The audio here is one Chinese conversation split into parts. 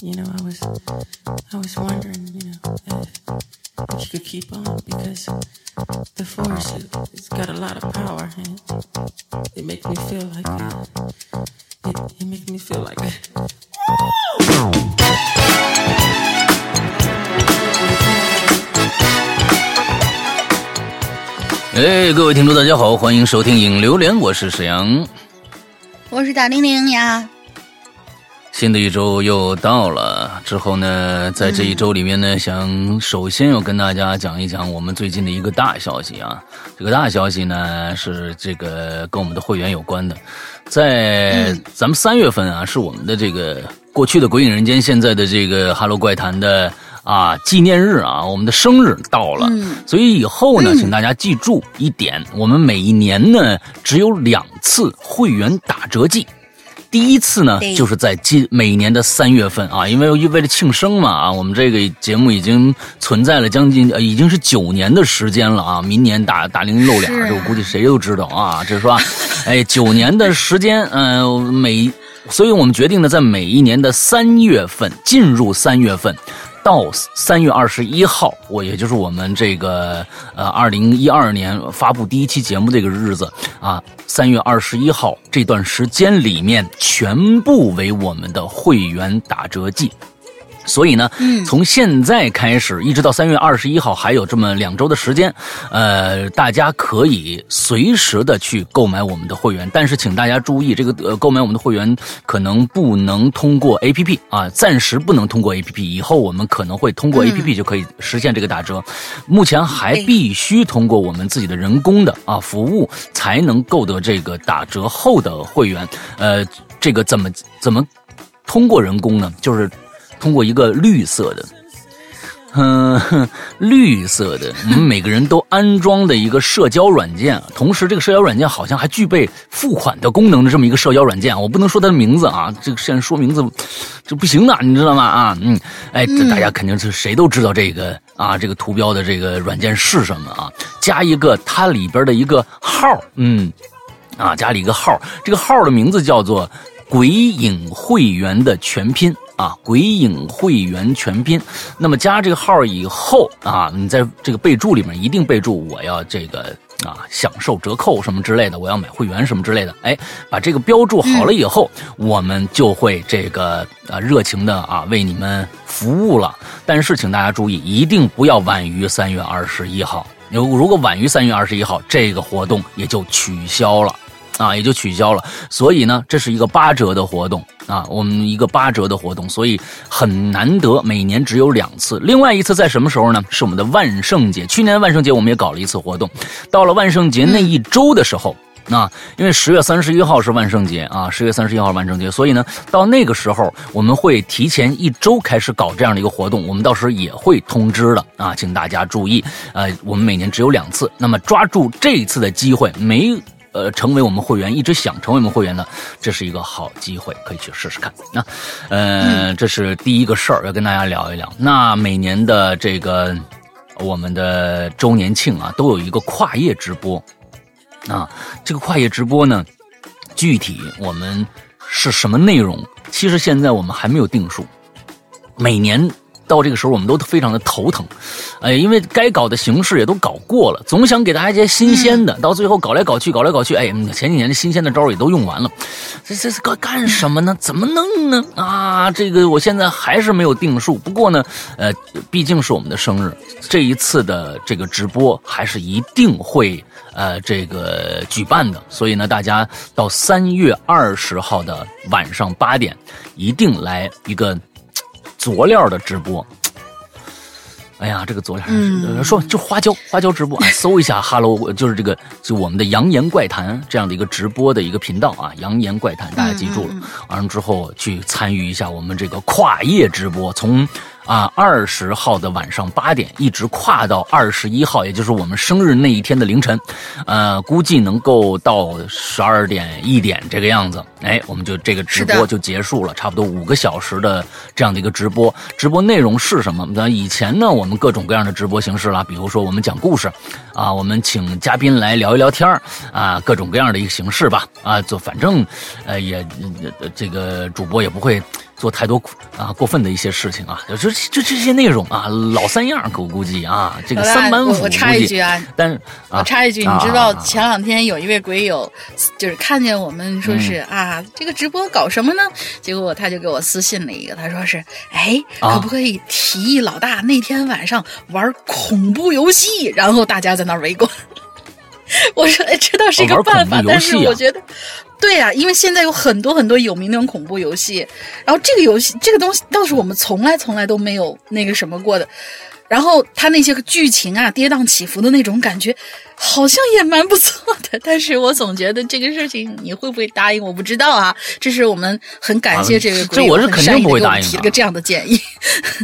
you know, I was, I was wondering, you know, if, if you could keep on because the force, it, it's got a lot of power and it, it makes me feel like, uh, it, it makes me feel like. Woo! 哎，各位听众，大家好，欢迎收听《影流连》，我是沈阳，我是大玲玲呀。新的一周又到了，之后呢，在这一周里面呢，想首先要跟大家讲一讲我们最近的一个大消息啊。这个大消息呢，是这个跟我们的会员有关的，在咱们三月份啊，是我们的这个过去的《鬼影人间》，现在的这个《哈喽怪谈》的。啊，纪念日啊，我们的生日到了，所以以后呢，请大家记住一点，我们每一年呢只有两次会员打折季，第一次呢就是在今每年的三月份啊，因为为了庆生嘛啊，我们这个节目已经存在了将近呃已经是九年的时间了啊，明年大大龄露脸，这我估计谁都知道啊，这是吧？哎，九年的时间，嗯，每，所以我们决定呢，在每一年的三月份进入三月份。到三月二十一号，我也就是我们这个呃二零一二年发布第一期节目这个日子啊，三月二十一号这段时间里面，全部为我们的会员打折季。所以呢，嗯从现在开始一直到三月二十一号，还有这么两周的时间，呃，大家可以随时的去购买我们的会员。但是请大家注意，这个呃，购买我们的会员可能不能通过 APP 啊，暂时不能通过 APP，以后我们可能会通过 APP 就可以实现这个打折。目前还必须通过我们自己的人工的啊服务才能购得这个打折后的会员。呃，这个怎么怎么通过人工呢？就是。通过一个绿色的，嗯，绿色的，我们每个人都安装的一个社交软件，同时这个社交软件好像还具备付款的功能的这么一个社交软件，我不能说它的名字啊，这个现在说名字这不行的，你知道吗？啊，嗯，哎，这大家肯定是谁都知道这个啊，这个图标的这个软件是什么啊？加一个它里边的一个号，嗯，啊，加了一个号，这个号的名字叫做“鬼影会员”的全拼。啊，鬼影会员全拼。那么加这个号以后啊，你在这个备注里面一定备注我要这个啊享受折扣什么之类的，我要买会员什么之类的。哎，把这个标注好了以后，我们就会这个啊热情的啊为你们服务了。但是请大家注意，一定不要晚于三月二十一号。如如果晚于三月二十一号，这个活动也就取消了。啊，也就取消了。所以呢，这是一个八折的活动啊，我们一个八折的活动，所以很难得，每年只有两次。另外一次在什么时候呢？是我们的万圣节。去年万圣节我们也搞了一次活动，到了万圣节那一周的时候，啊，因为十月三十一号是万圣节啊，十月三十一号万圣节，所以呢，到那个时候我们会提前一周开始搞这样的一个活动，我们到时候也会通知的啊，请大家注意。呃，我们每年只有两次，那么抓住这一次的机会，没。呃，成为我们会员，一直想成为我们会员的，这是一个好机会，可以去试试看。那，呃，这是第一个事儿，要跟大家聊一聊。那每年的这个我们的周年庆啊，都有一个跨业直播。啊，这个跨业直播呢，具体我们是什么内容？其实现在我们还没有定数。每年。到这个时候，我们都非常的头疼，哎，因为该搞的形式也都搞过了，总想给大家一些新鲜的，到最后搞来搞去，搞来搞去，哎，前几年的新鲜的招也都用完了，这这是干干什么呢？怎么弄呢？啊，这个我现在还是没有定数。不过呢，呃，毕竟是我们的生日，这一次的这个直播还是一定会呃这个举办的，所以呢，大家到三月二十号的晚上八点，一定来一个。佐料的直播，哎呀，这个佐料说就花椒花椒直播，搜一下哈喽，就是这个就我们的扬言怪谈这样的一个直播的一个频道啊，扬言怪谈，大家记住了，完了之后去参与一下我们这个跨夜直播，从。啊，二十号的晚上八点，一直跨到二十一号，也就是我们生日那一天的凌晨，呃，估计能够到十二点一点这个样子。哎，我们就这个直播就结束了，差不多五个小时的这样的一个直播。直播内容是什么？那以前呢，我们各种各样的直播形式啦，比如说我们讲故事，啊，我们请嘉宾来聊一聊天啊，各种各样的一个形式吧。啊，就反正，呃，也这个主播也不会。做太多啊过分的一些事情啊，就这这这些内容啊，老三样，我估计啊，这个三板斧，我插一句啊，但是我插一句，你知道前两天有一位鬼友，就是看见我们说是啊，这个直播搞什么呢？结果他就给我私信了一个，他说是，哎，可不可以提议老大那天晚上玩恐怖游戏，然后大家在那围观。我说，哎，这倒是一个办法，但是我觉得，对呀，因为现在有很多很多有名那种恐怖游戏，然后这个游戏这个东西倒是我们从来从来都没有那个什么过的，然后它那些个剧情啊，跌宕起伏的那种感觉，好像也蛮不错的。但是我总觉得这个事情你会不会答应？我不知道啊。这是我们很感谢这位这我是肯定不会答应提了个这样的建议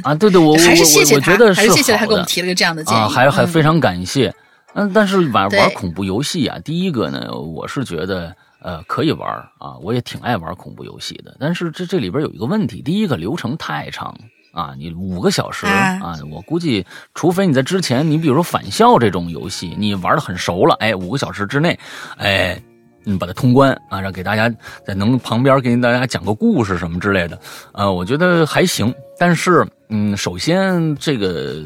啊。对对，我还是谢谢他，还是谢谢他给我们提了个这样的建议，啊还还非常感谢。嗯，但是玩玩恐怖游戏啊，第一个呢，我是觉得呃可以玩啊，我也挺爱玩恐怖游戏的。但是这这里边有一个问题，第一个流程太长啊，你五个小时啊，我估计除非你在之前，你比如说返校这种游戏，你玩的很熟了，哎，五个小时之内，哎，你把它通关啊，让给大家在能旁边给大家讲个故事什么之类的，呃，我觉得还行。但是，嗯，首先这个，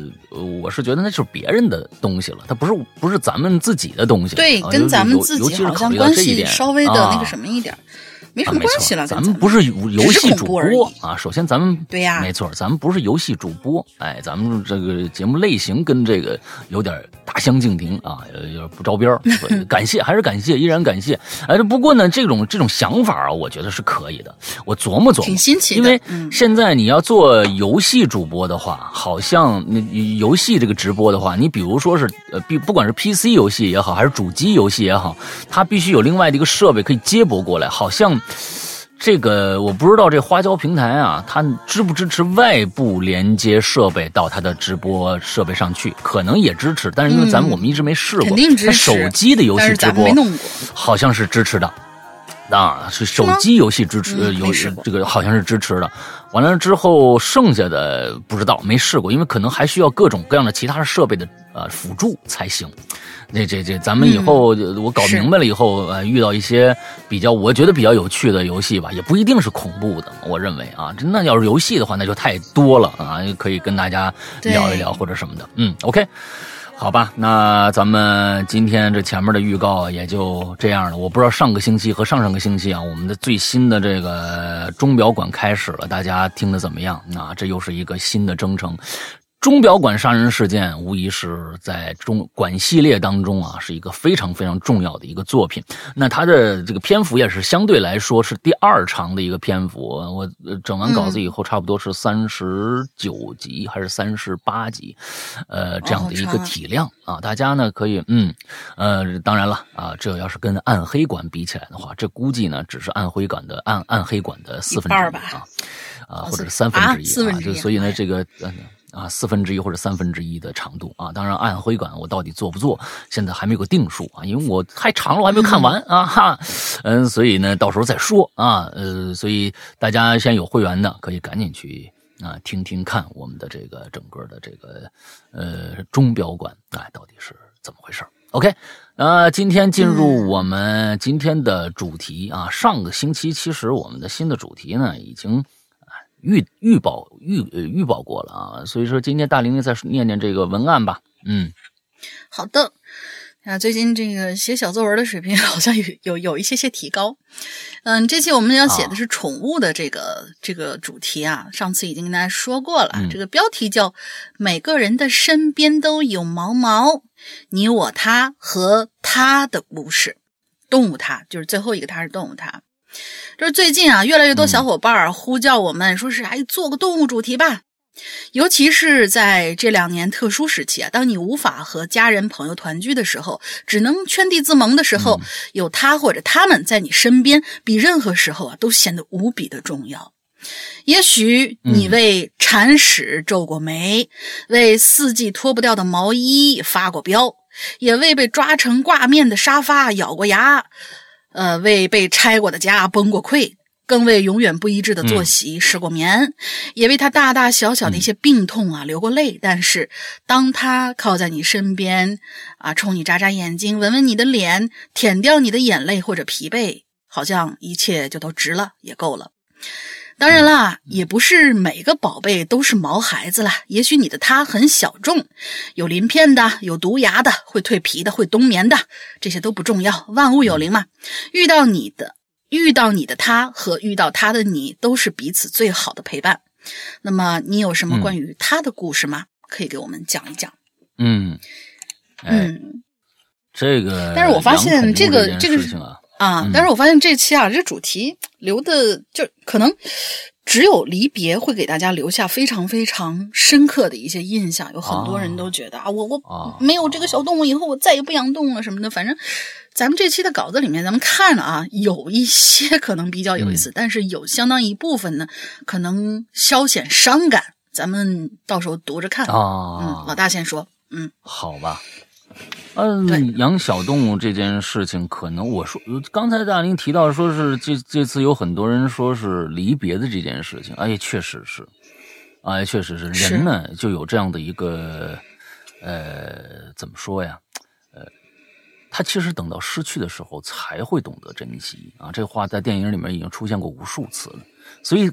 我是觉得那就是别人的东西了，它不是不是咱们自己的东西。对，跟咱们自己好像关系稍微的那个什么一点。没什么关系了，咱们不是游戏主播啊。首先，咱们对呀，没错，咱们不是游戏主播。哎，咱们这个节目类型跟这个有点大相径庭啊，有点不着边 感谢，还是感谢，依然感谢。哎，不过呢，这种这种想法啊，我觉得是可以的。我琢磨琢磨，挺新奇的。因为现在你要做游戏主播的话，好像那游戏这个直播的话，你比如说是呃，不不管是 PC 游戏也好，还是主机游戏也好，它必须有另外的一个设备可以接驳过来，好像。这个我不知道，这花椒平台啊，它支不支持外部连接设备到它的直播设备上去？可能也支持，但是因为咱们我们一直没试过。肯定支持。手机的游戏直播好像是支持的，啊，是手机游戏支持有这个好像是支持的。完了之后，剩下的不知道，没试过，因为可能还需要各种各样的其他设备的呃辅助才行。那这这，咱们以后我搞明白了以后，呃，遇到一些比较我觉得比较有趣的游戏吧，也不一定是恐怖的。我认为啊，真的要是游戏的话，那就太多了啊，可以跟大家聊一聊或者什么的。嗯，OK，好吧，那咱们今天这前面的预告也就这样了。我不知道上个星期和上上个星期啊，我们的最新的这个钟表馆开始了，大家听的怎么样？啊这又是一个新的征程。钟表馆杀人事件无疑是在中馆系列当中啊，是一个非常非常重要的一个作品。那它的这个篇幅也是相对来说是第二长的一个篇幅。我整完稿子以后，差不多是三十九集还是三十八集，呃，这样的一个体量啊。大家呢可以，嗯，呃，当然了啊，这要是跟暗黑馆比起来的话，这估计呢只是暗黑馆的暗暗黑馆的四分之一啊，啊，或者是三分之一啊。就所以呢，这个。啊，四分之一或者三分之一的长度啊！当然，暗黑馆我到底做不做，现在还没有个定数啊，因为我太长了，我还没有看完啊哈。嗯，所以呢，到时候再说啊。呃，所以大家先有会员的，可以赶紧去啊听听看我们的这个整个的这个呃钟表馆啊到底是怎么回事 OK，呃，今天进入我们今天的主题啊。上个星期其实我们的新的主题呢已经。预预报预预报过了啊，所以说今天大玲玲再念念这个文案吧。嗯，好的。啊，最近这个写小作文的水平好像有有有一些些提高。嗯，这期我们要写的是宠物的这个这个主题啊。上次已经跟大家说过了，这个标题叫“每个人的身边都有毛毛，你我他和他的故事”。动物它就是最后一个，它是动物它。就是最近啊，越来越多小伙伴呼叫我们，说是哎，做个动物主题吧。尤其是在这两年特殊时期啊，当你无法和家人朋友团聚的时候，只能圈地自萌的时候，有他或者他们在你身边，比任何时候啊都显得无比的重要。也许你为铲屎皱过眉，为四季脱不掉的毛衣发过飙，也为被抓成挂面的沙发咬过牙。呃，为被拆过的家崩过溃，更为永远不一致的作息失过眠，也为他大大小小的一些病痛啊流过泪。但是，当他靠在你身边，啊，冲你眨眨眼睛，闻闻你的脸，舔掉你的眼泪或者疲惫，好像一切就都值了，也够了。当然啦，也不是每个宝贝都是毛孩子啦。也许你的它很小众，有鳞片的，有毒牙的，会蜕皮的，会冬眠的，这些都不重要。万物有灵嘛，遇到你的，遇到你的它和遇到它的你，都是彼此最好的陪伴。那么，你有什么关于它的故事吗？可以给我们讲一讲。嗯，嗯，这个，但是我发现这个这个事情啊。啊！但是我发现这期啊，这主题留的就可能只有离别会给大家留下非常非常深刻的一些印象。有很多人都觉得啊，我我没有这个小动物以后，我再也不养动物了什么的。反正咱们这期的稿子里面，咱们看了啊，有一些可能比较有意思，但是有相当一部分呢，可能稍显伤感。咱们到时候读着看啊。嗯，老大先说。嗯，好吧。嗯，养小动物这件事情，可能我说刚才大林提到说是这这次有很多人说是离别的这件事情，哎，确实是，哎，确实是，人呢就有这样的一个，呃，怎么说呀？呃，他其实等到失去的时候才会懂得珍惜啊。这话在电影里面已经出现过无数次了，所以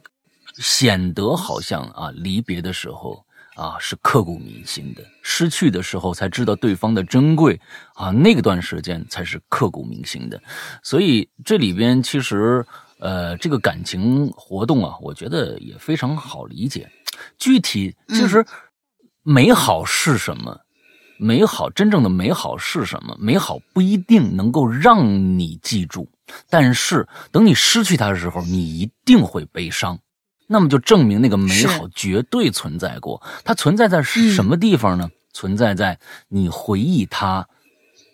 显得好像啊，离别的时候。啊，是刻骨铭心的。失去的时候才知道对方的珍贵啊，那个段时间才是刻骨铭心的。所以这里边其实，呃，这个感情活动啊，我觉得也非常好理解。具体其实，美好是什么？美好真正的美好是什么？美好不一定能够让你记住，但是等你失去它的时候，你一定会悲伤。那么就证明那个美好绝对存在过，它存在在什么地方呢？存在在你回忆它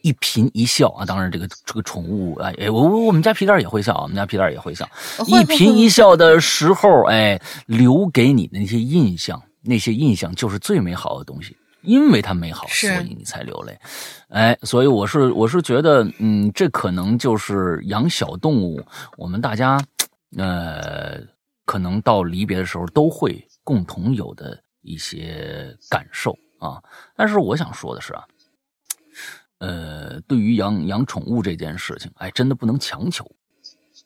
一颦一笑啊！当然，这个这个宠物哎哎，我我我们家皮蛋也会笑啊，我们家皮蛋也会笑，一颦一笑的时候，哎，留给你的那些印象，那些印象就是最美好的东西，因为它美好，所以你才流泪。哎，所以我是我是觉得，嗯，这可能就是养小动物，我们大家呃。可能到离别的时候都会共同有的一些感受啊，但是我想说的是啊，呃，对于养养宠物这件事情，哎，真的不能强求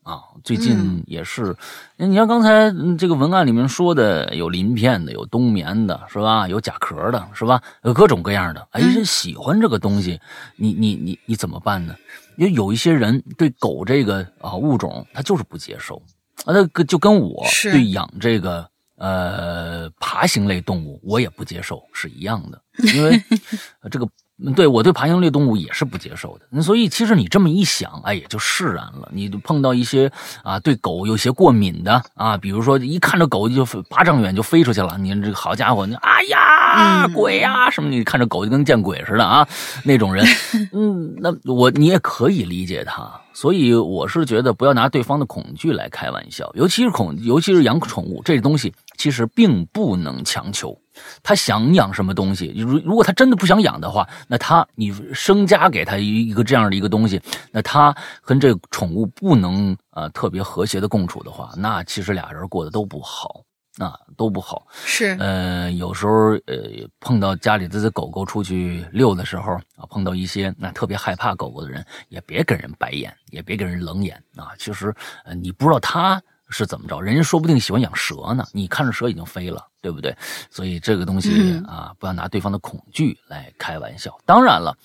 啊。最近也是，你像刚才这个文案里面说的，有鳞片的，有冬眠的，是吧？有甲壳的，是吧？有各种各样的。哎，这喜欢这个东西，你你你你怎么办呢？因为有一些人对狗这个啊物种，他就是不接受。啊，那个就跟我对养这个呃爬行类动物，我也不接受是一样的，因为 这个。对我对爬行类动物也是不接受的，所以其实你这么一想，哎，也就释然了。你碰到一些啊对狗有些过敏的啊，比如说一看着狗就八丈远就飞出去了，你这个好家伙，你哎呀鬼呀什么，你看着狗就跟见鬼似的啊，那种人，嗯，那我你也可以理解他。所以我是觉得不要拿对方的恐惧来开玩笑，尤其是恐，尤其是养宠物这东西，其实并不能强求。他想养什么东西，如如果他真的不想养的话，那他你生加给他一一个这样的一个东西，那他跟这宠物不能啊特别和谐的共处的话，那其实俩人过得都不好，啊都不好。是，呃，有时候呃碰到家里的这狗狗出去遛的时候啊，碰到一些那特别害怕狗狗的人，也别跟人白眼，也别跟人冷眼啊。其实呃你不知道他。是怎么着？人家说不定喜欢养蛇呢。你看着蛇已经飞了，对不对？所以这个东西啊，不要拿对方的恐惧来开玩笑。当然了，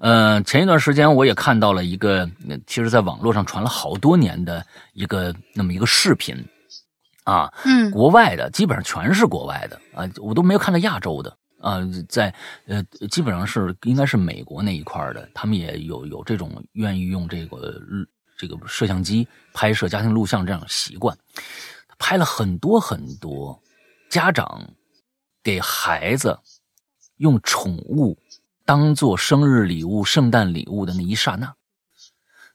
呃，前一段时间我也看到了一个，其实在网络上传了好多年的一个那么一个视频啊，嗯，国外的基本上全是国外的啊，我都没有看到亚洲的啊，在呃，基本上是应该是美国那一块的，他们也有有这种愿意用这个。这个摄像机拍摄家庭录像这样习惯，拍了很多很多家长给孩子用宠物当做生日礼物、圣诞礼物的那一刹那，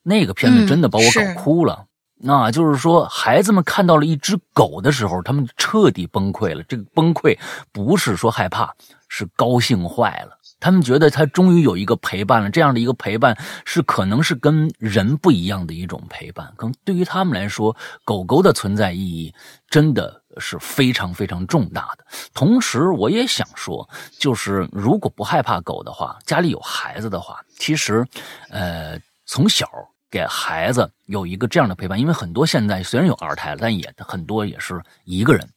那个片子真的把我搞哭了。那就是说，孩子们看到了一只狗的时候，他们彻底崩溃了。这个崩溃不是说害怕，是高兴坏了。他们觉得他终于有一个陪伴了，这样的一个陪伴是可能是跟人不一样的一种陪伴。可能对于他们来说，狗狗的存在意义真的是非常非常重大的。同时，我也想说，就是如果不害怕狗的话，家里有孩子的话，其实，呃，从小给孩子有一个这样的陪伴，因为很多现在虽然有二胎了，但也很多也是一个人。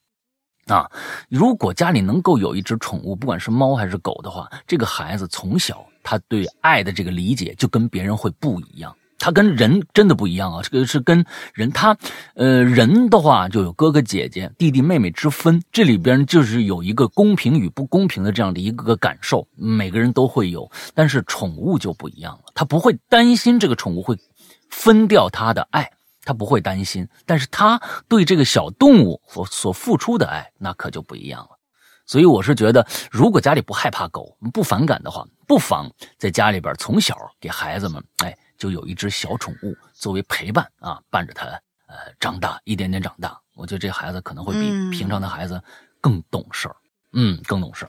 啊，如果家里能够有一只宠物，不管是猫还是狗的话，这个孩子从小他对爱的这个理解就跟别人会不一样。他跟人真的不一样啊，这个是跟人他，呃，人的话就有哥哥姐姐、弟弟妹妹之分，这里边就是有一个公平与不公平的这样的一个感受，每个人都会有。但是宠物就不一样了，他不会担心这个宠物会分掉他的爱。他不会担心，但是他对这个小动物所所付出的爱，那可就不一样了。所以我是觉得，如果家里不害怕狗、不反感的话，不妨在家里边从小给孩子们，哎，就有一只小宠物作为陪伴啊，伴着他呃长大，一点点长大。我觉得这孩子可能会比平常的孩子更懂事儿。嗯，更懂事，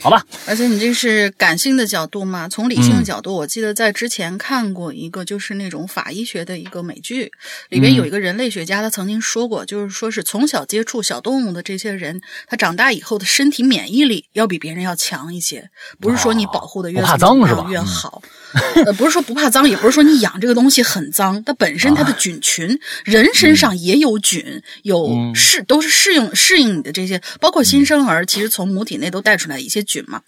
好吧。而且你这是感性的角度嘛？从理性的角度，我记得在之前看过一个，就是那种法医学的一个美剧，里边有一个人类学家，他曾经说过，就是说是从小接触小动物的这些人，他长大以后的身体免疫力要比别人要强一些。不是说你保护的越脏是吧？越好。呃，不是说不怕脏，也不是说你养这个东西很脏，它本身它的菌群，人身上也有菌，有适都是适应适应你的这些，包括新生儿，其实从母体内都带出来一些菌嘛。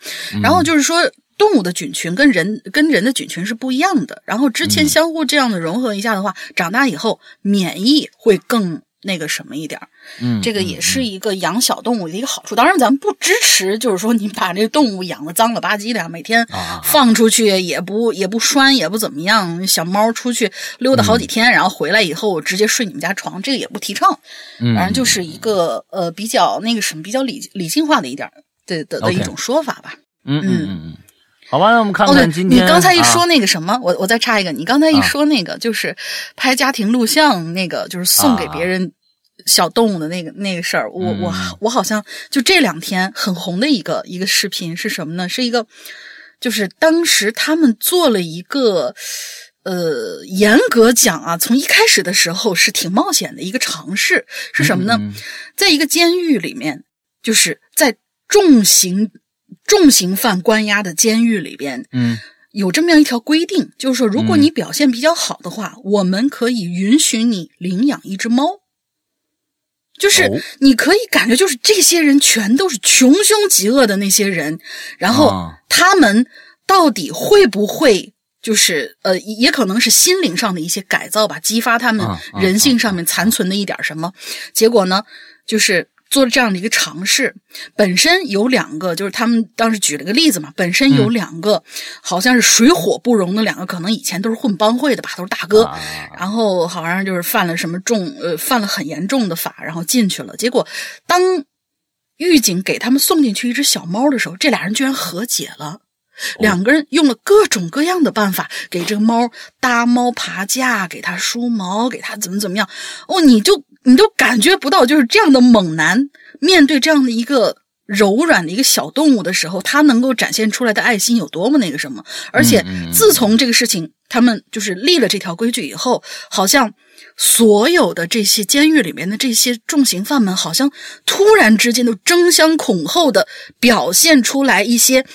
然后就是说，动物的菌群跟人跟人的菌群是不一样的。然后之前相互这样的融合一下的话，长大以后免疫会更。那个什么一点儿，嗯，这个也是一个养小动物的一个好处。当然，咱们不支持，就是说你把这个动物养的脏了吧唧的，每天放出去也不也不拴，也不怎么样。小猫出去溜达好几天，然后回来以后直接睡你们家床，这个也不提倡。嗯，反正就是一个呃比较那个什么比较理理性化的一点的的的一种说法吧。嗯嗯嗯嗯，好吧，那我们看看今天。你刚才一说那个什么，我我再插一个，你刚才一说那个就是拍家庭录像那个，就是送给别人。小动物的那个那个事儿，我我我好像就这两天很红的一个一个视频是什么呢？是一个，就是当时他们做了一个，呃，严格讲啊，从一开始的时候是挺冒险的一个尝试，是什么呢？在一个监狱里面，就是在重刑重刑犯关押的监狱里边，嗯，有这么样一条规定，就是说，如果你表现比较好的话，我们可以允许你领养一只猫。就是你可以感觉，就是这些人全都是穷凶极恶的那些人，然后他们到底会不会就是呃，也可能是心灵上的一些改造吧，激发他们人性上面残存的一点什么？结果呢，就是。做了这样的一个尝试，本身有两个，就是他们当时举了个例子嘛，本身有两个，好像是水火不容的两个，可能以前都是混帮会的吧，都是大哥，然后好像就是犯了什么重，呃，犯了很严重的法，然后进去了。结果当狱警给他们送进去一只小猫的时候，这俩人居然和解了，两个人用了各种各样的办法给这个猫搭猫爬架，给它梳毛，给它怎么怎么样，哦，你就。你都感觉不到，就是这样的猛男面对这样的一个柔软的一个小动物的时候，他能够展现出来的爱心有多么那个什么。而且自从这个事情他们就是立了这条规矩以后，好像所有的这些监狱里面的这些重刑犯们，好像突然之间都争相恐后的表现出来一些，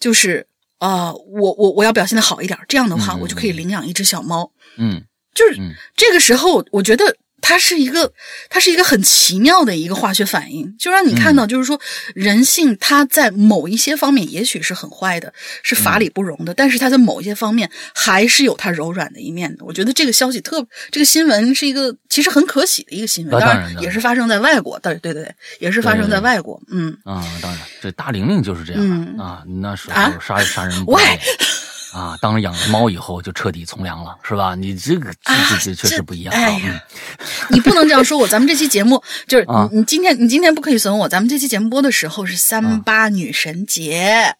就是啊，我我我要表现的好一点，这样的话我就可以领养一只小猫。嗯，就是这个时候，我觉得。它是一个，它是一个很奇妙的一个化学反应，就让你看到，就是说人性它在某一些方面也许是很坏的，是法理不容的，但是它在某一些方面还是有它柔软的一面的。我觉得这个消息特，这个新闻是一个其实很可喜的一个新闻，当然也是发生在外国，对对对，也是发生在外国，嗯。啊，当然，这大玲玲就是这样啊，那时候杀杀人。啊，当养了猫以后就彻底从良了，是吧？你这个这这确实不一样。哎呀，你不能这样说我。咱们这期节目就是你，你今天你今天不可以损我。咱们这期节目播的时候是三八女神节，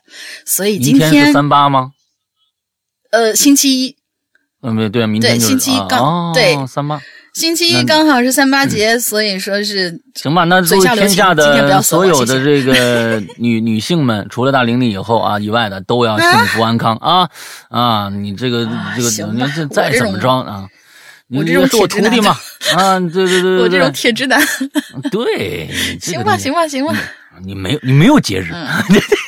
所以今天是三八吗？呃，星期一。嗯，对对，明天星期一刚对三八。星期一刚好是三八节，所以说是行吧。那作为天下的所有的这个女女性们，除了大玲玲以后啊以外的，都要幸福安康啊啊！你这个这个，你这再怎么着啊？你这是我徒弟嘛？啊，对对对 对，我这种铁直男。对，行吧行吧行吧。你没有你没有节日。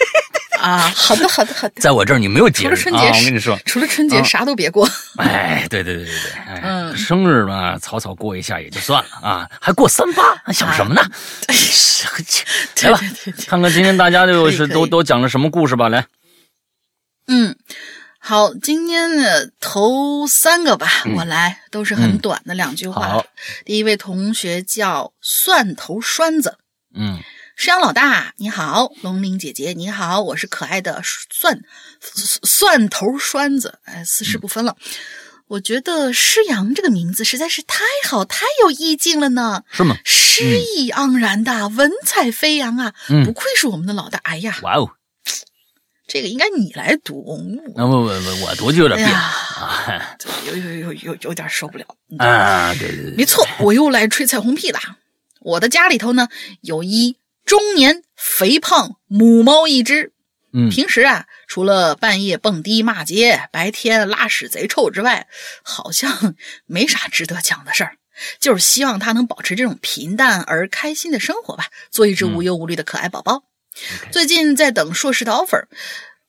啊，好的，好的，好的。在我这儿你没有节日啊，除了春节，我跟你说，除了春节啊。啥都别过。哎，对对对对对，哎，嗯。生日嘛，草草过一下也就算了啊，还过三八，还想什么呢？是来吧看看今天大家都可以可以。是都都讲了什么故事吧，来，嗯，好，今天的头三个吧，我来，都是很短的两句话。第一位同学叫蒜头栓子，嗯师阳老大你好，龙玲姐姐你好，我是可爱的蒜蒜头栓子，哎，四世不分了。我觉得诗阳这个名字实在是太好，太有意境了呢，是吗？诗意盎然的，文采飞扬啊！嗯不愧是我们的老大。哎呀，哇哦，这个应该你来读，那不不不，我读就有点别扭有有有有有点受不了。啊，对对对，没错，我又来吹彩虹屁了！我的家里头呢，有一中年肥胖母猫一只。嗯平时啊，除了半夜蹦迪骂街，白天拉屎贼臭之外，好像没啥值得讲的事儿。就是希望它能保持这种平淡而开心的生活吧，做一只无忧无虑的可爱宝宝。最近在等硕士的 offer，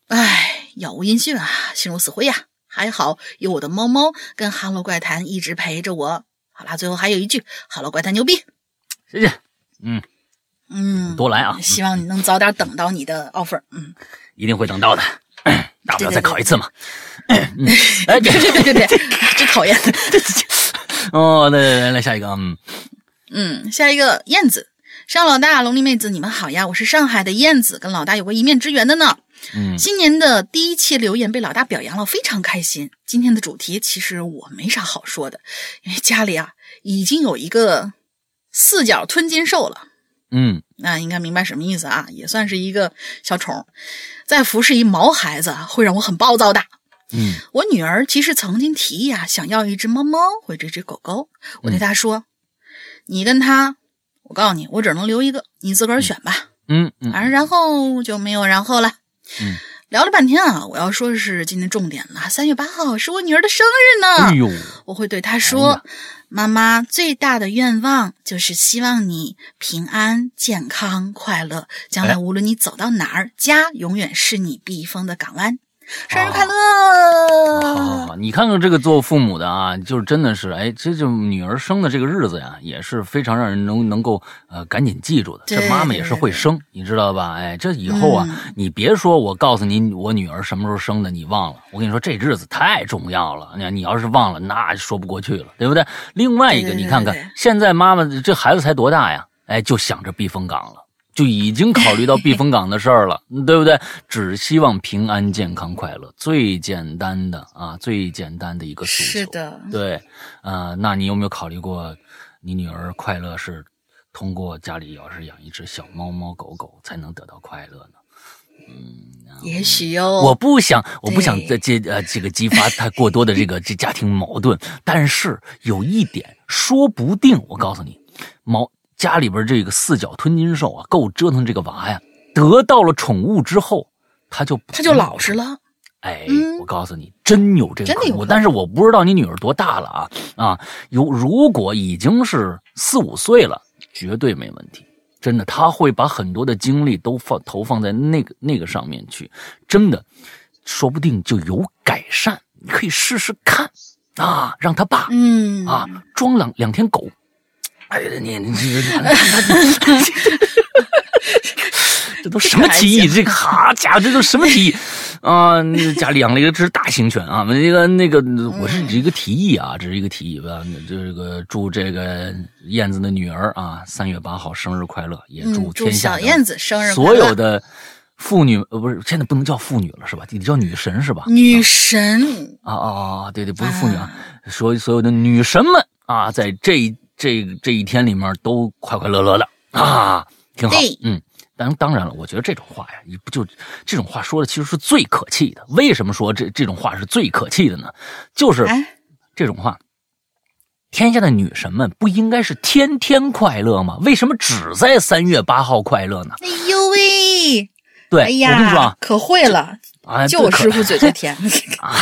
唉，杳无音讯啊，心如死灰呀、还好有我的猫猫跟哈喽怪谈一直陪着我。好啦，最后还有一句，哈喽怪谈牛逼。谢谢，嗯，嗯，多来啊，希望你能早点等到你的 offer。嗯，一定会等到的，大不了再考一次嘛。对 哎，对对对对，真讨厌。哦，来来来来，下一个，嗯嗯，下一个燕子，上老大、龙丽妹子，你们好呀！我是上海的燕子，跟老大有过一面之缘的呢。嗯新年的第一期留言被老大表扬了，非常开心。今天的主题其实我没啥好说的，因为家里啊已经有一个四脚吞金兽了。嗯那应该明白什么意思啊？也算是一个小宠，再服侍一毛孩子，会让我很暴躁的。嗯我女儿其实曾经提议啊，想要一只猫猫或者一只狗狗。我对她说：“你跟他，我告诉你，我只能留一个，你自个儿选吧。嗯嗯反正然后就没有然后了。嗯，聊了半天啊，我要说的是今天重点了，三月八号是我女儿的生日呢。哎呦，我会对她说：“哎妈妈最大的愿望就是希望你平安、健康、快乐，将来哎无论你走到哪儿，家永远是你避风的港湾。生日快乐！好好好，你看看这个做父母的啊，就是真的是，哎，这就女儿生的这个日子呀，也是非常让人能能够呃赶紧记住的。这妈妈也是会生，你知道吧？哎，这以后啊，嗯你别说我告诉你我女儿什么时候生的，你忘了。我跟你说，这日子太重要了。你你要是忘了，那说不过去了，对不对？另外一个，对对对你看看现在妈妈这孩子才多大呀？哎，就想着避风港了。就已经考虑到避风港的事儿了，对不对？只希望平安、健康、快乐，最简单的啊，最简单的一个诉求。是的，对，呃，那你有没有考虑过，你女儿快乐是通过家里要是养一只小猫猫狗狗才能得到快乐呢？嗯也许哟。我不想，我不想对再激呃这个激发太过多的这个这家庭矛盾，但是有一点，说不定我告诉你，毛家里边这个四脚吞金兽啊，够折腾这个娃呀。得到了宠物之后，他就他就老实了。哎，嗯我告诉你，真有这个可能，真有但是我不知道你女儿多大了啊啊！有如果已经是四五岁了，绝对没问题。真的，他会把很多的精力都放投放在那个那个上面去，真的，说不定就有改善。你可以试试看啊，让他爸、嗯啊装两两天狗。哎呀，你你这个，这都什么提议？这个好家伙，这都什么提议啊？那家里养了一个只大型犬啊，那个那个，我是一个提议啊，这是一个提议吧。这个祝这个燕子的女儿啊，三月八号生日快乐，也祝天下的小燕子生日。所有的妇女呃不是现在不能叫妇女了是吧？得叫女神是吧？女神，啊啊啊！对对，不是妇女啊，所所有的女神们啊，在这这这一天里面都快快乐乐的啊，挺好对。嗯，当当然了，我觉得这种话呀，你不就这种话说的其实是最可气的。为什么说这这种话是最可气的呢？就是哎，这种话。天下的女神们不应该是天天快乐吗？为什么只在三月八号快乐呢？哎呦喂，对，哎呀，我跟你说啊，可会了，啊，就我师傅嘴最甜。啊，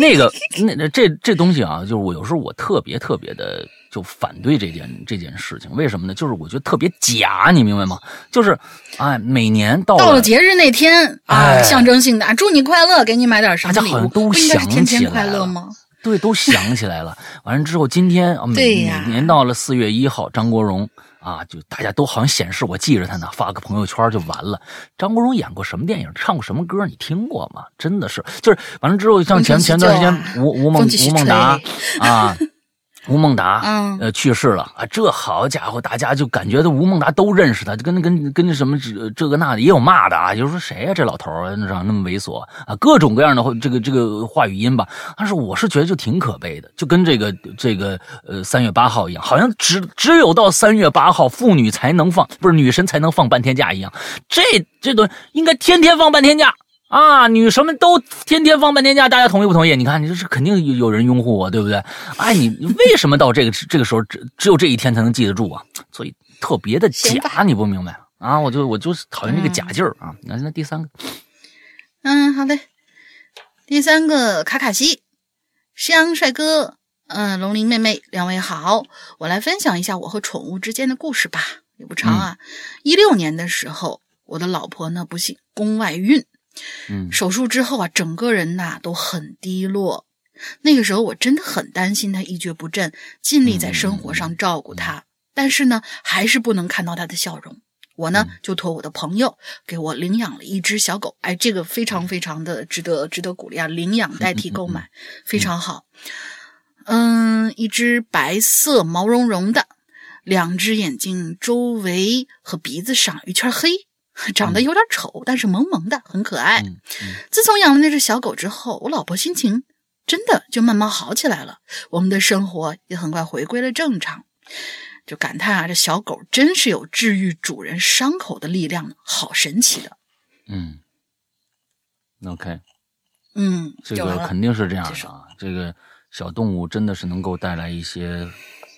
那个那那这这东西啊，就是我有时候我特别特别的就反对这件这件事情。为什么呢？就是我觉得特别假，你明白吗？就是哎，每年到到了节日那天啊，象征性的祝你快乐，给你买点什么大家好像都想起来了吗？对，都想起来了。完了之后，今天每每年到了四月一号，张国荣。啊，就大家都好像显示我记着他呢，发个朋友圈就完了。张国荣演过什么电影，唱过什么歌，你听过吗？真的是，就是完了之后，像前前段时间吴吴孟吴孟达啊。吴孟达，嗯，呃，去世了啊！这好家伙，大家就感觉这吴孟达都认识他，就跟跟跟什么这这个那的也有骂的啊，就是说谁呀？这老头儿长那么猥琐啊，各种各样的这个这个话语音吧。但是我是觉得就挺可悲的，就跟这个这个呃三月八号一样，好像只只有到三月八号妇女才能放，不是女神才能放半天假一样。这这东西应该天天放半天假。啊，女神们都天天放半天假，大家同意不同意？你看，你这是肯定有有人拥护我，对不对？哎，你为什么到这个 这个时候只只有这一天才能记得住啊？所以特别的假，你不明白啊？我就我就讨厌这个假劲儿啊！那那第三个，嗯，好的，第三个卡卡西，夕阳帅哥，嗯，龙鳞妹妹，两位好，我来分享一下我和宠物之间的故事吧，也不长啊。一六年的时候，我的老婆呢不幸宫外孕。嗯，手术之后啊，整个人呐都很低落。那个时候我真的很担心他一蹶不振，尽力在生活上照顾他，但是呢，还是不能看到他的笑容。我呢就托我的朋友给我领养了一只小狗，哎，这个非常非常的值得值得鼓励啊！领养代替购买，非常好。嗯，一只白色毛茸茸的，两只眼睛周围和鼻子上一圈黑。长得有点丑，但是萌萌的，很可爱。自从养了那只小狗之后，我老婆心情真的就慢慢好起来了，我们的生活也很快回归了正常。就感叹啊，这小狗真是有治愈主人伤口的力量，好神奇的。嗯，OK，嗯，这个肯定是这样的啊。这个小动物真的是能够带来一些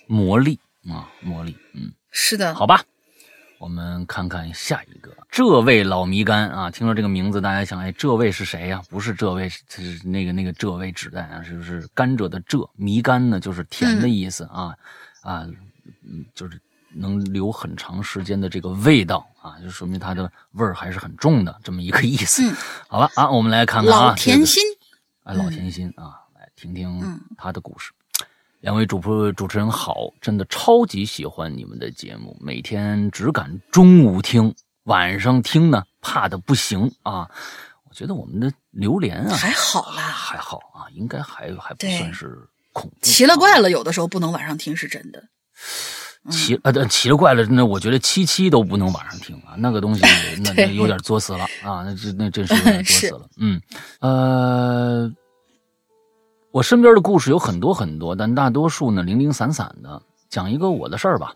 魔力啊，魔力。嗯，是的，好吧。我们看看下一个，这位老迷干啊，听到这个名字，大家想，哎，这位是谁呀？不是这位，是那个那个这位指代啊，就是甘蔗的蔗？迷干呢，就是甜的意思啊啊，嗯，就是能留很长时间的这个味道啊，就说明它的味儿还是很重的，这么一个意思。好了啊，我们来看看啊，老甜心啊，老甜心啊，来听听他的故事。两位主播主持人好，真的超级喜欢你们的节目，每天只敢中午听，晚上听呢怕的不行啊！我觉得我们的榴莲啊还好啦，还好啊，应该还还不算是恐怖。奇了怪了，有的时候不能晚上听是真的。奇呃，奇了怪了，那我觉得七七都不能晚上听啊，那个东西 那那有点作死了啊，那这那真是有点作 死了。嗯呃。我身边的故事有很多很多，但大多数呢零零散散的。讲一个我的事儿吧。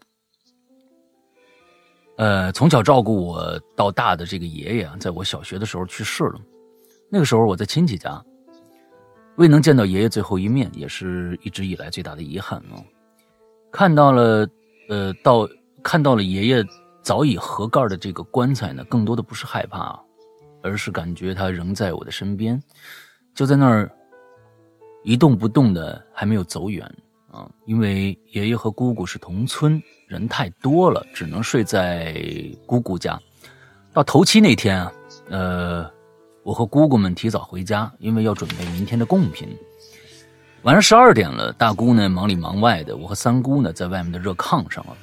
呃，从小照顾我到大的这个爷爷，在我小学的时候去世了。那个时候我在亲戚家，未能见到爷爷最后一面，也是一直以来最大的遗憾啊。看到了，呃，到看到了爷爷早已合盖的这个棺材呢，更多的不是害怕，而是感觉他仍在我的身边，就在那儿。一动不动的，还没有走远啊！因为爷爷和姑姑是同村，人太多了，只能睡在姑姑家。到头七那天啊，呃，我和姑姑们提早回家，因为要准备明天的贡品。晚上十二点了，大姑呢忙里忙外的，我和三姑呢在外面的热炕上了。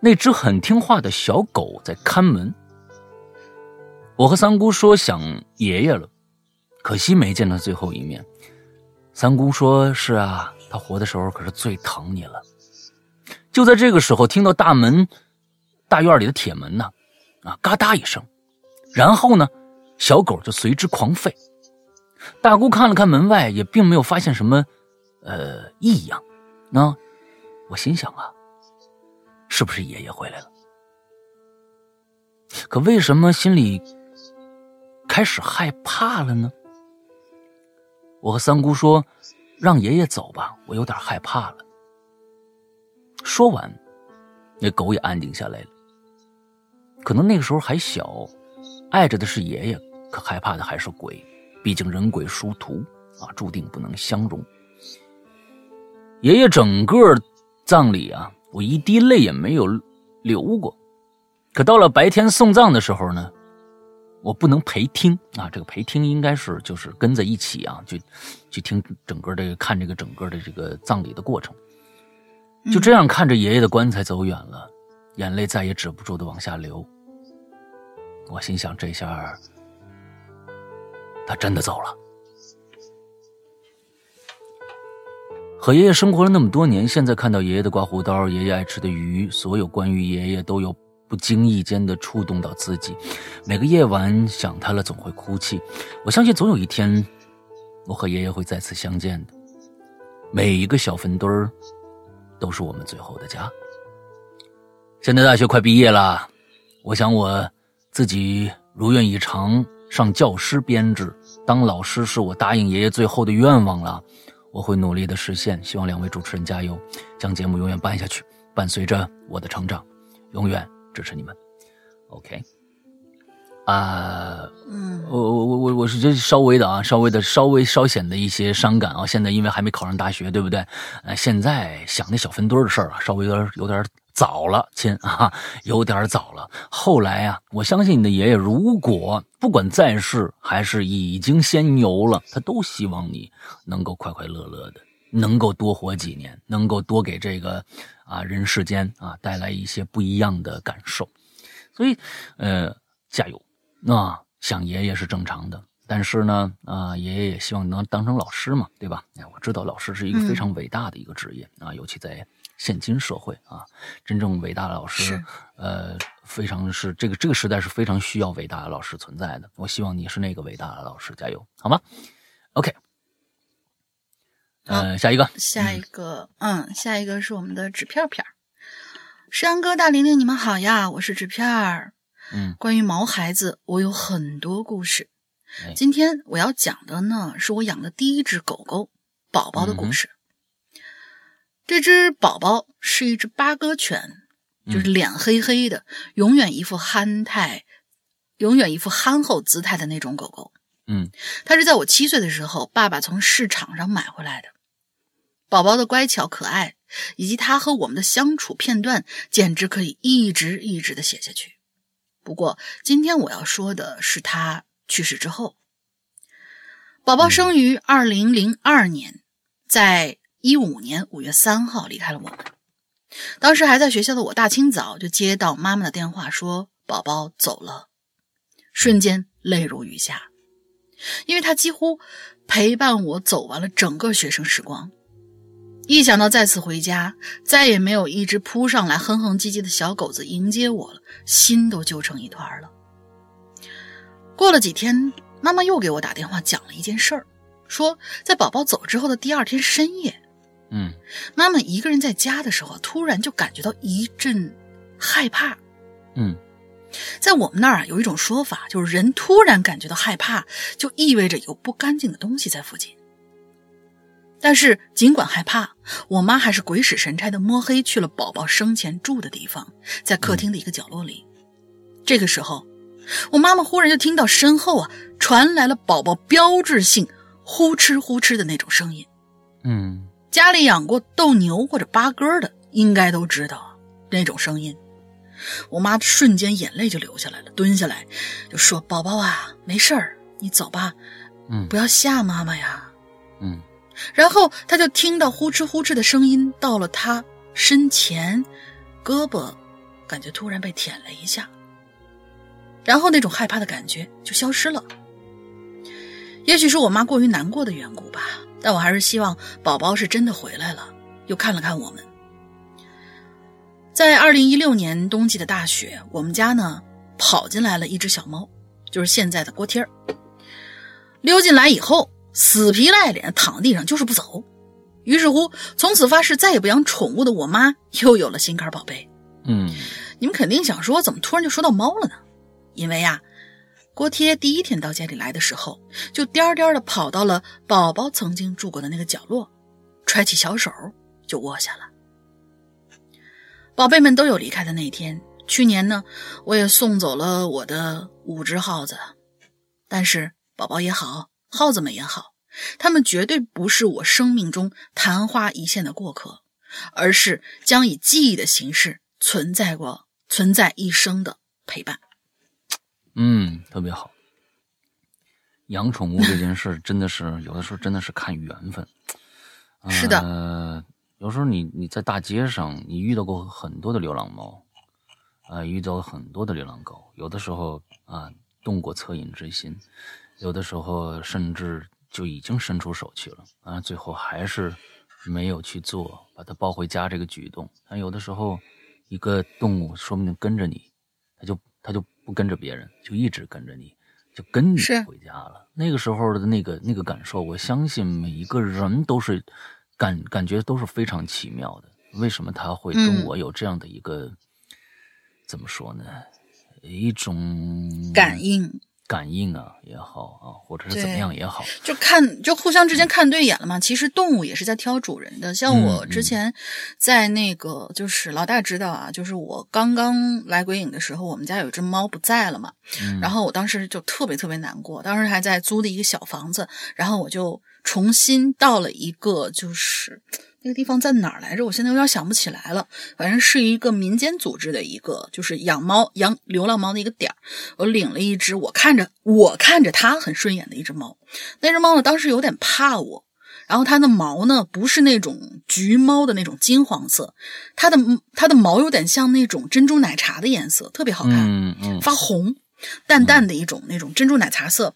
那只很听话的小狗在看门。我和三姑说想爷爷了，可惜没见到最后一面。三姑说：“是啊，他活的时候可是最疼你了。”就在这个时候，听到大门、大院里的铁门呢，啊，嘎哒一声，然后呢，小狗就随之狂吠。大姑看了看门外，也并没有发现什么，呃，异样。那我心想啊，是不是爷爷回来了？可为什么心里开始害怕了呢？我和三姑说：“让爷爷走吧，我有点害怕了。”说完，那狗也安静下来了。可能那个时候还小，爱着的是爷爷，可害怕的还是鬼。毕竟人鬼殊途啊，注定不能相容。爷爷整个葬礼啊，我一滴泪也没有流过。可到了白天送葬的时候呢，我不能陪听啊。这个陪听应该是就是跟在一起啊，去去听整个这个看这个整个的这个葬礼的过程。就这样看着爷爷的棺材走远了，眼泪再也止不住的往下流。我心想，这下他真的走了。和爷爷生活了那么多年，现在看到爷爷的刮胡刀，爷爷爱吃的鱼，所有关于爷爷都有不经意间的触动到自己。每个夜晚想他了，总会哭泣。我相信总有一天，我和爷爷会再次相见的。每一个小坟堆儿。都是我们最后的家。现在大学快毕业了，我想我自己如愿以偿上教师编制，当老师是我答应爷爷最后的愿望了。我会努力的实现，希望两位主持人加油，将节目永远办下去，伴随着我的成长，永远支持你们。OK，啊，嗯，我我我我我是这稍微的啊，稍微的稍微稍显的一些伤感啊。现在因为还没考上大学，对不对？呃，现在想那小分堆的事儿啊，稍微有点有点早了，亲啊，有点早了。后来啊，我相信你的爷爷，如果不管在世还是已经仙游了，他都希望你能够快快乐乐的，能够多活几年，能够多给这个啊人世间啊带来一些不一样的感受。所以，呃，加油。啊想爷爷是正常的，但是呢，啊，爷爷也希望能当成老师嘛，对吧？哎，我知道老师是一个非常伟大的一个职业啊，尤其在现今社会啊，真正伟大的老师，呃，非常是这个这个时代是非常需要伟大的老师存在的。我希望你是那个伟大的老师，加油，好吗？OK，呃，下一个，下一个，嗯，下一个是我们的纸片片儿山哥大玲玲，你们好呀，我是纸片儿。嗯，关于毛孩子，我有很多故事。今天我要讲的呢，是我养的第一只狗狗宝宝的故事。这只宝宝是一只八哥犬，就是脸黑黑的，永远一副憨态，永远一副憨厚姿态的那种狗狗。嗯，它是在我七岁的时候，爸爸从市场上买回来的。宝宝的乖巧可爱，以及他和我们的相处片段，简直可以一直一直的写下去。不过，今天我要说的是他去世之后。宝宝生于二零零二年，在一五年五月三号离开了我们。当时还在学校的我，大清早就接到妈妈的电话，说宝宝走了，瞬间泪如雨下，因为他几乎陪伴我走完了整个学生时光。一想到再次回家，再也没有一只扑上来哼哼唧唧的小狗子迎接我了，心都揪成一团了。过了几天，妈妈又给我打电话讲了一件事儿，说在宝宝走之后的第二天深夜，嗯，妈妈一个人在家的时候，突然就感觉到一阵害怕。嗯，在我们那儿啊，有一种说法，就是人突然感觉到害怕，就意味着有不干净的东西在附近。但是，尽管害怕，我妈还是鬼使神差的摸黑去了宝宝生前住的地方，在客厅的一个角落里。这个时候，我妈妈忽然就听到身后啊传来了宝宝标志性呼哧呼哧的那种声音。嗯，家里养过斗牛或者八哥的应该都知道那种声音。我妈瞬间眼泪就流下来了，蹲下来就说：“宝宝啊，没事儿，你走吧，嗯，不要吓妈妈呀。”嗯。然后他就听到呼哧呼哧的声音到了他身前，胳膊感觉突然被舔了一下，然后那种害怕的感觉就消失了。也许是我妈过于难过的缘故吧，但我还是希望宝宝是真的回来了，又看了看我们。在二零一六年冬季的大雪，我们家呢跑进来了一只小猫，就是现在的锅贴儿。溜进来以后。死皮赖脸躺地上就是不走，于是乎从此发誓再也不养宠物的我妈又有了心肝宝贝。嗯，你们肯定想说，怎么突然就说到猫了呢？因为呀，锅贴第一天到家里来的时候，就颠颠的跑到了宝宝曾经住过的那个角落，揣起小手就卧下了。宝贝们都有离开的那一天。去年呢，我也送走了我的五只耗子，但是宝宝也好。耗子们也好，他们绝对不是我生命中昙花一现的过客，而是将以记忆的形式存在过、存在一生的陪伴。嗯，特别好。养宠物这件事真的是有的时候真的是看缘分。是的，呃，有时候你你在大街上，你遇到过很多的流浪猫，啊，遇到很多的流浪狗，有的时候啊动过恻隐之心，有的时候甚至就已经伸出手去了，啊，最后还是没有去做把它抱回家这个举动。但有的时候，一个动物说不定跟着你，它就它就不跟着别人，就一直跟着你。就跟你回家了。那个时候的那个那个感受，我相信每一个人都是感感觉都是非常奇妙的。为什么他会跟我有这样的一个怎么说呢？一种感应。感应啊也好啊，或者是怎么样也好，就看就互相之间看对眼了嘛。其实动物也是在挑主人的。像我之前在那个，就是老大知道啊，就是我刚刚来鬼影的时候，我们家有只猫不在了嘛。然后我当时就特别特别难过，当时还在租的一个小房子，然后我就重新到了一个就是。那个地方在哪儿来着？我现在有点想不起来了。反正是一个民间组织的一个，就是养猫、养流浪猫的一个点儿。我领了一只，我看着我看着它很顺眼的一只猫。那只猫呢，当时有点怕我。然后它的毛呢，不是那种橘猫的那种金黄色，它的它的毛有点像那种珍珠奶茶的颜色，特别好看，嗯嗯，发红，淡淡的一种那种珍珠奶茶色。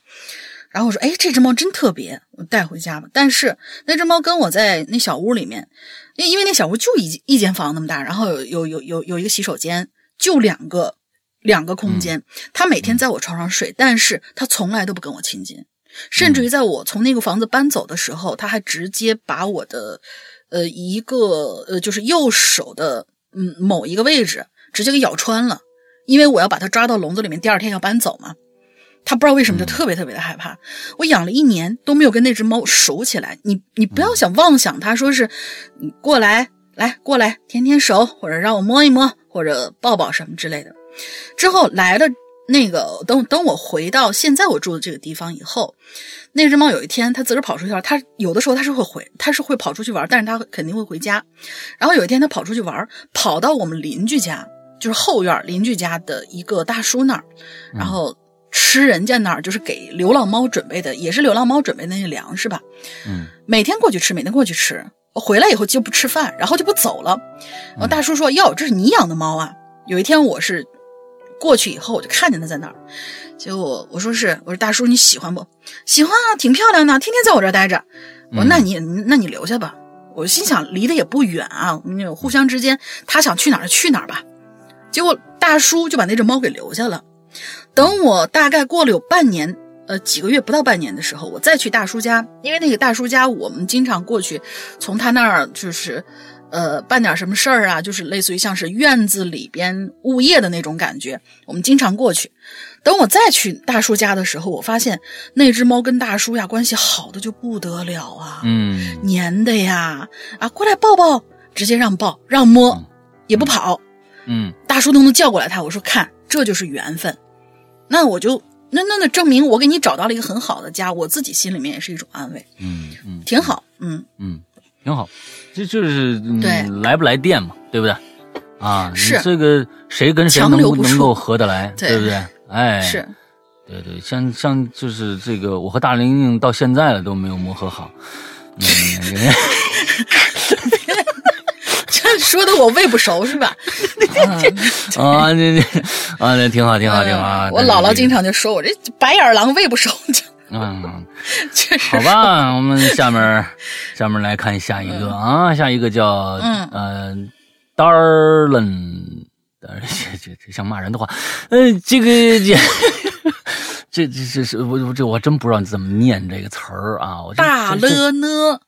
然后我说：“哎，这只猫真特别，我带回家吧。”但是那只猫跟我在那小屋里面，因因为那小屋就一一间房那么大，然后有有有有有一个洗手间，就两个两个空间。它每天在我床上睡，但是它从来都不跟我亲近，甚至于在我从那个房子搬走的时候，它还直接把我的呃一个呃就是右手的嗯某一个位置直接给咬穿了，因为我要把它抓到笼子里面，第二天要搬走嘛。他不知道为什么就特别特别的害怕。我养了一年都没有跟那只猫熟起来。你你不要想妄想，它说是你过来来过来舔舔手，或者让我摸一摸，或者抱抱什么之类的。之后来了那个等等我回到现在我住的这个地方以后，那只猫有一天它自个儿跑出去玩。它有的时候它是会回，它是会跑出去玩，但是它肯定会回家。然后有一天它跑出去玩，跑到我们邻居家，就是后院邻居家的一个大叔那儿，然后。吃人家那儿就是给流浪猫准备的，也是流浪猫准备的那些粮食吧。嗯，每天过去吃，每天过去吃。回来以后就不吃饭，然后就不走了。然后大叔说：“哟，这是你养的猫啊？”有一天我是过去以后，我就看见它在那儿。结果我说是，我说大叔你喜欢不？喜欢啊，挺漂亮的，天天在我这儿待着。我说那你那你留下吧。我心想离得也不远啊，互相之间他想去哪儿去哪儿吧。结果大叔就把那只猫给留下了。等我大概过了有半年，呃，几个月不到半年的时候，我再去大叔家，因为那个大叔家我们经常过去，从他那儿就是，呃，办点什么事儿啊，就是类似于像是院子里边物业的那种感觉，我们经常过去。等我再去大叔家的时候，我发现那只猫跟大叔呀关系好的就不得了啊，嗯，黏的呀，啊，过来抱抱，直接让抱让摸，也不跑，嗯，大叔都能叫过来他，我说看。这就是缘分，那我就那那那证明我给你找到了一个很好的家，我自己心里面也是一种安慰，嗯嗯，挺好，嗯嗯，挺好，这就是对来不来电嘛，对不对？啊，是这个谁跟谁能能够合得来，对不对？哎，是，对对，像像就是这个，我和大玲玲到现在了都没有磨合好，嗯。这 说的我胃不熟是吧？啊，那那啊，那挺好，挺好，挺好。我姥姥经常就说我这白眼狼胃不熟。嗯，确 实。好吧，我们下面下面来看下一个啊，下一个叫嗯呃，Darlen，这这这像骂人的话，嗯，这个这这这这是我这我真不知道你怎么念这个词儿啊，我大了呢。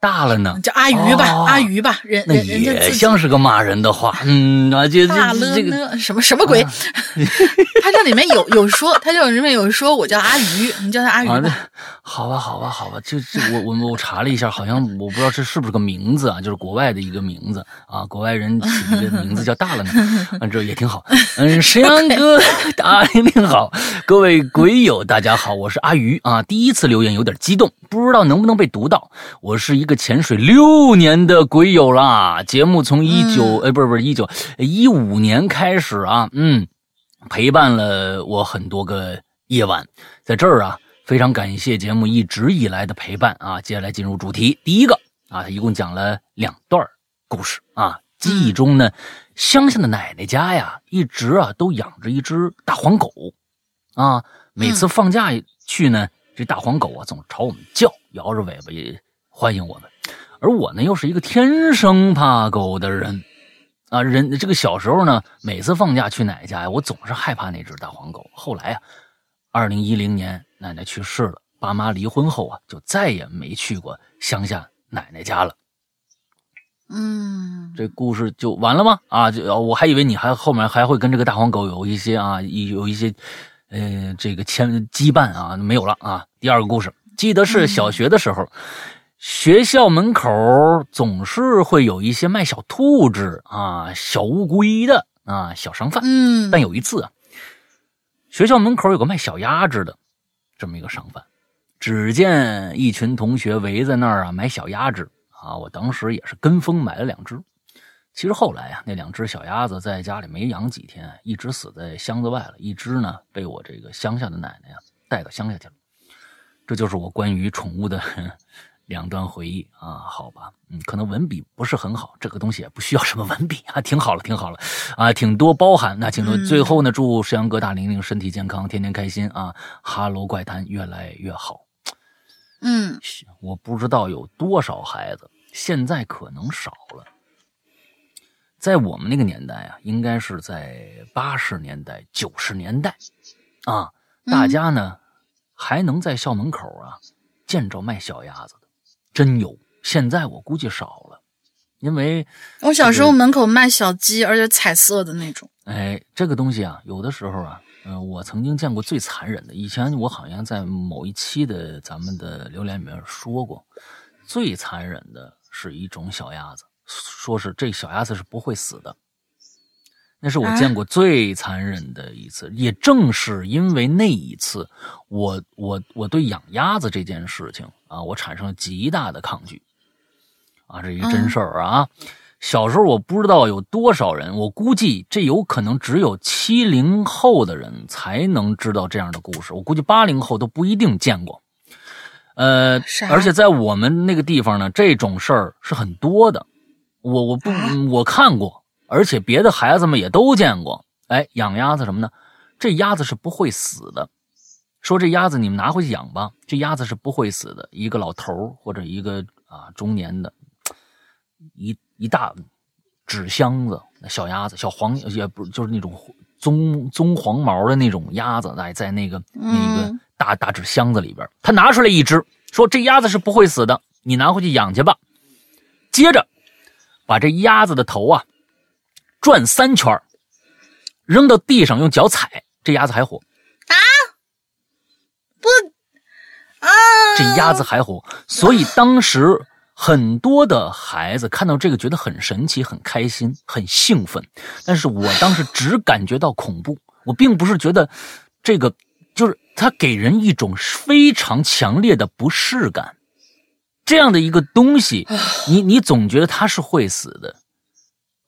大了呢，叫阿鱼吧，阿鱼吧，人那也像是个骂人的话，嗯啊，就大了呢，什么什么鬼？他这里面有有说，他这里面有说我叫阿鱼，你叫他阿鱼吧。好吧，好吧，好吧，这这我我我查了一下，好像我不知道这是不是个名字啊，就是国外的一个名字啊，国外人起的名字叫大了呢，嗯，这也挺好。嗯，石阳哥，大玲玲好，各位鬼友大家好，我是阿鱼啊，第一次留言有点激动，不知道能不能被读到。我是一个潜水六年的鬼友啦，节目从一九哎不是不是一九一五年开始啊，嗯，陪伴了我很多个夜晚，在这儿啊。非常感谢节目一直以来的陪伴啊！接下来进入主题，第一个啊，他一共讲了两段故事啊。记忆中呢，乡下的奶奶家呀，一直啊都养着一只大黄狗啊。每次放假去呢，这大黄狗啊总朝我们叫，摇着尾巴也欢迎我们。而我呢，又是一个天生怕狗的人啊。人这个小时候呢，每次放假去奶奶家呀，我总是害怕那只大黄狗。后来啊，二零一零年。奶奶去世了，爸妈离婚后啊，就再也没去过乡下奶奶家了。嗯，这故事就完了吗？啊，就我还以为你还后面还会跟这个大黄狗有一些啊，有一些呃这个牵羁绊啊，没有了啊。第二个故事，记得是小学的时候，学校门口总是会有一些卖小兔子啊、小乌龟的啊小商贩。嗯，但有一次啊，学校门口有个卖小鸭子的。这么一个商贩，只见一群同学围在那儿啊买小鸭子啊，我当时也是跟风买了两只。其实后来啊，那两只小鸭子在家里没养几天，一只死在箱子外了，一只呢被我这个乡下的奶奶呀带到乡下去了。这就是我关于宠物的。两段回忆啊，好吧，嗯，可能文笔不是很好，这个东西也不需要什么文笔啊，挺好了，挺好了，啊，挺多包涵。那请多最后呢，祝石阳哥大玲玲身体健康，天天开心啊，哈喽怪谈越来越好。嗯，我不知道有多少孩子现在可能少了，在我们那个年代啊，应该是在八十年代、九十年代啊，大家呢还能在校门口啊见着卖小鸭子。真有，现在我估计少了，因为我小时候门口卖小鸡，而且彩色的那种。哎，这个东西啊，有的时候啊，嗯，我曾经见过最残忍的。以前我好像在某一期的咱们的留言里面说过，最残忍的是一种小鸭子，说是这小鸭子是不会死的。那是我见过最残忍的一次，也正是因为那一次，我我我对养鸭子这件事情啊，我产生了极大的抗拒，啊，这一个真事儿啊。小时候我不知道有多少人，我估计这有可能只有七零后的人才能知道这样的故事，我估计八零后都不一定见过。呃，而且在我们那个地方呢，这种事儿是很多的，我我不我看过。而且别的孩子们也都见过，哎，养鸭子什么呢？这鸭子是不会死的。说这鸭子你们拿回去养吧，这鸭子是不会死的。一个老头或者一个啊中年的，一一大纸箱子小鸭子，小黄也不就是那种棕棕黄毛的那种鸭子，在在那个那个大大纸箱子里边，他拿出来一只，说这鸭子是不会死的，你拿回去养去吧。接着把这鸭子的头啊。转三圈扔到地上，用脚踩，这鸭子还活啊！不啊，这鸭子还活，所以当时很多的孩子看到这个觉得很神奇、很开心、很兴奋。但是我当时只感觉到恐怖，我并不是觉得这个就是它给人一种非常强烈的不适感。这样的一个东西，你你总觉得它是会死的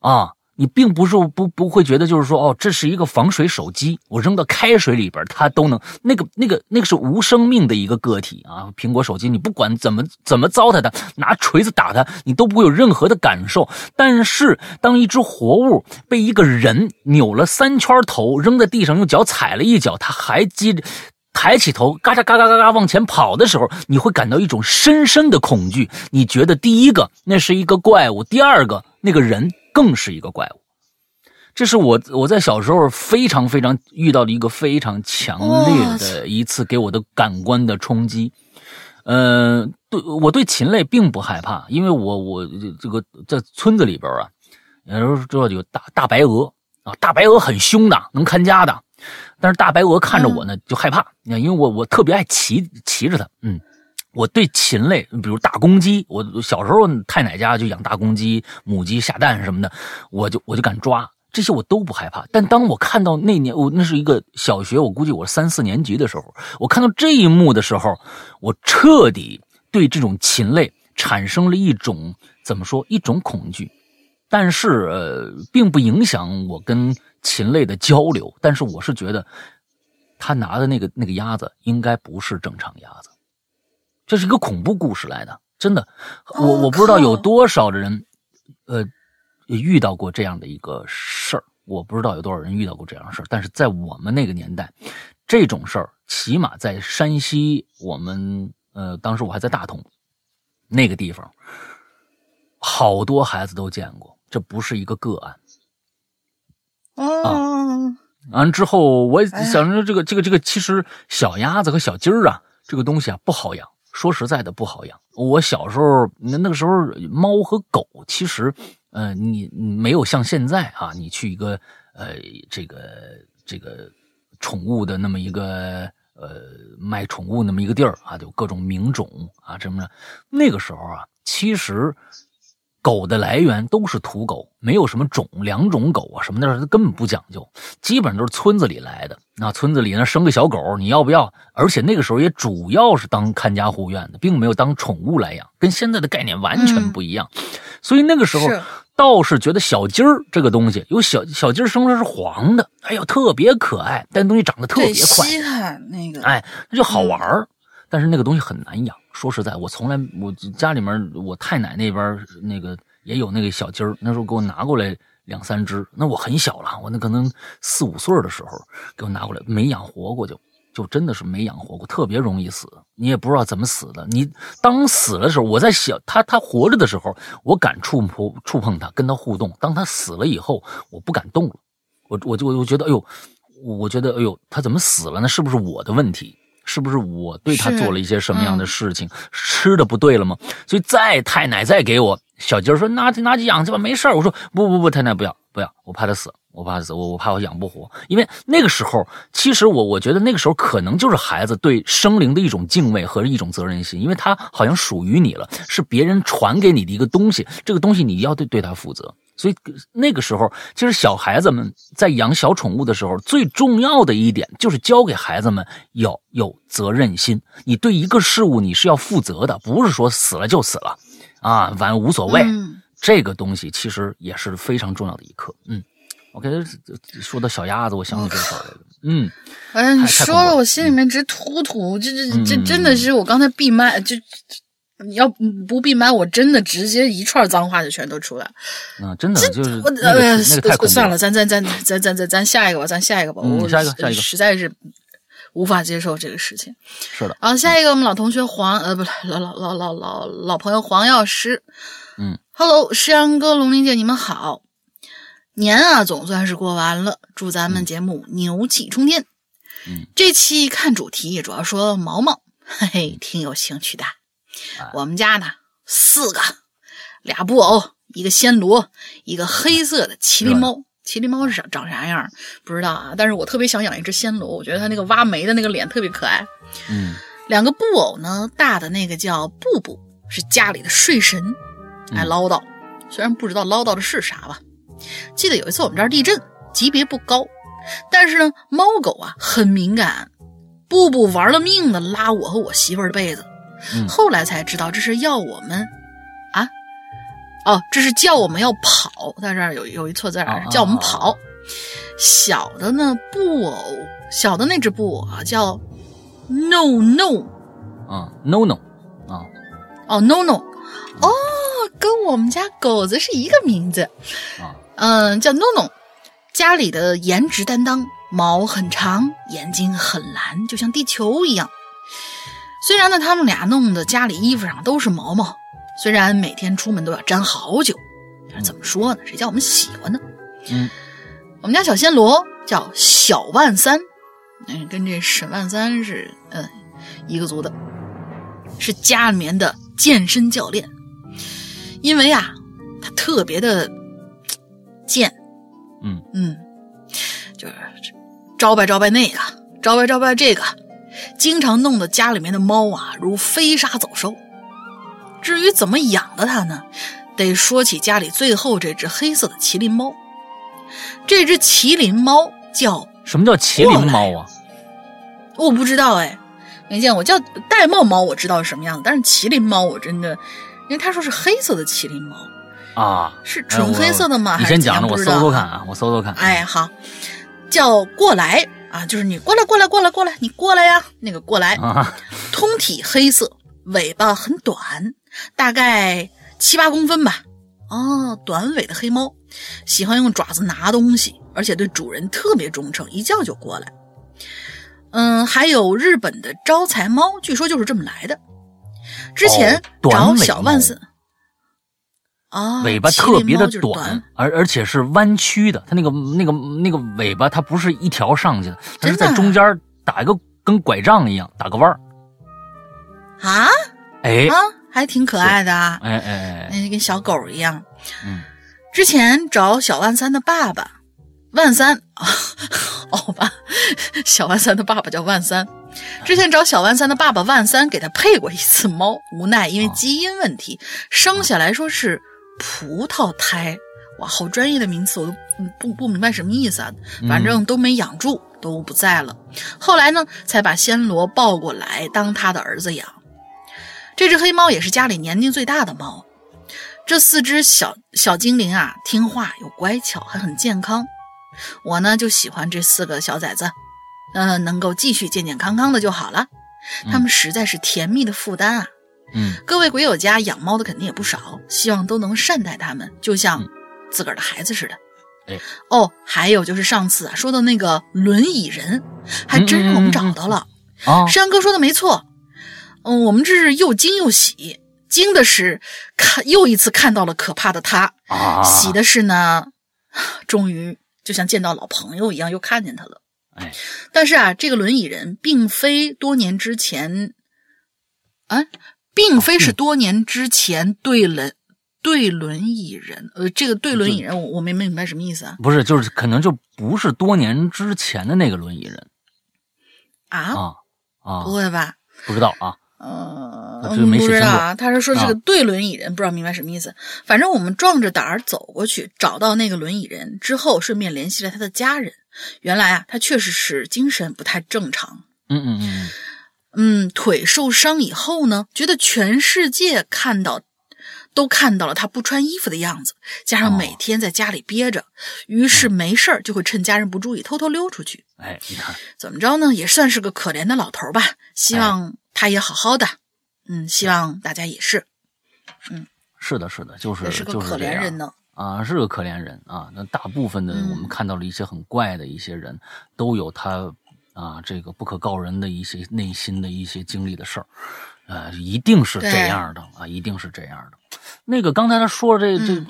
啊。你并不是不不会觉得，就是说，哦，这是一个防水手机，我扔到开水里边，它都能那个那个那个是无生命的一个个体啊。苹果手机，你不管怎么怎么糟蹋它，拿锤子打它，你都不会有任何的感受。但是，当一只活物被一个人扭了三圈头，扔在地上，用脚踩了一脚，它还接着抬起头，嘎嚓嘎嘎嘎嘎往前跑的时候，你会感到一种深深的恐惧。你觉得第一个那是一个怪物，第二个那个人。更是一个怪物，这是我我在小时候非常非常遇到的一个非常强烈的一次给我的感官的冲击。嗯，对我对禽类并不害怕，因为我我这个在村子里边啊，有时候知道有大大白鹅啊，大白鹅很凶的，能看家的。但是大白鹅看着我呢就害怕，因为我我特别爱骑骑着它，嗯，我对禽类，比如大公鸡，我小时候太奶家就养大公鸡、母鸡下蛋什么的，我就我就敢抓，这些我都不害怕。但当我看到那年我那是一个小学，我估计我三四年级的时候，我看到这一幕的时候，我彻底对这种禽类产生了一种怎么说一种恐惧。但是呃，并不影响我跟禽类的交流。但是我是觉得，他拿的那个那个鸭子应该不是正常鸭子，这是一个恐怖故事来的。真的，我我不知道有多少的人，呃，遇到过这样的一个事儿。我不知道有多少人遇到过这样的事儿。但是在我们那个年代，这种事儿起码在山西，我们呃，当时我还在大同那个地方，好多孩子都见过。这不是一个个案，啊，完之后我想着这个这个这个，其实小鸭子和小鸡儿啊，这个东西啊不好养。说实在的，不好养。我小时候那那个时候，猫和狗其实，呃，你没有像现在啊，你去一个呃这个这个宠物的那么一个呃卖宠物那么一个地儿啊，有各种名种啊什么的。那个时候啊，其实。狗的来源都是土狗，没有什么种两种狗啊什么的，根本不讲究，基本上都是村子里来的。那村子里呢生个小狗，你要不要？而且那个时候也主要是当看家护院的，并没有当宠物来养，跟现在的概念完全不一样。所以那个时候倒是觉得小鸡儿这个东西，有小小鸡儿生的是黄的，哎呦特别可爱，但东西长得特别快，稀罕那个，哎，那就好玩儿。但是那个东西很难养。说实在，我从来我家里面我太奶那边那个也有那个小鸡儿，那时候给我拿过来两三只。那我很小了，我那可能四五岁的时候给我拿过来，没养活过，就就真的是没养活过，特别容易死。你也不知道怎么死的。你当死的时候，我在小他他活着的时候，我敢触碰触碰他，跟他互动。当他死了以后，我不敢动了。我我就我觉得，哎呦，我觉得，哎呦，他怎么死了呢？是不是我的问题？是不是我对他做了一些什么样的事情，吃的不对了吗？所以再太奶再给我小鸡儿说拿拿去养去吧，没事儿我说不不不，太奶不要不要，我怕它死，我怕它死，我我怕我养不活。因为那个时候，其实我我觉得那个时候可能就是孩子对生灵的一种敬畏和一种责任心，因为它好像属于你了，是别人传给你的一个东西，这个东西你要对对它负责。所以那个时候，其实小孩子们在养小宠物的时候，最重要的一点就是教给孩子们要有责任心。你对一个事物你是要负责的，不是说死了就死了，啊，反正无所谓。这个东西其实也是非常重要的一课。嗯，OK，说到小鸭子，我想起这事儿来了。嗯，哎呀，你说的我心里面直突突，这这这真的是我刚才闭麦就。你要不闭麦，我真的直接一串脏话就全都出来。啊，真的就是我呃，算了，咱咱咱咱咱咱咱下一个吧，咱下一个吧。我下一个下一个，实在是无法接受这个事情。是的。啊，下一个我们老同学黄呃，不是老老老老老老朋友黄药师。嗯，Hello，石阳哥、龙鳞姐，你们好。年啊，总算是过完了，祝咱们节目牛气冲天。嗯，这期看主题主要说毛毛，嘿嘿，挺有兴趣的。我们家呢，四个，俩布偶，一个暹罗，一个黑色的麒麟猫。麒麟猫是长长啥样？不知道啊。但是我特别想养一只暹罗，我觉得它那个挖煤的那个脸特别可爱。嗯，两个布偶呢，大的那个叫布布，是家里的睡神，爱唠叨。虽然不知道唠叨的是啥吧。记得有一次我们这儿地震，级别不高，但是呢，猫狗啊很敏感。布布玩了命的拉我和我媳妇儿的被子。后来才知道这是要我们啊，哦，这是叫我们要跑，在这儿有有一错字儿，叫我们跑。小的呢布偶，小的那只布偶啊叫 No No，啊 No No，啊。哦 No No，哦，跟我们家狗子是一个名字，啊。嗯叫 No No，家里的颜值担当，毛很长，眼睛很蓝，就像地球一样。虽然呢，他们俩弄的家里衣服上都是毛毛，虽然每天出门都要粘好久，但是怎么说呢？谁叫我们喜欢呢？嗯，我们家小暹罗叫小万三，嗯，跟这沈万三是嗯一个族的，是家里面的健身教练。因为啊，他特别的贱，嗯嗯，就是招拜招拜那个，招拜招拜这个。经常弄得家里面的猫啊如飞沙走兽。至于怎么养的它呢，得说起家里最后这只黑色的麒麟猫。这只麒麟猫叫什么叫麒麟猫啊？我不知道哎，没见过。叫玳瑁猫我知道是什么样子，但是麒麟猫我真的，因为他说是黑色的麒麟猫啊，是纯黑色的吗？你先讲着，我搜搜看啊，我搜搜看。哎，好，叫过来啊，就是你过来，过来，过来，过来，你过来呀，那个过来，啊，通体黑色，尾巴很短，大概七八公分吧。哦，短尾的黑猫，喜欢用爪子拿东西，而且对主人特别忠诚，一叫就过来。嗯，还有日本的招财猫，据说就是这么来的。之前找小万森，啊，尾巴特别的短，短，而而且是弯曲的，它那个那个那个尾巴，它不是一条上去的，它是在中间打一个跟拐杖一样打个弯儿。啊，哎啊，还挺可爱的啊，哎哎哎，跟小狗一样。嗯，之前找小万三的爸爸，万三啊，好吧，小万三的爸爸叫万三。之前找小万三的爸爸万三给他配过一次猫，无奈因为基因问题，生下来说是葡萄胎。哇，好专业的名词，我都不不明白什么意思啊。反正都没养住，都不在了。后来呢，才把暹罗抱过来当他的儿子养。这只黑猫也是家里年龄最大的猫。这四只小小精灵啊，听话又乖巧，还很健康。我呢就喜欢这四个小崽子，嗯，能够继续健健康康的就好了。他们实在是甜蜜的负担啊。嗯，各位鬼友家养猫的肯定也不少，希望都能善待它们，就像自个儿的孩子似的。哎，哦，还有就是上次啊说的那个轮椅人，还真让我们找到了。啊，山哥说的没错。嗯，我们这是又惊又喜。惊的是看又一次看到了可怕的他，啊，喜的是呢，终于就像见到老朋友一样，又看见他了。哎，但是啊，这个轮椅人并非多年之前，啊，并非是多年之前对轮对轮椅人，呃，这个对轮椅人，我我没明白什么意思啊？不是，就是可能就不是多年之前的那个轮椅人啊啊啊，不会吧？不知道啊。呃，这没不知道啊，他是说这个对轮椅人，不知道明白什么意思。反正我们壮着胆儿走过去，找到那个轮椅人之后，顺便联系了他的家人。原来啊，他确实是精神不太正常。嗯嗯嗯嗯，腿受伤以后呢，觉得全世界看到都看到了他不穿衣服的样子，加上每天在家里憋着，于是没事儿就会趁家人不注意偷偷溜出去。哎，你看怎么着呢，也算是个可怜的老头吧。希望他也好好的。嗯，希望大家也是。嗯，是的，是的，就是是个可怜人呢。啊，是个可怜人啊。那大部分的我们看到了一些很怪的一些人，都有他啊这个不可告人的一些内心的一些经历的事儿，呃，一定是这样的啊，一定是这样的。那个刚才他说这这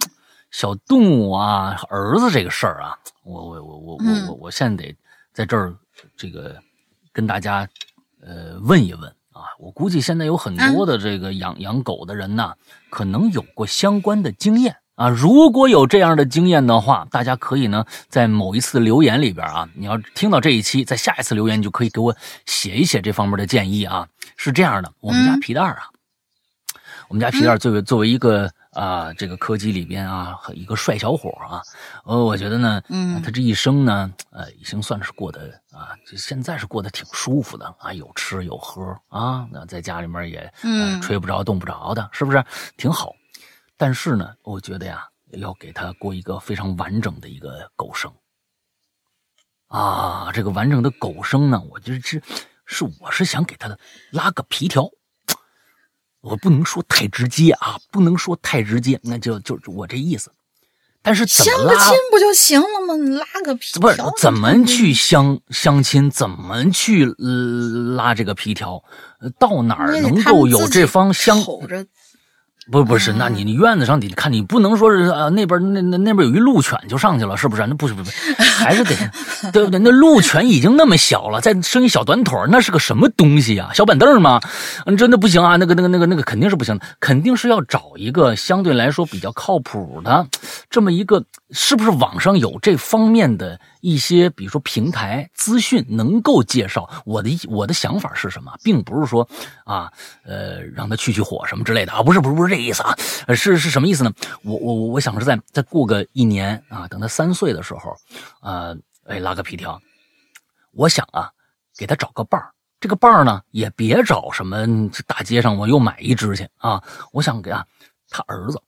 小动物啊，儿子这个事儿啊，我我我我我我我现在得在这儿这个跟大家呃问一问。啊，我估计现在有很多的这个养养狗的人呢，可能有过相关的经验啊。如果有这样的经验的话，大家可以呢在某一次留言里边啊，你要听到这一期，在下一次留言，你就可以给我写一写这方面的建议啊。是这样的，我们家皮蛋啊，我们家皮蛋作为作为一个啊这个柯基里边啊一个帅小伙啊，呃，我觉得呢，嗯，他这一生呢，呃，已经算是过得啊，就现在是过得挺舒服的啊，有吃有喝啊，那在家里面也嗯吹不着冻不着的，是不是挺好？但是呢，我觉得呀，要给他过一个非常完整的一个狗生啊，这个完整的狗生呢，我就是是我是想给他拉个皮条。我不能说太直接啊，不能说太直接，那就就我这意思。但是怎么相个亲不就行了吗？你拉个皮不是怎么去相相亲？怎么去拉这个皮条？到哪儿能够有这方相？不不是，那你你院子上得看，你不能说是啊那边那那那边有一鹿犬就上去了，是不是？那不是不是，还是得 对不对？那鹿犬已经那么小了，再生一小短腿那是个什么东西呀？小板凳吗？嗯，真的不行啊！那个那个那个那个肯定是不行的，肯定是要找一个相对来说比较靠谱的这么一个，是不是网上有这方面的一些，比如说平台资讯能够介绍我的我的想法是什么，并不是说啊，呃，让他去去火什么之类的啊，不是不是不是这意思啊，是是什么意思呢？我我我想是在再过个一年啊，等他三岁的时候，啊，哎，拉个皮条，我想啊，给他找个伴儿，这个伴儿呢，也别找什么大街上我又买一只去啊，我想给啊他儿子。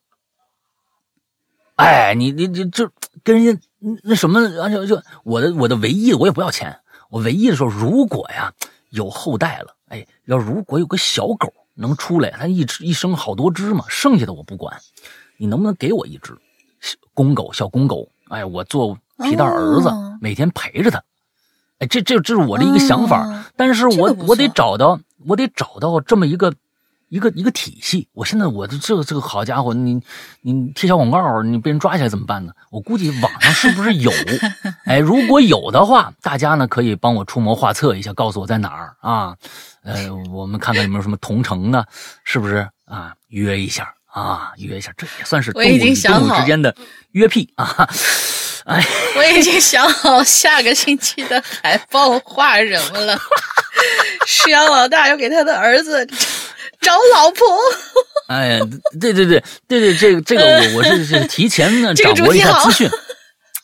哎，你你你就跟人家那什么，就就我的我的唯一，我也不要钱。我唯一的时候，如果呀有后代了，哎，要如果有个小狗能出来，它一只一生好多只嘛，剩下的我不管。你能不能给我一只公狗，小公狗？哎，我做皮蛋儿子，每天陪着它。哎，这这这是我的一个想法，但是我我得找到，我得找到这么一个。一个一个体系，我现在我的这个这个好家伙，你你贴小广告，你被人抓起来怎么办呢？我估计网上是不是有？哎，如果有的话，大家呢可以帮我出谋划策一下，告诉我在哪儿啊？呃，我们看看有没有什么同城的，是不是啊？约一下啊，约一下，这也算是动物与动物之间的约屁啊。哎，我已经想好下个星期的海报画什么了。石阳老大要给他的儿子。找老婆，哎呀，对对对对对，这个这个我我是是提前呢掌握一下资讯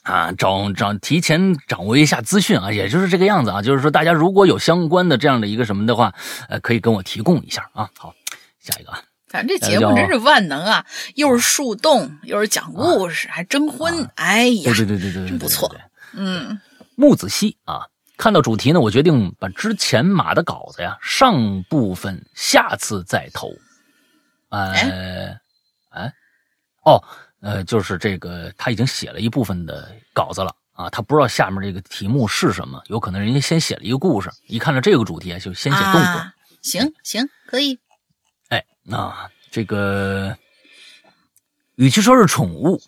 啊，掌掌提前掌握一下资讯啊，也就是这个样子啊，就是说大家如果有相关的这样的一个什么的话，呃，可以跟我提供一下啊。好，下一个啊，咱这节目真是万能啊，又是树洞，又是讲故事，还征婚，哎呀，对对对对对，真不错。嗯，木子熙啊。看到主题呢，我决定把之前码的稿子呀上部分下次再投。呃，哎，哦，呃，就是这个他已经写了一部分的稿子了啊，他不知道下面这个题目是什么，有可能人家先写了一个故事，一看到这个主题就先写动物。行行，可以。哎，那这个与其说是宠物，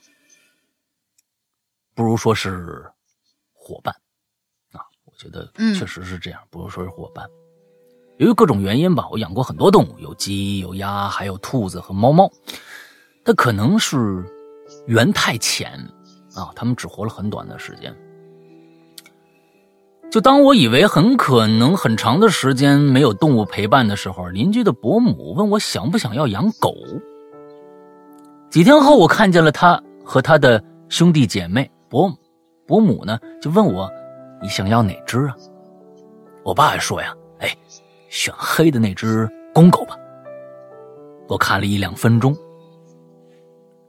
不如说是伙伴。觉得确实是这样，不如说是伙伴。由于各种原因吧，我养过很多动物，有鸡、有鸭，还有兔子和猫猫。它可能是缘太浅啊，它们只活了很短的时间。就当我以为很可能很长的时间没有动物陪伴的时候，邻居的伯母问我想不想要养狗。几天后，我看见了他和他的兄弟姐妹。伯伯母呢，就问我。你想要哪只啊？我爸说呀，哎，选黑的那只公狗吧。我看了一两分钟，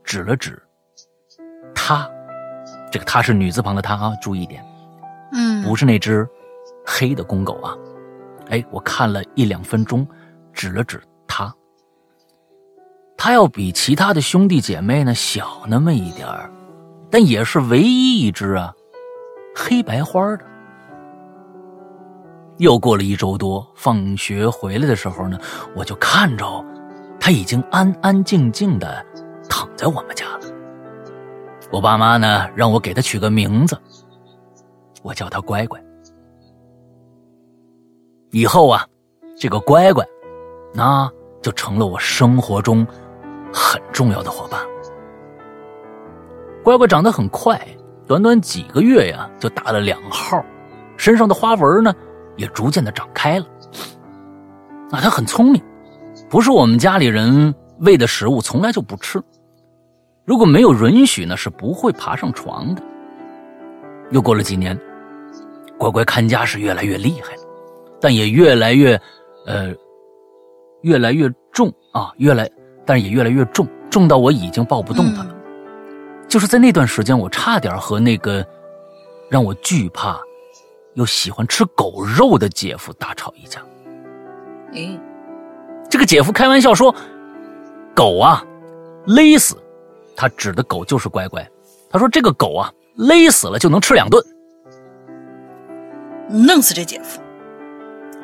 指了指它，这个它是女字旁的它啊，注意点，嗯，不是那只黑的公狗啊。哎，我看了一两分钟，指了指它，它要比其他的兄弟姐妹呢小那么一点儿，但也是唯一一只啊。黑白花的，又过了一周多，放学回来的时候呢，我就看着他已经安安静静的躺在我们家了。我爸妈呢，让我给他取个名字，我叫他乖乖。以后啊，这个乖乖，那就成了我生活中很重要的伙伴。乖乖长得很快。短短几个月呀，就大了两号，身上的花纹呢，也逐渐的长开了。啊，它很聪明，不是我们家里人喂的食物，从来就不吃。如果没有允许呢，是不会爬上床的。又过了几年，乖乖看家是越来越厉害了，但也越来越，呃，越来越重啊，越来，但是也越来越重，重到我已经抱不动它了。就是在那段时间，我差点和那个让我惧怕又喜欢吃狗肉的姐夫大吵一架。嗯，这个姐夫开玩笑说：“狗啊，勒死他指的狗就是乖乖。他说这个狗啊，勒死了就能吃两顿，弄死这姐夫。”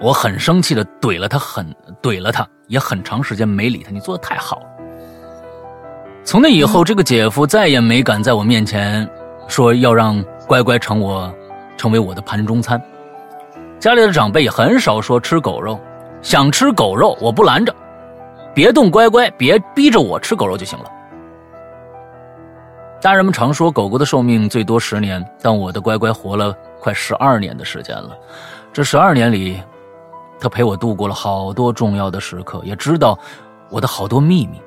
我很生气的怼了他，很怼了他，也很长时间没理他。你做的太好了。从那以后，这个姐夫再也没敢在我面前说要让乖乖成我成为我的盘中餐。家里的长辈也很少说吃狗肉，想吃狗肉我不拦着，别动乖乖，别逼着我吃狗肉就行了。大人们常说狗狗的寿命最多十年，但我的乖乖活了快十二年的时间了。这十二年里，它陪我度过了好多重要的时刻，也知道我的好多秘密。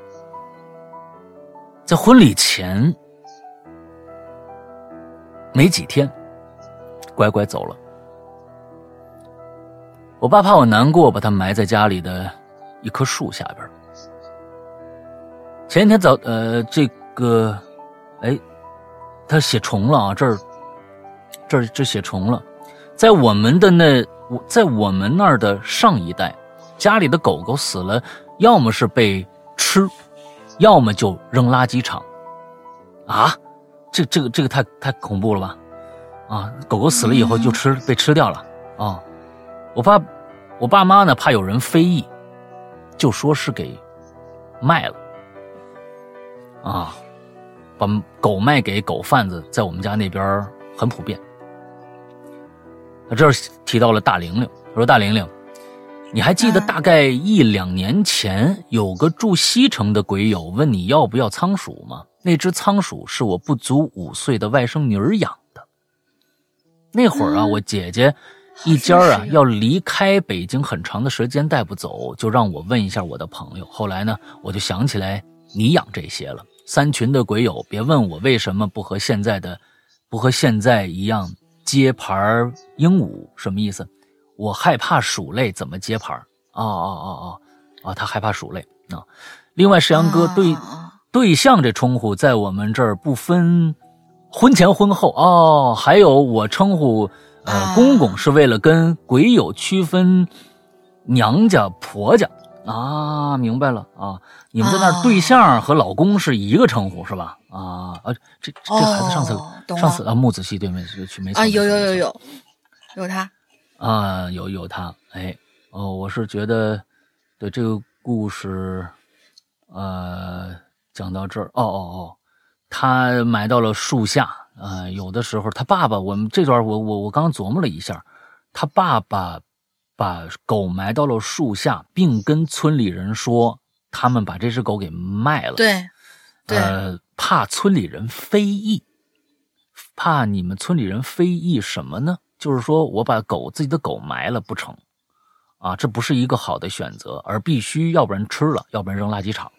在婚礼前没几天，乖乖走了。我爸怕我难过，把它埋在家里的一棵树下边。前一天早，呃，这个，哎，他写重了啊，这儿，这儿这写重了，在我们的那，在我们那儿的上一代，家里的狗狗死了，要么是被吃。要么就扔垃圾场，啊，这这个这个太太恐怖了吧，啊，狗狗死了以后就吃被吃掉了啊，我爸我爸妈呢怕有人非议，就说是给卖了，啊，把狗卖给狗贩子，在我们家那边很普遍。这儿提到了大玲玲，我说大玲玲。你还记得大概一两年前有个住西城的鬼友问你要不要仓鼠吗？那只仓鼠是我不足五岁的外甥女儿养的。那会儿啊，我姐姐一家啊要离开北京很长的时间带不走，就让我问一下我的朋友。后来呢，我就想起来你养这些了。三群的鬼友，别问我为什么不和现在的不和现在一样接盘鹦鹉，什么意思？我害怕鼠类怎么接盘儿？哦哦哦哦，啊，他害怕鼠类啊。另外，石阳哥对对象这称呼在我们这儿不分婚前婚后哦。还有，我称呼呃公公是为了跟鬼友区分娘家婆家啊。明白了啊，你们在那儿对象和老公是一个称呼是吧？啊啊，这这孩子上次上次啊木子熙对没去没啊有有有有有他。啊，有有他，哎，哦，我是觉得，对这个故事，呃，讲到这儿，哦哦哦，他埋到了树下，啊，有的时候他爸爸，我们这段我我我刚琢磨了一下，他爸爸把狗埋到了树下，并跟村里人说，他们把这只狗给卖了，对，呃，怕村里人非议，怕你们村里人非议什么呢？就是说我把狗自己的狗埋了不成，啊，这不是一个好的选择，而必须要不然吃了，要不然扔垃圾场。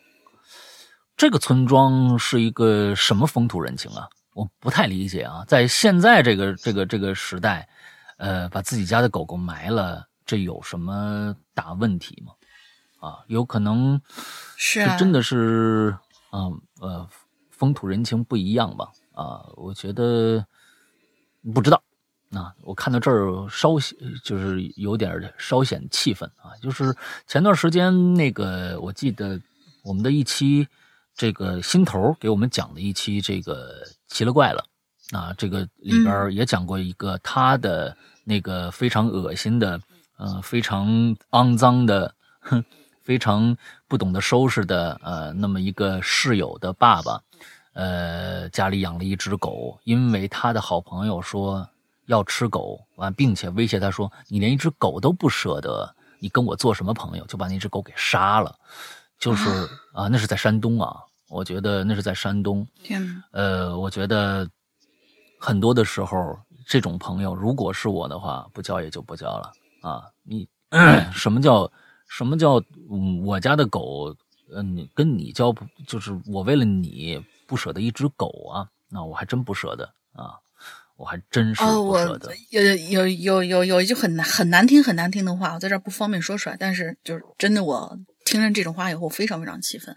这个村庄是一个什么风土人情啊？我不太理解啊。在现在这个这个这个时代，呃，把自己家的狗狗埋了，这有什么大问题吗？啊，有可能是真的是啊呃风土人情不一样吧？啊，我觉得不知道。那我看到这儿稍显就是有点稍显气愤啊，就是前段时间那个我记得我们的一期这个新头给我们讲的一期这个奇了怪了啊，这个里边也讲过一个他的那个非常恶心的，呃，非常肮脏的，哼，非常不懂得收拾的，呃，那么一个室友的爸爸，呃，家里养了一只狗，因为他的好朋友说。要吃狗完，并且威胁他说：“你连一只狗都不舍得，你跟我做什么朋友？”就把那只狗给杀了。就是啊，那是在山东啊，我觉得那是在山东。天呃，我觉得很多的时候，这种朋友，如果是我的话，不交也就不交了啊。你 什么叫什么叫我家的狗？嗯，跟你交不就是我为了你不舍得一只狗啊？那我还真不舍得啊。我还真是不舍得。有有有有有一句很难很难听很难听的话，我在这儿不方便说出来。但是就是真的，我听了这种话以后，非常非常气愤。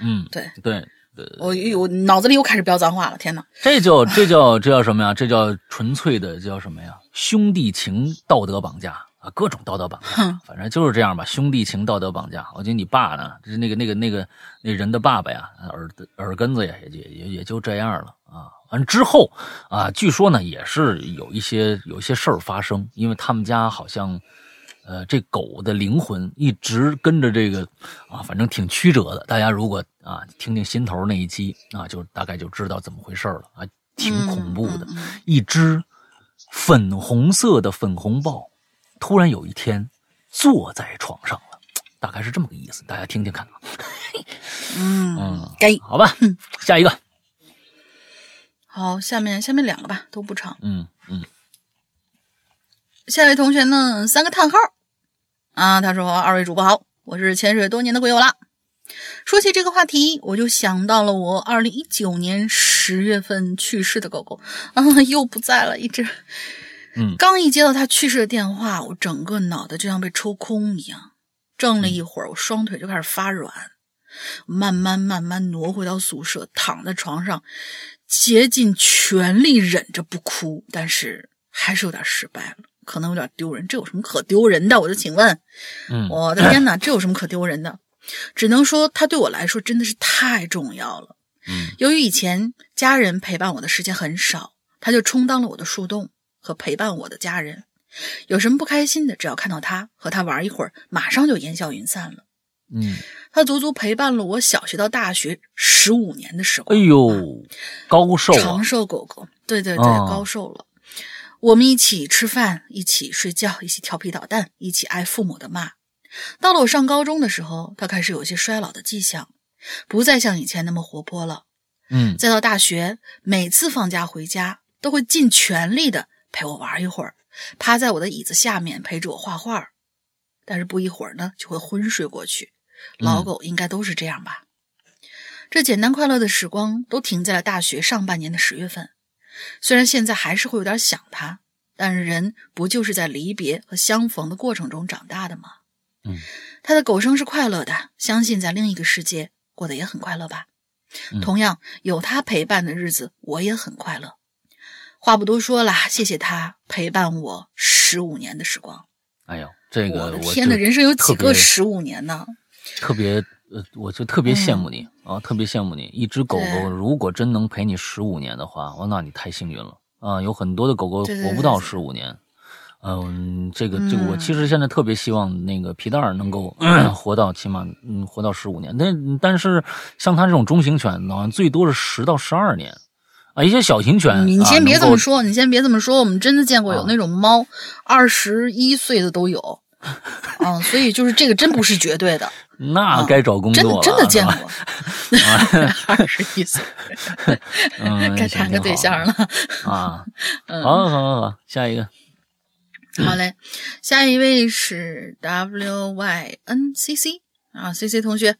嗯，对对，我我脑子里又开始飙脏话了。天哪，这叫这叫这叫什么呀？这叫纯粹的叫什么呀？兄弟情道德绑架啊！各种道德绑架，反正就是这样吧。兄弟情道德绑架。我觉得你爸呢，就是那个那个那个那人的爸爸呀，耳耳根子呀，也也也也就这样了啊。完之后，啊，据说呢也是有一些有一些事儿发生，因为他们家好像，呃，这狗的灵魂一直跟着这个，啊，反正挺曲折的。大家如果啊听听心头那一期啊，就大概就知道怎么回事了啊，挺恐怖的。一只粉红色的粉红豹，突然有一天坐在床上了，大概是这么个意思。大家听听看啊。嗯，该好吧，下一个。好，下面下面两个吧，都不长。嗯嗯，下一位同学呢，三个叹号啊，他说：“二位主播好，我是潜水多年的鬼友啦。说起这个话题，我就想到了我二零一九年十月份去世的狗狗啊，又不在了，一直。嗯，刚一接到他去世的电话，我整个脑袋就像被抽空一样，怔了一会儿，我双腿就开始发软，慢慢慢慢挪回到宿舍，躺在床上，竭尽全力忍着不哭，但是还是有点失败了，可能有点丢人。这有什么可丢人的？我就请问，嗯，我 的天哪，这有什么可丢人的？只能说他对我来说真的是太重要了。嗯，由于以前家人陪伴我的时间很少，他就充当了我的树洞和陪伴我的家人。有什么不开心的，只要看到他和他玩一会儿，马上就烟消云散了。嗯，他足足陪伴了我小学到大学十五年的时哎。呦，高寿啊长！寿狗狗，对对对，哦高寿了。我们一起吃饭，一起睡觉，一起调皮捣蛋，一起挨父母的骂。到了我上高中的时候，他开始有些衰老的迹象，不再像以前那么活泼了。嗯再到大学，每次放假回家，都会尽全力的陪我玩一会儿，趴在我的椅子下面陪着我画画。但是不一会儿呢，就会昏睡过去。老狗应该都是这样吧？这简单快乐的时光都停在了大学上半年的十月份。虽然现在还是会有点想他，但是人不就是在离别和相逢的过程中长大的吗？嗯，他的狗生是快乐的，相信在另一个世界过得也很快乐吧。嗯同样有他陪伴的日子，我也很快乐。话不多说了，谢谢他陪伴我十五年的时光。哎呦，这我的天呐，人生有几个十五年呢？特别呃，我就特别羡慕你、啊，特别羡慕你。一只狗狗如果真能陪你十五年的话，哇，那你太幸运了啊！有很多的狗狗活不到十五年。嗯，这个这个，我嗯其实现在特别希望那个皮蛋儿能够 活到起码嗯活到十五年。但但是像它这种中型犬，好像最多是十到十二年啊。一些小型犬，你先别这么说，你先别这么说，我们真的见过有啊那种猫二十一岁的都有，啊，所以就是这个真不是绝对的，那该找工作了，真的真的见过，二十一岁，嗯，该谈个对象了。好啊。嗯，好，好，好，好，下一个。好嘞，下一位是 W Y N C C 啊，C C 同学，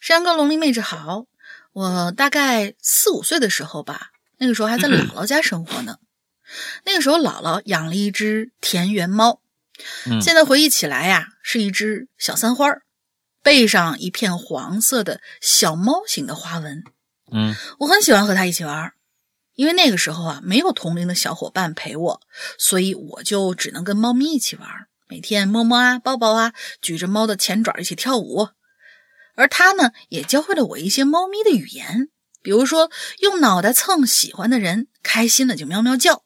山哥龙鳞妹纸好。我大概四五岁的时候吧，那个时候还在姥姥家生活呢。那个时候姥姥养了一只田园猫，嗯现在回忆起来呀，是一只小三花儿，背上一片黄色的小猫形的花纹。嗯我很喜欢和它一起玩，因为那个时候啊没有同龄的小伙伴陪我，所以我就只能跟猫咪一起玩，每天摸摸啊、抱抱啊，举着猫的前爪一起跳舞。而它呢，也教会了我一些猫咪的语言，比如说用脑袋蹭喜欢的人，开心了就喵喵叫。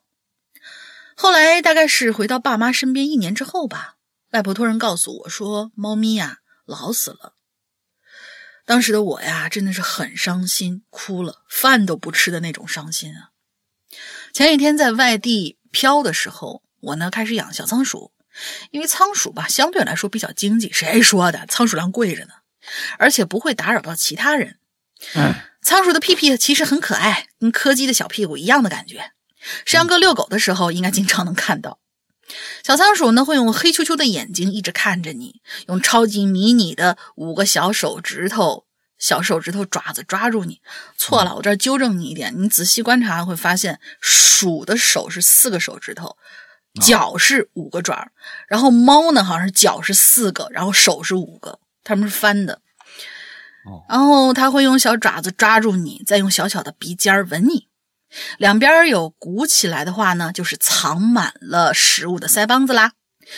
后来大概是回到爸妈身边一年之后吧，外婆突然告诉我说，猫咪呀、老死了。当时的我呀，真的是很伤心，哭了，饭都不吃的那种伤心啊。前几天在外地漂的时候，我呢开始养小仓鼠，因为仓鼠吧相对来说比较经济，谁说的？仓鼠粮贵着呢，而且不会打扰到其他人。嗯，仓鼠的屁屁其实很可爱，跟柯基的小屁股一样的感觉。山羊哥遛狗的时候，应该经常能看到。小仓鼠呢，会用黑黢黢的眼睛一直看着你，用超级迷你的五个小手指头、小手指头爪子抓住你。错了，我这儿纠正你一点，你仔细观察会发现，鼠的手是四个手指头，脚是五个爪儿，然后猫呢好像是脚是四个，然后手是五个，它们是翻的。哦然后它会用小爪子抓住你，再用小小的鼻尖儿吻你。两边有鼓起来的话呢，就是藏满了食物的腮帮子啦。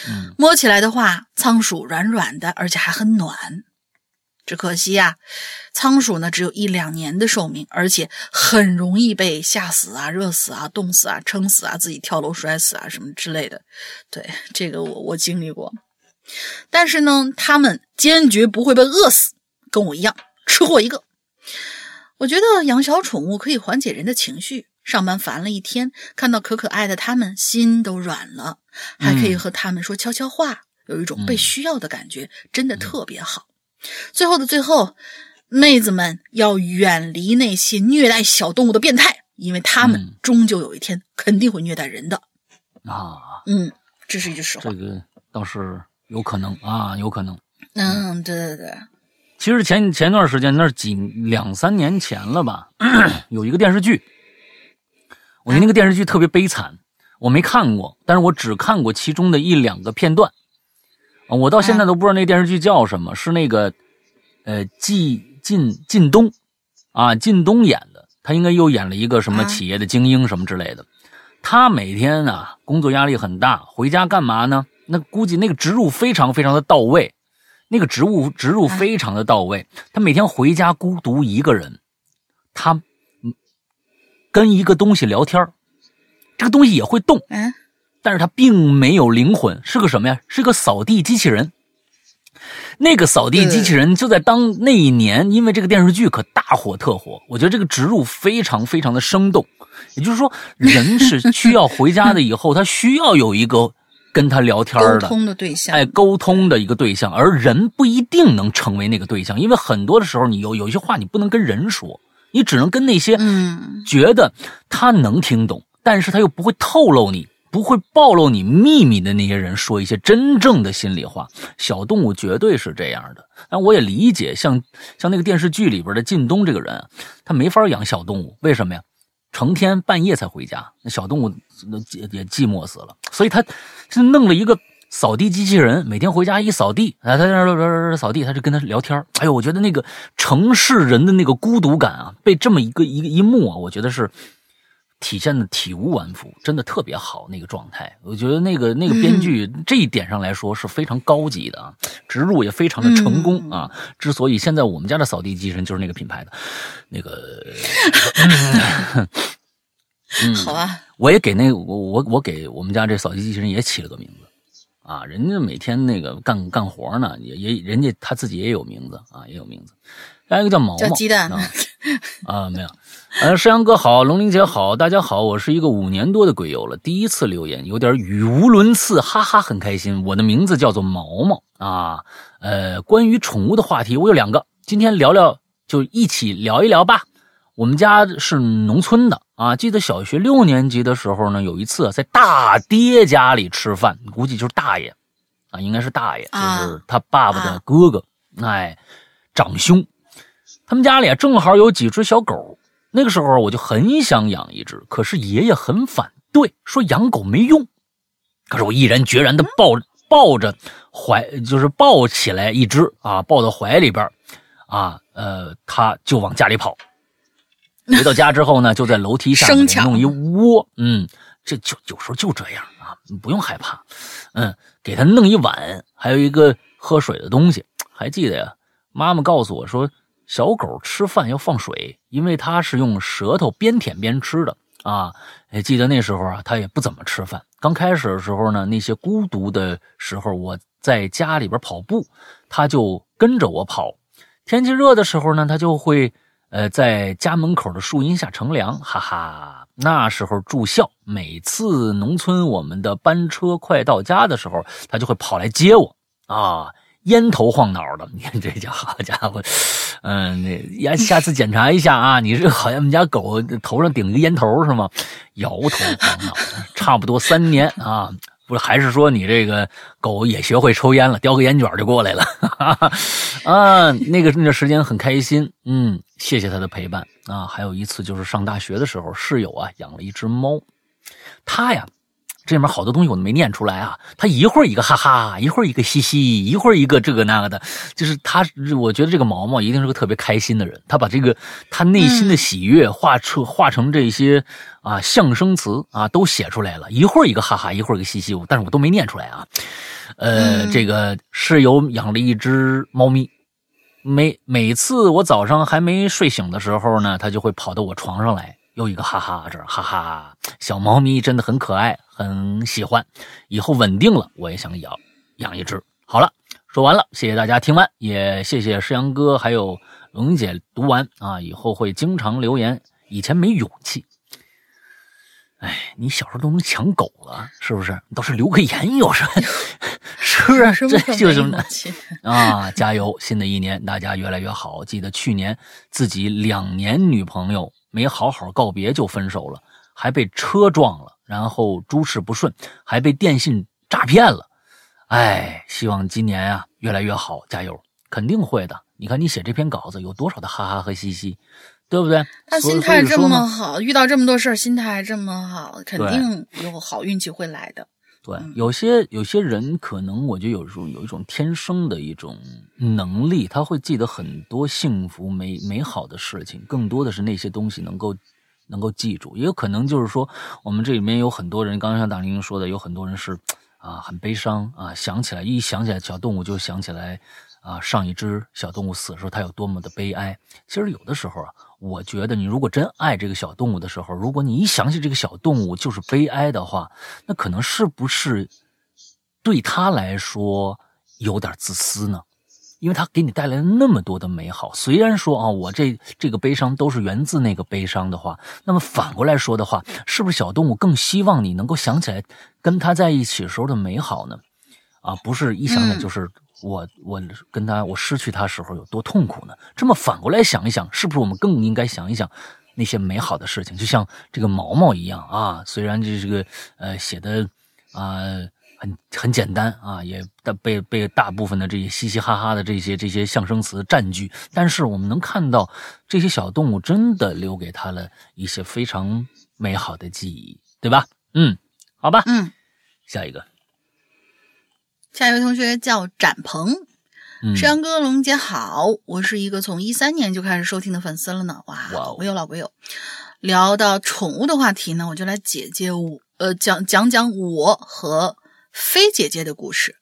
嗯摸起来的话，仓鼠软软的，而且还很暖。只可惜呀、仓鼠呢只有一两年的寿命，而且很容易被吓死啊、热死啊、冻死啊、撑死啊、自己跳楼摔死啊什么之类的。对，这个我我经历过。但是呢，它们坚决不会被饿死，跟我一样吃货一个。我觉得养小宠物可以缓解人的情绪，上班烦了一天，看到可可爱的它们，心都软了，还可以和它们说悄悄话，有一种被需要的感觉，真的特别好。最后的最后，妹子们要远离那些虐待小动物的变态，因为他们终究有一天肯定会虐待人的。啊，嗯，这是一句实话。这个倒是有可能啊，有可能。嗯，对对对。其实前前段时间，那是几两三年前了吧，有一个电视剧，我觉得那个电视剧特别悲惨，我没看过，但是我只看过其中的一两个片段。我到现在都不知道那电视剧叫什么，是那个呃，季靳靳东啊，靳东演的，他应该又演了一个什么企业的精英什么之类的。他每天啊工作压力很大，回家干嘛呢？那估计那个植入非常非常的到位。那个植物植入非常的到位，他每天回家孤独一个人，他跟一个东西聊天这个东西也会动，嗯，但是他并没有灵魂，是个什么呀？是个扫地机器人。那个扫地机器人就在当那一年，因为这个电视剧可大火特火，我觉得这个植入非常非常的生动。也就是说，人是需要回家的以后，他需要有一个。跟他聊天的，沟通的对象，哎，沟通的一个对象，而人不一定能成为那个对象，因为很多的时候，你有有一些话你不能跟人说，你只能跟那些嗯觉得他能听懂，但是他又不会透露你不会暴露你秘密的那些人说一些真正的心里话。小动物绝对是这样的，但我也理解，像像那个电视剧里边的靳东这个人，他没法养小动物，为什么呀？成天半夜才回家，那小动物那也也寂寞死了，所以他就弄了一个扫地机器人，每天回家一扫地，啊，他在那扫地，他就跟他聊天。哎呦，我觉得那个城市人的那个孤独感啊，被这么一个一个一幕啊，我觉得是。体现的体无完肤，真的特别好那个状态。我觉得那个那个编剧这一点上来说是非常高级的啊，植入也非常的成功啊。之所以现在我们家的扫地机器人就是那个品牌的，那个，嗯，好吧，我也给那我我我给我们家这扫地机器人也起了个名字啊，人家每天那个干干活呢，也也人家他自己也有名字啊，也有名字。还有一个叫毛毛，叫鸡蛋啊啊，没有。呃，山羊哥好，龙玲姐好，大家好，我是一个五年多的鬼友了，第一次留言，有点语无伦次，哈哈，很开心。我的名字叫做毛毛啊。呃，关于宠物的话题，我有两个，今天聊聊，就一起聊一聊吧。我们家是农村的啊，记得小学六年级的时候呢，有一次在大爹家里吃饭，估计就是大爷啊，应该是大爷，就是他爸爸的哥哥，哎，长兄。他们家里啊，正好有几只小狗。那个时候我就很想养一只，可是爷爷很反对，说养狗没用。可是我毅然决然的抱抱着怀，就是抱起来一只啊，抱到怀里边啊，呃，他就往家里跑。回到家之后呢，就在楼梯下弄一窝。嗯，这就有时候就这样啊，不用害怕。嗯，给他弄一碗，还有一个喝水的东西。还记得呀，妈妈告诉我说。小狗吃饭要放水，因为它是用舌头边舔边吃的啊！记得那时候啊，它也不怎么吃饭。刚开始的时候呢，那些孤独的时候，我在家里边跑步，它就跟着我跑。天气热的时候呢，它就会呃在家门口的树荫下乘凉。哈哈，那时候住校，每次农村我们的班车快到家的时候，它就会跑来接我啊。烟头晃脑的，你看这家好家伙，嗯，那呀，下次检查一下啊，你这好像我们家狗头上顶一个烟头是吗？摇头晃脑，差不多三年啊，不是还是说你这个狗也学会抽烟了，叼个烟卷就过来了 啊？那个那时间很开心，嗯，谢谢他的陪伴啊。还有一次就是上大学的时候，室友啊养了一只猫，他呀。这里面好多东西我都没念出来啊！他一会儿一个哈哈，一会儿一个嘻嘻，一会儿一个这个那个的，就是他。我觉得这个毛毛一定是个特别开心的人，他把这个他内心的喜悦画出画成这些啊象声词啊都写出来了。一会儿一个哈哈，一会儿一个嘻嘻，但是我都没念出来啊。呃，这个室友养了一只猫咪，每每次我早上还没睡醒的时候呢，他就会跑到我床上来。又一个哈哈，这哈哈，小猫咪真的很可爱，很喜欢。以后稳定了，我也想养养一只。好了，说完了，谢谢大家听完，也谢谢诗阳哥还有龙姐读完啊。以后会经常留言，以前没勇气。哎，你小时候都能抢狗了，是不是？倒是留个言有什么？是不是？这就是 啊！加油！新的一年大家越来越好。记得去年自己两年女朋友。没好好告别就分手了，还被车撞了，然后诸事不顺，还被电信诈骗了。哎，希望今年啊越来越好，加油！肯定会的。你看你写这篇稿子有多少的哈哈和嘻嘻，对不对？他心态这么好，遇到这么多事儿，心态还这么好，肯定有好运气会来的。对，有些有些人可能我觉得有时候有一种天生的一种能力，他会记得很多幸福美美好的事情，更多的是那些东西能够能够记住。也有可能就是说，我们这里面有很多人，刚刚像大玲说的，有很多人是。啊，很悲伤啊！想起来，一想起来小动物，就想起来啊，上一只小动物死的时候，它有多么的悲哀。其实有的时候啊，我觉得你如果真爱这个小动物的时候，如果你一想起这个小动物就是悲哀的话，那可能是不是对他来说有点自私呢？因为它给你带来了那么多的美好，虽然说啊，我这这个悲伤都是源自那个悲伤的话，那么反过来说的话，是不是小动物更希望你能够想起来跟它在一起时候的美好呢？啊，不是一想起就是我我跟他我失去他时候有多痛苦呢？这么反过来想一想，是不是我们更应该想一想那些美好的事情？就像这个毛毛一样啊，虽然这这个呃写的啊。很很简单啊，也被被大部分的这些嘻嘻哈哈的这些这些象声词占据。但是我们能看到，这些小动物真的留给他了一些非常美好的记忆，对吧？嗯，好吧。嗯，下一个，下一位同学叫展鹏，山阳哥、龙姐好，我是一个从一三年就开始收听的粉丝了呢。哇，老鬼友老鬼友，聊到宠物的话题呢，我就来解解我呃讲讲讲我和。飞姐姐的故事，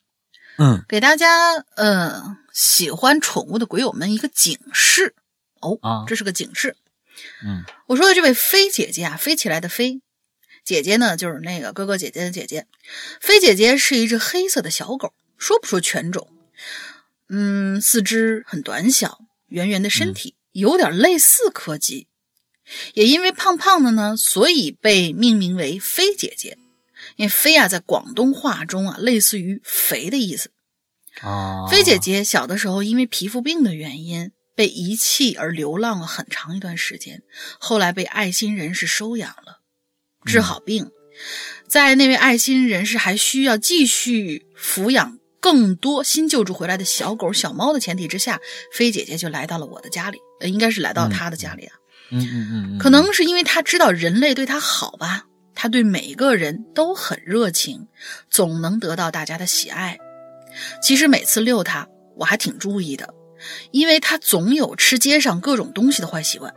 嗯，给大家，呃，喜欢宠物的鬼友们一个警示。哦，啊，这是个警示，嗯，我说的这位飞姐姐啊，飞起来的飞。姐姐呢，就是那个哥哥姐姐的姐姐，飞姐姐是一只黑色的小狗，说不出犬种，嗯，四肢很短小，圆圆的身体，有点类似柯基，也因为胖胖的呢，所以被命名为飞姐姐。因为飞啊，在广东话中啊，类似于肥的意思。啊，飞姐姐小的时候因为皮肤病的原因被遗弃而流浪了很长一段时间，后来被爱心人士收养了，治好病。在那位爱心人士还需要继续抚养更多新救助回来的小狗小猫的前提之下，飞姐姐就来到了我的家里，呃，应该是来到他的家里啊。嗯嗯嗯，可能是因为他知道人类对他好吧。他对每个人都很热情，总能得到大家的喜爱。其实每次遛他，我还挺注意的，因为他总有吃街上各种东西的坏习惯。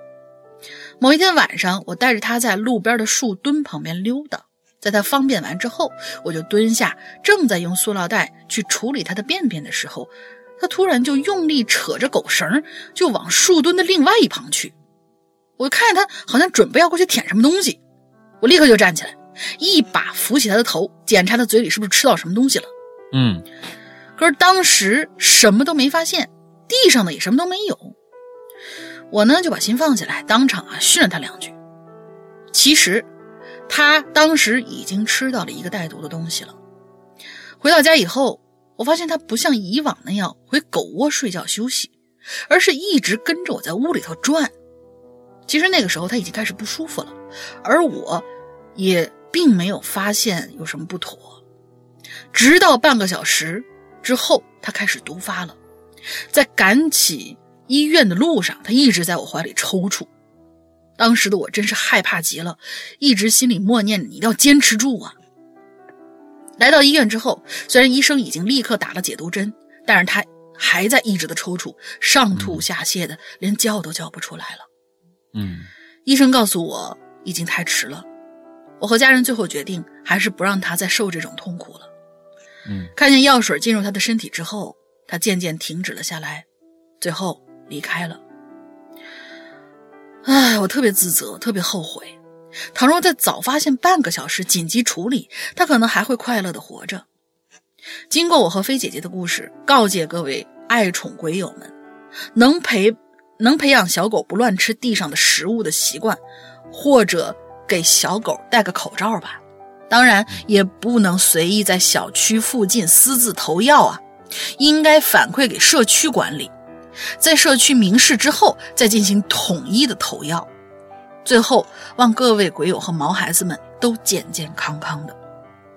某一天晚上，我带着他在路边的树墩旁边溜达，在他方便完之后，我就蹲下，正在用塑料袋去处理他的便便的时候，他突然就用力扯着狗绳，就往树墩的另外一旁去。我看见他好像准备要过去舔什么东西。我立刻就站起来，一把扶起他的头，检查他嘴里是不是吃到什么东西了。嗯，可是当时什么都没发现，地上呢也什么都没有。我呢就把心放下来，当场啊训了他两句。其实他当时已经吃到了一个带毒的东西了。回到家以后，我发现他不像以往那样回狗窝睡觉休息，而是一直跟着我在屋里头转。其实那个时候他已经开始不舒服了，而我，也并没有发现有什么不妥。直到半个小时之后，他开始毒发了，在赶起医院的路上，他一直在我怀里抽搐。当时的我真是害怕极了，一直心里默念：“你一定要坚持住啊！”来到医院之后，虽然医生已经立刻打了解毒针，但是他还在一直的抽搐，上吐下泻的，连叫都叫不出来了。嗯，医生告诉我已经太迟了。我和家人最后决定，还是不让他再受这种痛苦了。嗯，看见药水进入他的身体之后，他渐渐停止了下来，最后离开了。唉，我特别自责，特别后悔。倘若再早发现半个小时，紧急处理，他可能还会快乐的活着。经过我和飞姐姐的故事，告诫各位爱宠鬼友们，能培。能培养小狗不乱吃地上的食物的习惯，或者给小狗戴个口罩吧。当然，也不能随意在小区附近私自投药啊，应该反馈给社区管理，在社区明示之后再进行统一的投药。最后，望各位鬼友和毛孩子们都健健康康的。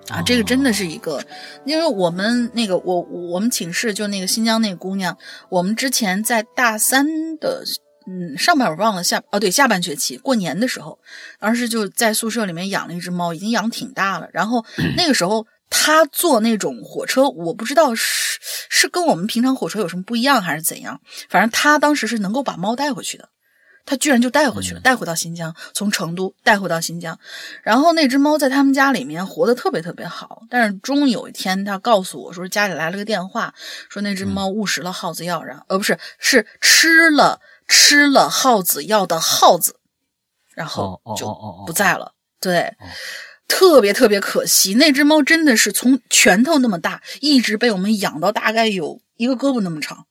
啊，这个真的是一个，因为我们那个我我们寝室就那个新疆那个姑娘，我们之前在大三的嗯上半我忘了下哦对下半学期过年的时候，当时就在宿舍里面养了一只猫，已经养挺大了。然后 那个时候他坐那种火车，我不知道是是跟我们平常火车有什么不一样还是怎样，反正他当时是能够把猫带回去的。他居然就带回去了，带回到新疆，从成都带回到新疆，然后那只猫在他们家里面活得特别特别好。但是终有一天，他告诉我说，家里来了个电话，说那只猫误食了耗子药，然呃不是，是吃了吃了耗子药的耗子，然后就不在了。对，特别特别可惜，那只猫真的是从拳头那么大，一直被我们养到大概有一个胳膊那么长。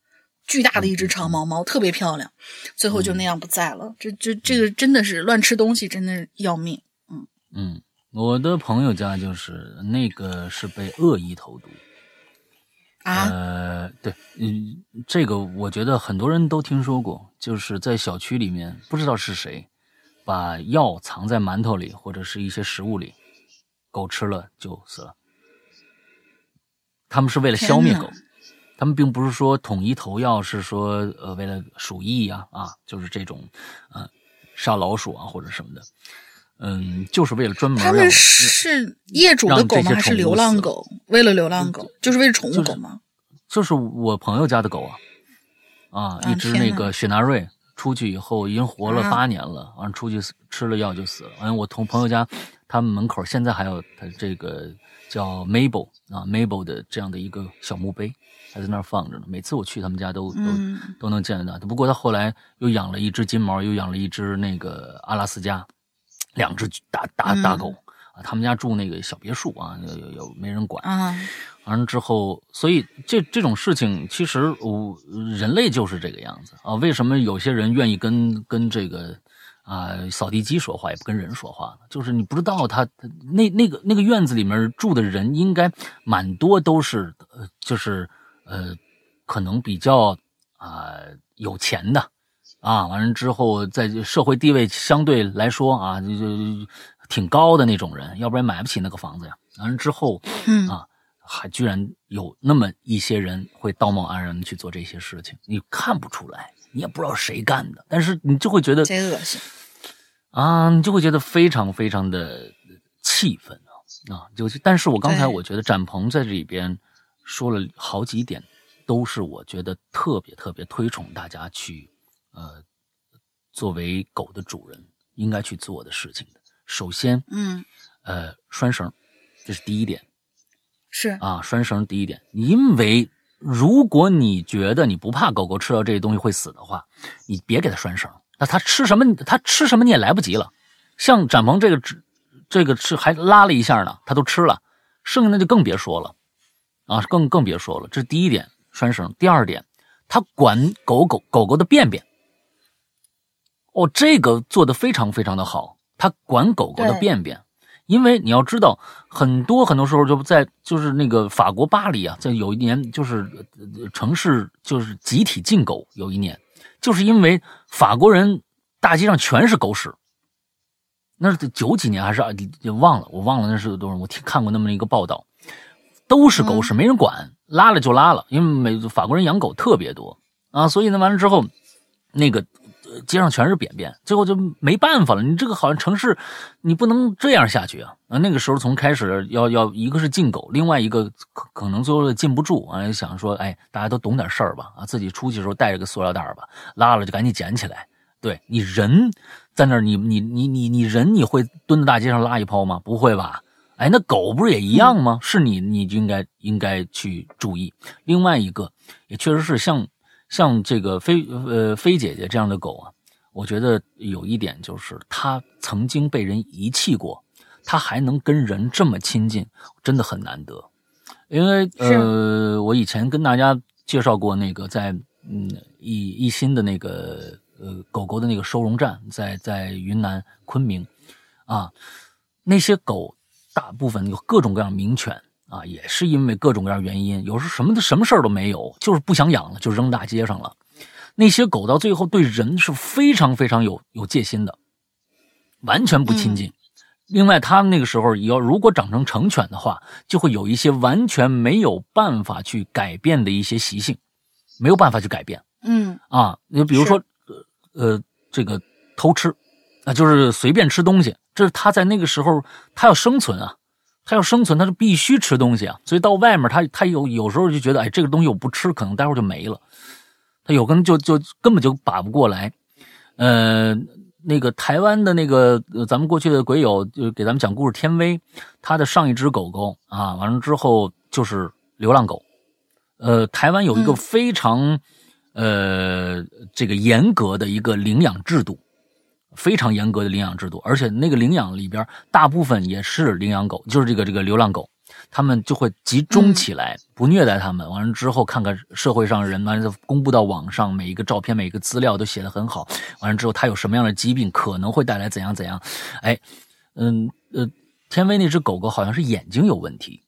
巨大的一只长毛猫，特别漂亮，最后就那样不在了。这这这个真的是乱吃东西，真的要命。嗯嗯，我的朋友家就是那个是被恶意投毒啊。呃，对，嗯，这个我觉得很多人都听说过，就是在小区里面，不知道是谁把药藏在馒头里或者是一些食物里，狗吃了就死了。他们是为了消灭狗。他们并不是说统一投药，是说呃为了鼠疫呀啊，就是这种，呃杀老鼠啊或者什么的，嗯，就是为了专门。他们是业主的狗吗？还是流浪狗？为了流浪狗，就是为了宠物狗吗？就是我朋友家的狗啊，啊，一只那个雪纳瑞，出去以后已经活了八年了，完了出去吃了药就死了。完，我同朋友家，他们门口现在还有他这个叫 Mabel 啊 Mabel 的这样的一个小墓碑。还在那儿放着呢，每次我去他们家都都都能见得到。不过他后来又养了一只金毛，又养了一只那个阿拉斯加，两只大大大狗啊。他们家住那个小别墅啊，有有有没人管啊。完了之后，所以这这种事情其实我人类就是这个样子啊。为什么有些人愿意跟跟这个啊扫地机说话，也不跟人说话呢？就是你不知道他那那个那个院子里面住的人应该蛮多都是呃就是。呃，可能比较啊有钱的啊，完了之后在社会地位相对来说啊就就挺高的那种人，要不然买不起那个房子呀。完了之后，嗯啊，还居然有那么一些人会道貌岸然的去做这些事情，你看不出来，你也不知道谁干的，但是你就会觉得贼恶心啊，你就会觉得非常非常的气愤啊啊！就但是我刚才我觉得展鹏在这里边。说了好几点，都是我觉得特别特别推崇大家去，呃，作为狗的主人应该去做的事情的。首先，嗯，呃，拴绳，这是第一点。是啊，拴绳第一点，因为如果你觉得你不怕狗狗吃到这些东西会死的话，你别给它拴绳。那它吃什么？它吃什么你也来不及了。像展鹏这个吃，这个吃还拉了一下呢，它都吃了，剩下的就更别说了。啊，更更别说了，这是第一点拴绳。第二点，他管狗狗狗狗的便便。哦，这个做的非常非常的好，他管狗狗的便便。因为你要知道，很多很多时候就在就是那个法国巴黎啊，在有一年就是城市就是集体禁狗，有一年就是因为法国人大街上全是狗屎。那是九几年还是啊？忘了，我忘了那是多少。我听看过那么一个报道。都是狗屎，没人管，拉了就拉了。因为美法国人养狗特别多啊，所以呢，完了之后，那个街上全是便便，最后就没办法了。你这个好像城市，你不能这样下去啊！啊，那个时候从开始要要一个是禁狗，另外一个可可能最后禁不住啊，想说，哎，大家都懂点事儿吧？啊，自己出去的时候带着个塑料袋吧，拉了就赶紧捡起来。对你人在那儿，你你你你你人你会蹲在大街上拉一泡吗？不会吧？哎，那狗不是也一样吗？是你，你就应该应该去注意。另外一个，也确实是像像这个飞呃飞姐姐这样的狗啊，我觉得有一点就是它曾经被人遗弃过，它还能跟人这么亲近，真的很难得。因为呃，我以前跟大家介绍过那个在嗯一一新的那个呃狗狗的那个收容站，在在云南昆明啊，那些狗。大部分有各种各样名犬啊，也是因为各种各样原因，有时候什么的什么事儿都没有，就是不想养了，就扔大街上了。那些狗到最后对人是非常非常有有戒心的，完全不亲近。另外，他们那个时候要如果长成成犬的话，就会有一些完全没有办法去改变的一些习性，没有办法去改变。嗯啊，你比如说，呃呃，这个偷吃，啊，就是随便吃东西，这是他在那个时候他要生存啊，他要生存，它是必须吃东西啊。所以到外面，它它有有时候就觉得，哎，这个东西我不吃，可能待会儿就没了。他有可能就就根本就把不过来，呃。那个台湾的那个，呃咱们过去的鬼友就给咱们讲故事，天威，他的上一只狗狗啊，完了之后就是流浪狗。呃，台湾有一个非常呃这个严格的一个领养制度，非常严格的领养制度，而且那个领养里边大部分也是领养狗，就是这个这个流浪狗。他们就会集中起来，不虐待他们。完了之后，看看社会上人，完了公布到网上，每一个照片、每一个资料都写的很好。完了之后，它有什么样的疾病，可能会带来怎样怎样？哎，嗯呃，天威那只狗狗好像是眼睛有问题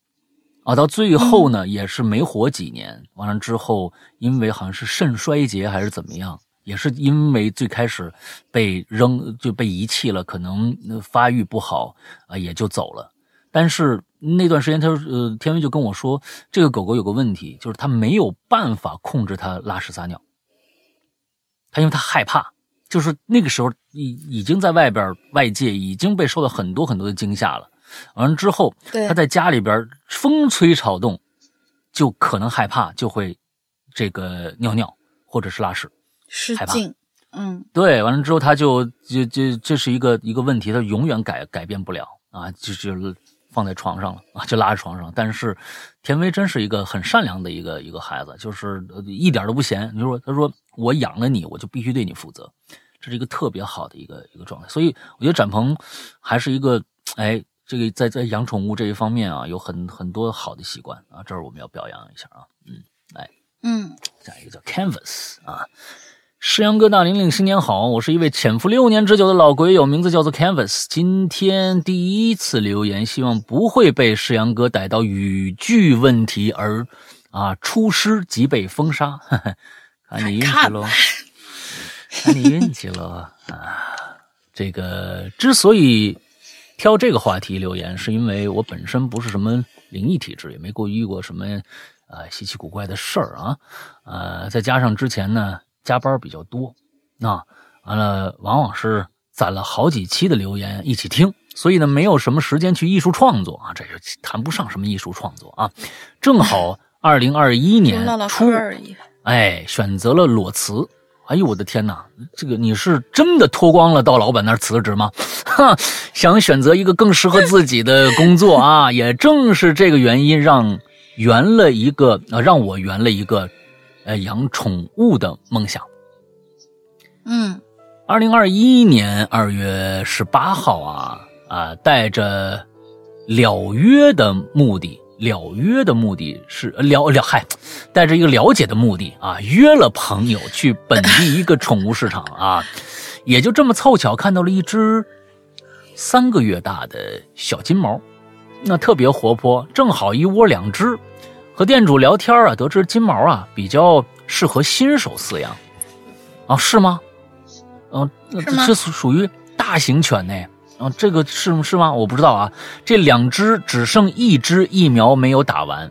啊，到最后呢，也是没活几年。完了之后，因为好像是肾衰竭还是怎么样，也是因为最开始被扔就被遗弃了，可能发育不好啊，也就走了。但是那段时间，他说：“呃，天威就跟我说，这个狗狗有个问题，就是它没有办法控制它拉屎撒尿。它因为它害怕，就是那个时候已已经在外边外界已经被受到很多很多的惊吓了。完了之后，它在家里边风吹草动，就可能害怕，就会这个尿尿或者是拉屎，失禁。嗯，对，完了之后，他就就就这是一个一个问题，他永远改改变不了啊，就就。”放在床上了啊，就拉在床上。但是，田薇真是一个很善良的一个一个孩子，就是一点都不嫌。你说，他说我养了你，我就必须对你负责，这是一个特别好的一个一个状态。所以，我觉得展鹏还是一个，哎，这个在在养宠物这一方面啊，有很很多好的习惯啊，这儿我们要表扬一下啊。嗯，来，嗯，下一个叫 Canvas 啊。诗阳哥大玲玲，新年好！我是一位潜伏六年之久的老鬼友，名字叫做 Canvas。今天第一次留言，希望不会被诗阳哥逮到语句问题而啊出师即被封杀。看你运气喽，看你运气喽啊！这个之所以挑这个话题留言，是因为我本身不是什么灵异体质，也没过遇过什么啊稀奇古怪的事儿啊。呃，再加上之前呢。加班比较多，那完了，往往是攒了好几期的留言一起听，所以呢，没有什么时间去艺术创作啊，这就谈不上什么艺术创作啊。正好 二零二一年初，哎，选择了裸辞。哎呦，我的天哪，这个你是真的脱光了到老板那儿辞职吗？哈，想选择一个更适合自己的工作啊，也正是这个原因，让圆了一个啊，让我圆了一个。呃，养宠物的梦想。嗯，二零二一年二月十八号啊啊，带着了约的目的，了约的目的是了了嗨，带着一个了解的目的啊，约了朋友去本地一个宠物市场啊，也就这么凑巧看到了一只三个月大的小金毛，那特别活泼，正好一窝两只。和店主聊天啊，得知金毛啊比较适合新手饲养，啊是吗？嗯，这是属于大型犬呢。啊，这个是是吗？我不知道啊。这两只只剩一只疫苗没有打完，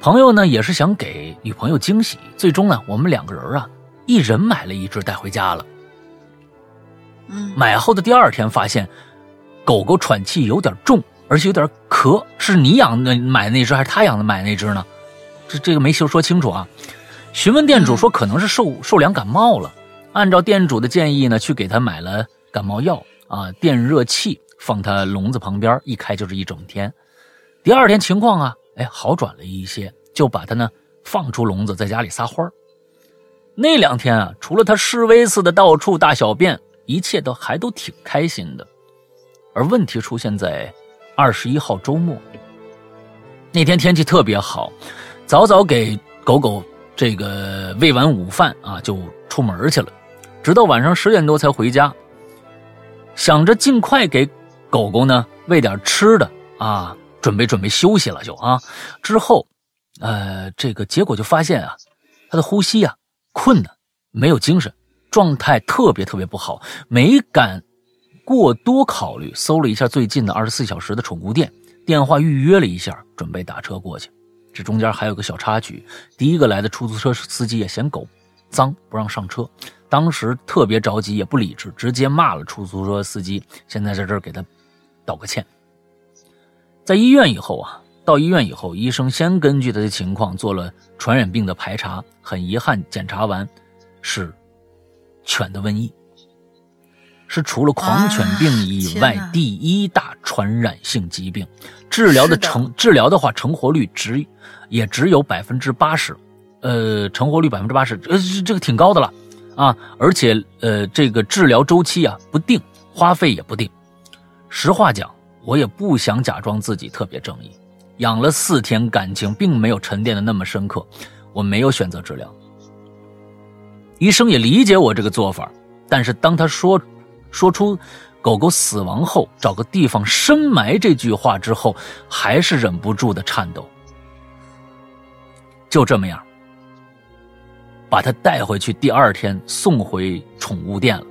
朋友呢也是想给女朋友惊喜，最终呢我们两个人啊一人买了一只带回家了。嗯，买后的第二天发现狗狗喘气有点重。而且有点咳，是你养的买那只还是他养的买那只呢？这这个没说说清楚啊。询问店主说可能是受受凉感冒了，按照店主的建议呢，去给他买了感冒药啊，电热器放他笼子旁边，一开就是一整天。第二天情况啊，哎好转了一些，就把它呢放出笼子，在家里撒欢那两天啊，除了他示威似的到处大小便，一切都还都挺开心的。而问题出现在。二十一号周末，那天天气特别好，早早给狗狗这个喂完午饭啊，就出门去了，直到晚上十点多才回家。想着尽快给狗狗呢喂点吃的啊，准备准备休息了就啊。之后，呃，这个结果就发现啊，它的呼吸啊困难，没有精神，状态特别特别不好，没敢过多考虑，搜了一下最近的二十四小时的宠物店，电话预约了一下，准备打车过去。这中间还有个小插曲，第一个来的出租车司机也嫌狗脏，不让上车。当时特别着急，也不理智，直接骂了出租车司机。现在在这儿给他道个歉。在医院以后啊，到医院以后，医生先根据他的情况做了传染病的排查，很遗憾，检查完是犬的瘟疫，是除了狂犬病以外第一大传染性疾病。治疗的成治疗的话，成活率只也只有百分之八十，呃，成活率百分之八十，呃，这个挺高的了啊！而且呃，这个治疗周期啊不定，花费也不定。实话讲，我也不想假装自己特别正义。养了四天，感情并没有沉淀的那么深刻，我没有选择治疗。医生也理解我这个做法，但是当他说说出。狗狗死亡后找个地方深埋这句话之后，还是忍不住的颤抖。就这么样，把它带回去。第二天送回宠物店了。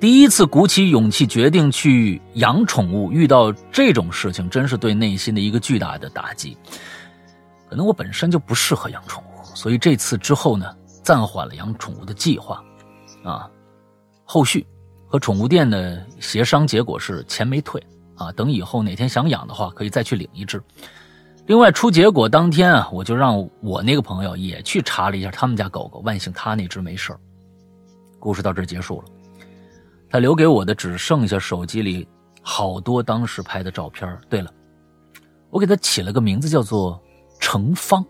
第一次鼓起勇气决定去养宠物，遇到这种事情，真是对内心的一个巨大的打击。可能我本身就不适合养宠物，所以这次之后呢，暂缓了养宠物的计划。啊，后续。宠物店的协商结果是钱没退啊，等以后哪天想养的话，可以再去领一只。另外出结果当天啊，我就让我那个朋友也去查了一下他们家狗狗，万幸他那只没事故事到这结束了，他留给我的只剩下手机里好多当时拍的照片。对了，我给他起了个名字叫做程方，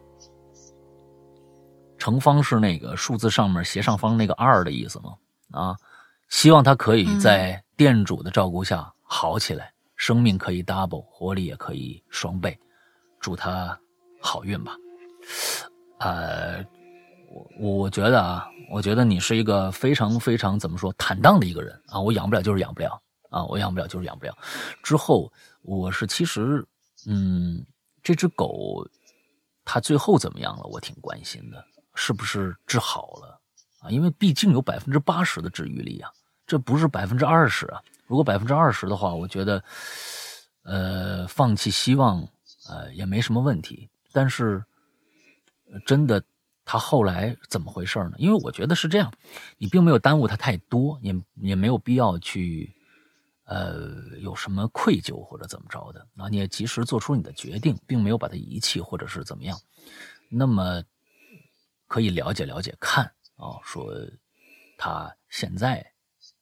程方是那个数字上面斜上方那个二的意思吗？啊。希望他可以在店主的照顾下好起来，生命可以 double，活力也可以双倍，祝他好运吧。呃，我我觉得啊，我觉得你是一个非常非常怎么说坦荡的一个人啊。我养不了就是养不了啊，我养不了就是养不了。之后我是其实嗯，这只狗它最后怎么样了？我挺关心的，是不是治好了？因为毕竟有百分之八十的治愈力啊，这不是百分之二十啊。如果百分之二十的话，我觉得，呃，放弃希望，呃，也没什么问题。但是，真的，他后来怎么回事呢？因为我觉得是这样，你并没有耽误他太多，也也没有必要去，呃，有什么愧疚或者怎么着的啊。你也及时做出你的决定，并没有把他遗弃或者是怎么样。那么，可以了解了解看。哦，说他现在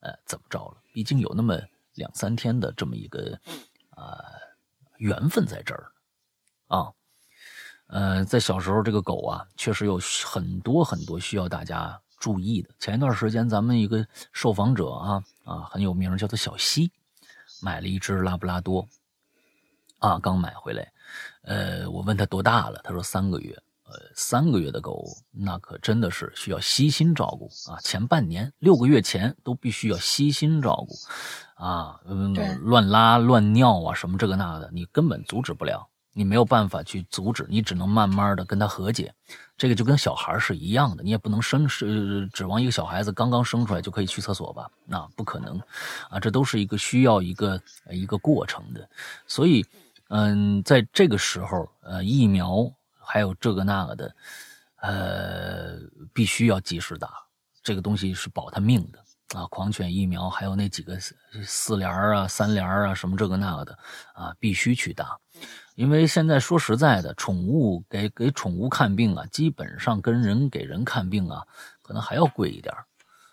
呃怎么着了？毕竟有那么两三天的这么一个啊缘分在这儿啊。呃，在小时候，这个狗啊，确实有很多很多需要大家注意的。前一段时间，咱们一个受访者啊啊很有名，叫做小西，买了一只拉布拉多啊，刚买回来。呃，我问他多大了，他说三个月。呃，三个月的狗，那可真的是需要悉心照顾啊！前半年六个月前都必须要悉心照顾，啊，乱拉乱尿啊，什么这个那的，你根本阻止不了，你没有办法去阻止，你只能慢慢的跟他和解。这个就跟小孩是一样的，你也不能生是指望一个小孩子刚刚生出来就可以去厕所吧？那不可能，啊，这都是一个需要一个一个过程的。所以，嗯，在这个时候，呃，疫苗。还有这个那个的，呃，必须要及时打，这个东西是保他命的啊！狂犬疫苗，还有那几个四联啊、三联啊，什么这个那个的啊，必须去打。因为现在说实在的，宠物给给宠物看病啊，基本上跟人给人看病啊，可能还要贵一点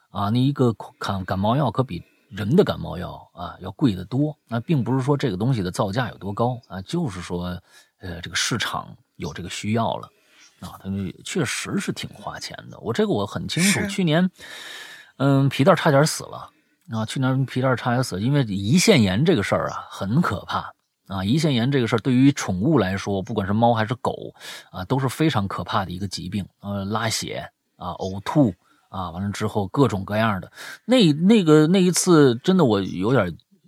啊。那一个感感冒药可比人的感冒药啊要贵得多。那并不是说这个东西的造价有多高啊，就是说，呃，这个市场。有这个需要了，啊，他们确实是挺花钱的。我这个我很清楚。去年，嗯，皮蛋差点死了啊！去年皮蛋差点死，因为胰腺炎这个事儿啊，很可怕啊！胰腺炎这个事儿对于宠物来说，不管是猫还是狗啊，都是非常可怕的一个疾病。呃，拉血啊，呕吐啊，完了之后各种各样的。那那个那一次，真的我有点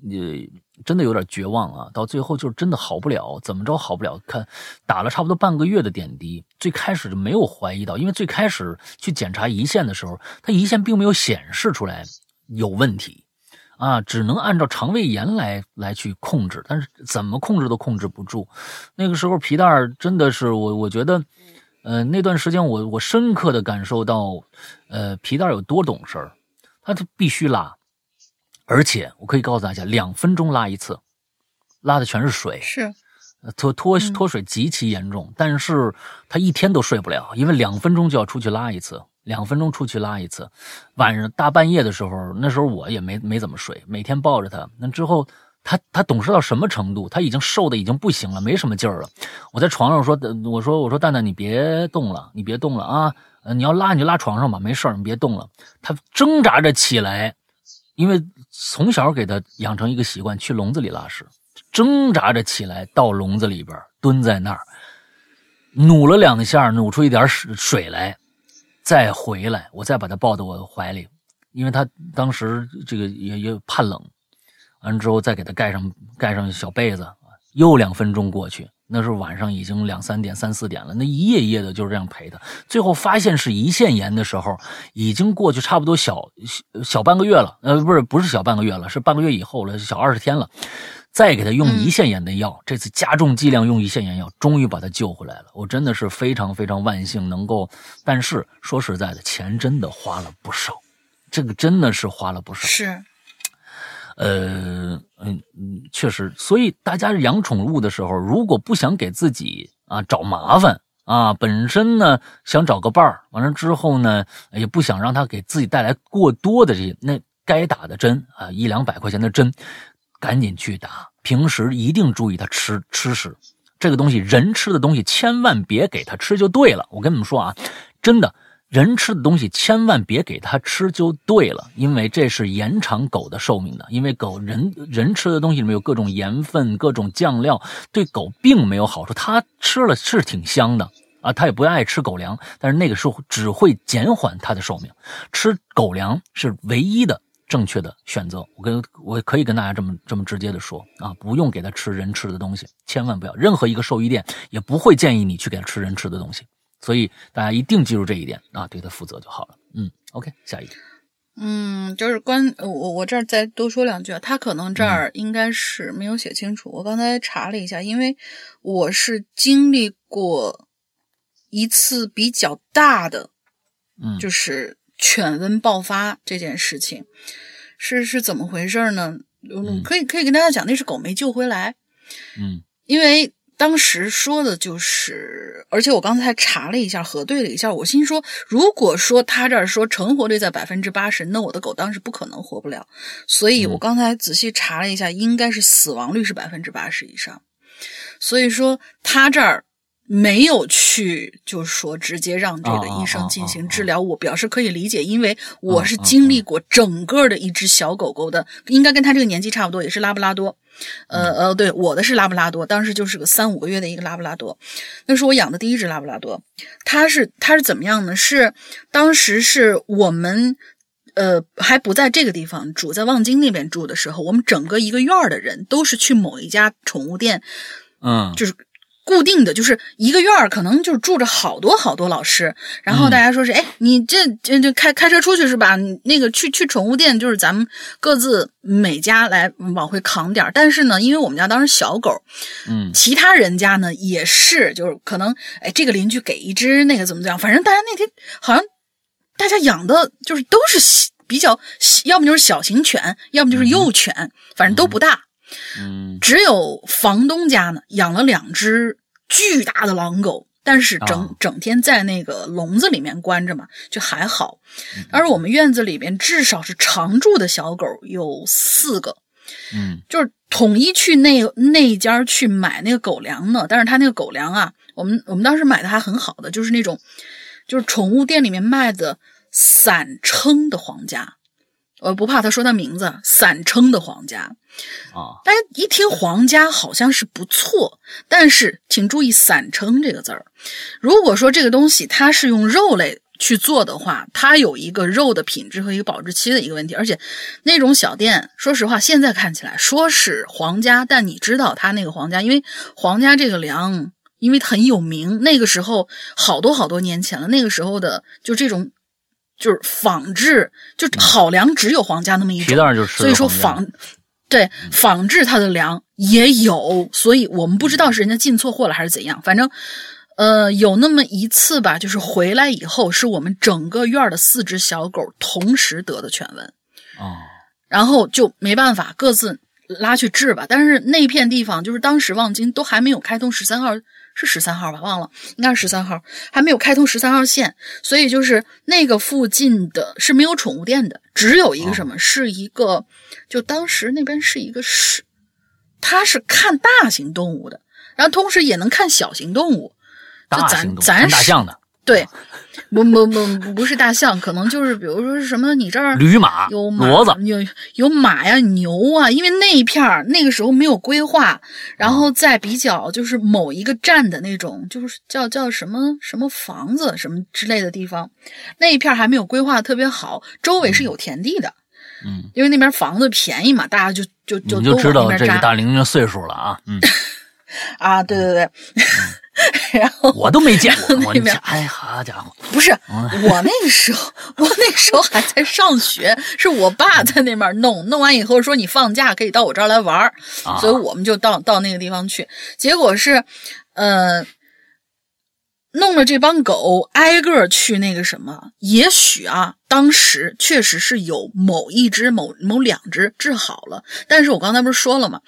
呃。真的有点绝望啊！到最后就是真的好不了，怎么着好不了？看打了差不多半个月的点滴，最开始就没有怀疑到，因为最开始去检查胰腺的时候，他胰腺并没有显示出来有问题，啊，只能按照肠胃炎来来去控制，但是怎么控制都控制不住。那个时候皮蛋儿真的是我，我觉得，呃，那段时间我我深刻的感受到，呃，皮蛋儿有多懂事儿，他他必须拉，而且我可以告诉大家，两分钟拉一次，拉的全是水，是脱脱脱水极其严重，但是他一天都睡不了，因为两分钟就要出去拉一次。两分钟出去拉一次，晚上大半夜的时候，那时候我也没没怎么睡，每天抱着他。那之后，他他懂事到什么程度？他已经瘦的已经不行了，没什么劲儿了。我在床上说：“我说我说蛋蛋，你别动了，你别动了啊！你要拉你就拉床上吧，没事你别动了。”他挣扎着起来，因为从小给他养成一个习惯，去笼子里拉屎，挣扎着起来到笼子里边蹲在那儿，努了两下，努出一点水水来。再回来，我再把他抱到我怀里，因为他当时这个也也怕冷，完了之后再给他盖上盖上小被子，又两分钟过去，那时候晚上已经两三点三四点了，那一夜一夜的就是这样陪他，最后发现是胰腺炎的时候，已经过去差不多小小半个月了，呃，不是不是小半个月了，是半个月以后了，小二十天了。再给他用胰腺炎的药，这次加重剂量用胰腺炎药，终于把他救回来了。我真的是非常非常万幸，能够。但是说实在的，钱真的花了不少，这个真的是花了不少。是，呃，嗯嗯，确实。所以大家养宠物的时候，如果不想给自己啊找麻烦啊，本身呢想找个伴儿，完了之后呢也不想让它给自己带来过多的这些那该打的针啊，一两百块钱的针。赶紧去打，平时一定注意他吃吃食，这个东西人吃的东西千万别给他吃就对了。我跟你们说啊，真的，人吃的东西千万别给它吃就对了，因为这是延长狗的寿命的。因为狗人人吃的东西里面有各种盐分、各种酱料，对狗并没有好处。它吃了是挺香的啊，它也不爱吃狗粮，但是那个时候只会减缓它的寿命。吃狗粮是唯一的。正确的选择，我跟我可以跟大家这么这么直接的说啊，不用给它吃人吃的东西，千万不要。任何一个兽医店也不会建议你去给它吃人吃的东西，所以大家一定记住这一点啊，对他负责就好了。嗯，OK，下一个。嗯，就是关我我这儿再多说两句啊，他可能这儿应该是没有写清楚。我刚才查了一下，因为我是经历过一次比较大的，嗯，就是。犬瘟爆发这件事情是是怎么回事呢？嗯，可以可以跟大家讲，那是狗没救回来。嗯，因为当时说的就是，而且我刚才查了一下，核对了一下，我心说，如果说他这儿说成活率在百分之八十，那我的狗当时不可能活不了。所以我刚才仔细查了一下，应该是死亡率是百分之八十以上。所以说他这儿。没有去，就是说直接让这个医生进行治疗，我表示可以理解，因为我是经历过整个的一只小狗狗的，应该跟他这个年纪差不多，也是拉布拉多，呃呃，对，我的是拉布拉多，当时就是个三五个月的一个拉布拉多，那是我养的第一只拉布拉多，它是它是怎么样呢？是当时是我们呃还不在这个地方住，在望京那边住的时候，我们整个一个院儿的人都是去某一家宠物店，嗯，就是。固定的就是一个院儿，可能就是住着好多好多老师。然后大家说是，哎，你这这这开开车出去是吧？那个去去宠物店，就是咱们各自每家来往回扛点儿。但是呢，因为我们家当时小狗，嗯，其他人家呢也是，就是可能，哎，这个邻居给一只，那个怎么怎么样？反正大家那天好像大家养的就是都是比较，要么就是小型犬，要么就是幼犬，反正都不大。嗯，只有房东家呢养了两只巨大的狼狗，但是整整天在那个笼子里面关着嘛，就还好。而我们院子里边至少是常住的小狗有四个，嗯，就是统一去那那家去买那个狗粮呢。但是他那个狗粮啊，我们我们当时买的还很好的，就是那种就是宠物店里面卖的散称的皇家。我不怕他说他名字，散称的皇家，啊，大家一听皇家好像是不错，但是请注意“散称”这个字儿。如果说这个东西它是用肉类去做的话，它有一个肉的品质和一个保质期的一个问题，而且那种小店，说实话，现在看起来说是皇家，但你知道它那个皇家，因为皇家这个粮，因为很有名，那个时候好多好多年前了，那个时候的就这种。就是仿制，就好粮只有皇家那么一种，所以说仿对仿制它的粮也有，所以我们不知道是人家进错货了还是怎样，反正。呃，有那么一次吧，就是回来以后，是我们整个院儿的四只小狗同时得的犬瘟，哦，然后就没办法各自拉去治吧。但是那片地方就是当时望京都还没有开通十三号，是十三号吧？忘了，应该是十三号，还没有开通十三号线，所以就是那个附近的是没有宠物店的，只有一个什么，是一个，就当时那边是一个是，它是看大型动物的，然后同时也能看小型动物。就咱咱是看大象的对，不不不不不是大象，可能就是比如说是什么，你这儿驴马、有骡子，有有马呀、牛啊，因为那一片儿那个时候没有规划，然后在比较就是某一个站的那种，就是叫叫什么什么房子什么之类的地方，那一片还没有规划得特别好，周围是有田地的，嗯，因为那边房子便宜嘛，大家就就就都知道这个大玲的岁数了啊，嗯，啊，对对对，嗯 然后我都没见过，那边哎，好家伙，不是嗯我那个时候，我那个时候还在上学，是我爸在那边弄，弄完以后说你放假可以到我这儿来玩儿，啊所以我们就到到那个地方去。结果是，呃，弄了这帮狗挨个去那个什么，也许啊，当时确实是有某一只、某某两只治好了，但是我刚才不是说了吗？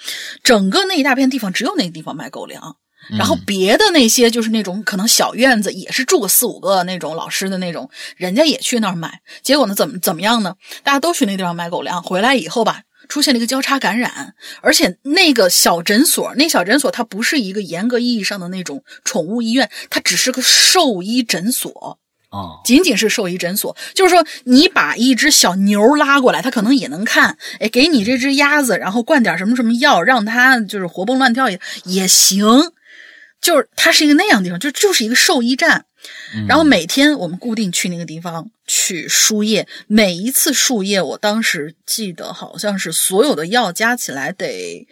整个那一大片地方只有那个地方卖狗粮。然后别的那些就是那种可能小院子，也是住个四五个那种老师的那种，人家也去那儿买。结果呢，怎么怎么样呢？大家都去那地方买狗粮，回来以后吧，出现了一个交叉感染，而且那个小诊所，那小诊所它不是一个严格意义上的那种宠物医院，它只是个兽医诊所。哦，仅仅是兽医诊所，就是说你把一只小牛拉过来，它可能也能看，哎，给你这只鸭子，然后灌点什么什么药，让它就是活蹦乱跳也也行。就是它是一个那样的地方，就就是一个兽医站。然后每天我们固定去那个地方去输液，每一次输液，我当时记得好像是所有的药加起来得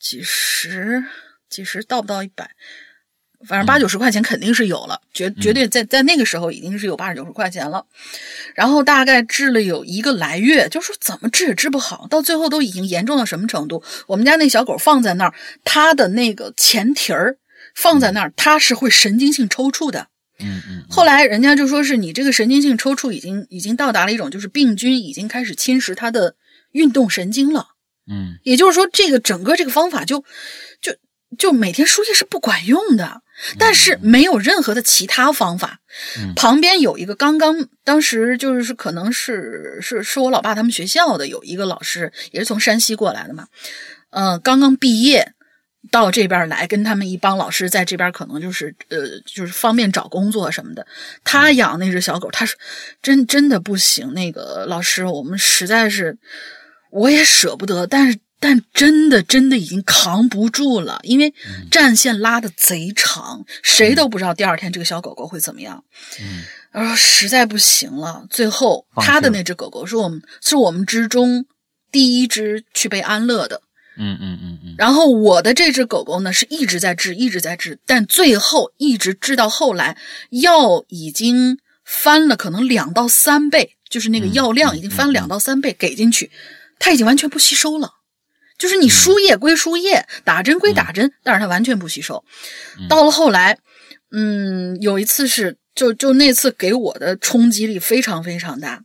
几十几十到不到一百，反正八九十块钱肯定是有了，绝绝对在在那个时候已经是有八十九十块钱了。然后大概治了有一个来月，就说怎么治也治不好，到最后都已经严重到什么程度？我们家那小狗放在那儿，它的那个前蹄儿放在那儿，他是会神经性抽搐的。嗯嗯，后来人家就说是你这个神经性抽搐已经已经到达了一种，就是病菌已经开始侵蚀他的运动神经了。嗯也就是说，这个整个这个方法就就就每天输液是不管用的，但是没有任何的其他方法。嗯旁边有一个刚刚当时就是可能是是是我老爸他们学校的有一个老师，也是从山西过来的嘛，呃，刚刚毕业。到这边来，跟他们一帮老师在这边，可能就是呃，就是方便找工作什么的。他养那只小狗，他说真真的不行。那个老师，我们实在是我也舍不得，但是但真的真的已经扛不住了，因为战线拉的贼长，谁都不知道第二天这个小狗狗会怎么样。嗯，然后实在不行了，最后他的那只狗狗是我们是我们之中第一只去被安乐的。嗯嗯嗯嗯，然后我的这只狗狗呢是一直在治，一直在治，但最后一直治到后来，药已经翻了可能两到三倍，就是那个药量已经翻两到三倍给进去，它已经完全不吸收了。就是你输液归输液，打针归打针，但是它完全不吸收。到了后来，嗯，有一次是就就那次给我的冲击力非常非常大，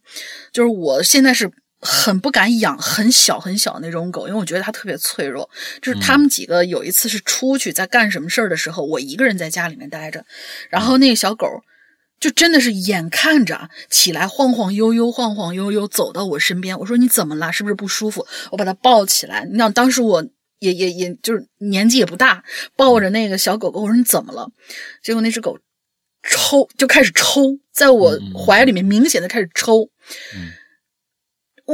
就是我现在是。很不敢养很小很小那种狗，因为我觉得它特别脆弱。就是他们几个有一次是出去在干什么事儿的时候，我一个人在家里面待着，然后那个小狗就真的是眼看着起来晃晃悠悠、晃晃悠悠走到我身边，我说你怎么了？是不是不舒服？我把它抱起来。你想当时我也也也就是年纪也不大，抱着那个小狗狗，我说你怎么了？结果那只狗抽就开始抽，在我怀里面明显的开始抽。嗯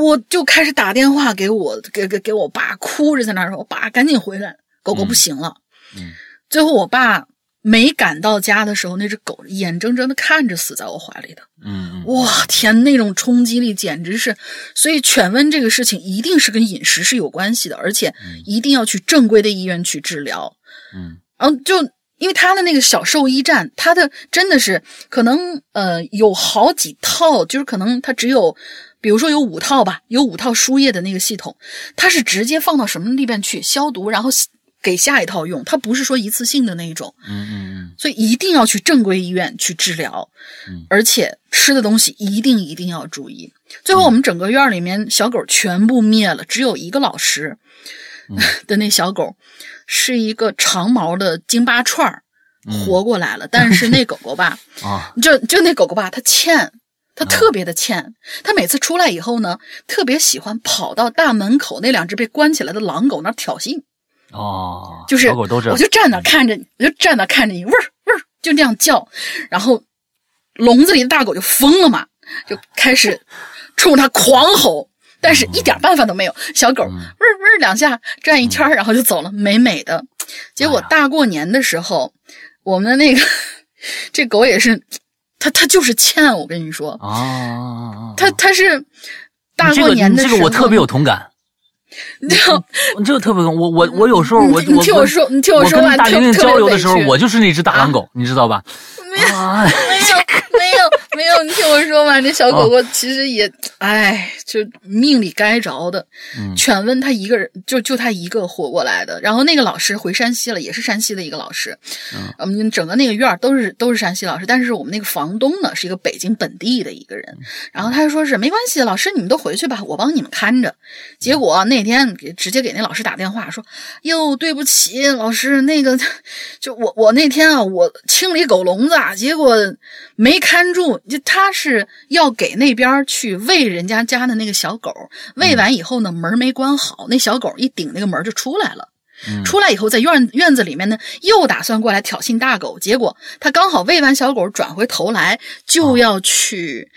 我就开始打电话给我给给给我爸，哭着在那儿说：“我爸赶紧回来，狗狗不行了。嗯最后我爸没赶到家的时候，那只狗眼睁睁的看着死在我怀里的。嗯嗯，哇天，那种冲击力简直是！所以犬瘟这个事情一定是跟饮食是有关系的，而且一定要去正规的医院去治疗。嗯然后就因为他的那个小兽医站，他的真的是可能呃有好几套，就是可能他只有，比如说有五套吧，有五套输液的那个系统，它是直接放到什么里边去消毒，然后给下一套用，它不是说一次性的那一种。嗯嗯嗯所以一定要去正规医院去治疗，嗯而且吃的东西一定一定要注意。最后我们整个院儿里面小狗全部灭了，只有一个老师嗯 的那小狗是一个长毛的京巴串儿嗯活过来了，但是那狗狗吧，就就那狗狗吧，它欠。它特别的欠，它每次出来以后呢，特别喜欢跑到大门口那两只被关起来的狼狗那儿挑衅。哦，就是小狗都我就站那看着你，我就站那看着你，喂儿嗡儿，就这样叫，然后笼子里的大狗就疯了嘛，就开始冲它狂吼，但是一点办法都没有。小狗嗡嗯儿嗡儿两下转一圈，然后就走了，美美的。结果大过年的时候，我们的那个 这狗也是，它它就是欠，我跟你说，啊，他他是大过年的时候，这个我 特别有同感，你知道。我这个特别有我我我有时候我你你听我说你听我我说完跟大玲玲交流的时候，我就是那只大狼狗，你知道吧？没有啊，没有，没有，你听我说嘛，这小狗狗其实也，哎，就命里该着的。嗯全温他一个人，就就他一个活过来的。然后那个老师回山西了，也是山西的一个老师。嗯，我们整个那个院儿都是都是山西老师，但是我们那个房东呢是一个北京本地的一个人。然后他就说是没关系，老师你们都回去吧，我帮你们看着。结果那天给直接给那老师打电话说，哟，对不起，老师，那个 就我我那天啊，我清理狗笼子啊，结果没看住，就他是要给那边去喂人家家的那个小狗，喂完以后呢，门没关好，那小狗一顶那个门就出来了。嗯出来以后，在院院子里面呢，又打算过来挑衅大狗，结果他刚好喂完小狗，转回头来就要去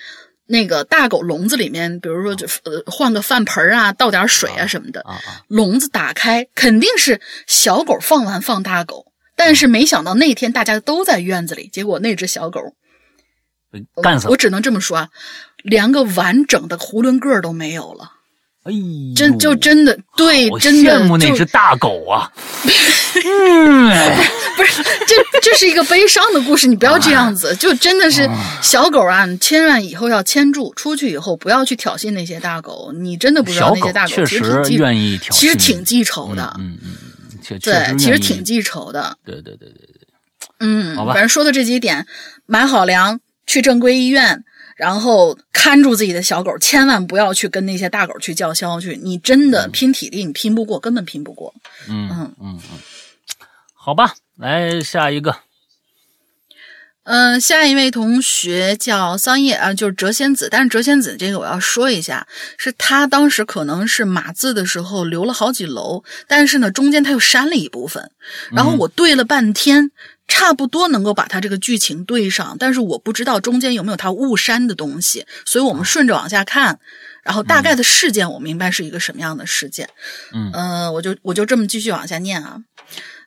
那个大狗笼子里面，比如说就呃换个饭盆啊，倒点水啊什么的。笼子打开，肯定是小狗放完放大狗，但是没想到那天大家都在院子里，结果那只小狗，被干死了我！只能这么说啊，连个完整的囫囵个儿都没有了，哎，真就真的对，真的羡慕那就只大狗啊！嗯，不是，这这是一个悲伤的故事，你不要这样子，就真的是小狗啊，你千万以后要牵住，出去以后不要去挑衅那些大狗，你真的不知道那些大狗确实其实挺记，愿意挑，其实挺记仇的，嗯嗯对，其实挺记仇的，对对对对对，嗯，好吧反正说的这几点，买好粮，去正规医院。然后看住自己的小狗，千万不要去跟那些大狗去叫嚣去。你真的拼体力，你拼不过，根本拼不过。嗯嗯嗯嗯，好吧，来下一个，嗯，下一位同学叫桑叶啊，就是谪仙子。但是谪仙子这个我要说一下，是他当时可能是码字的时候留了好几楼，但是呢中间他又删了一部分，然后我对了半天，差不多能够把它这个剧情对上，但是我不知道中间有没有它误删的东西，所以我们顺着往下看。然后大概的事件我明白是一个什么样的事件，嗯呃，我就我就这么继续往下念啊。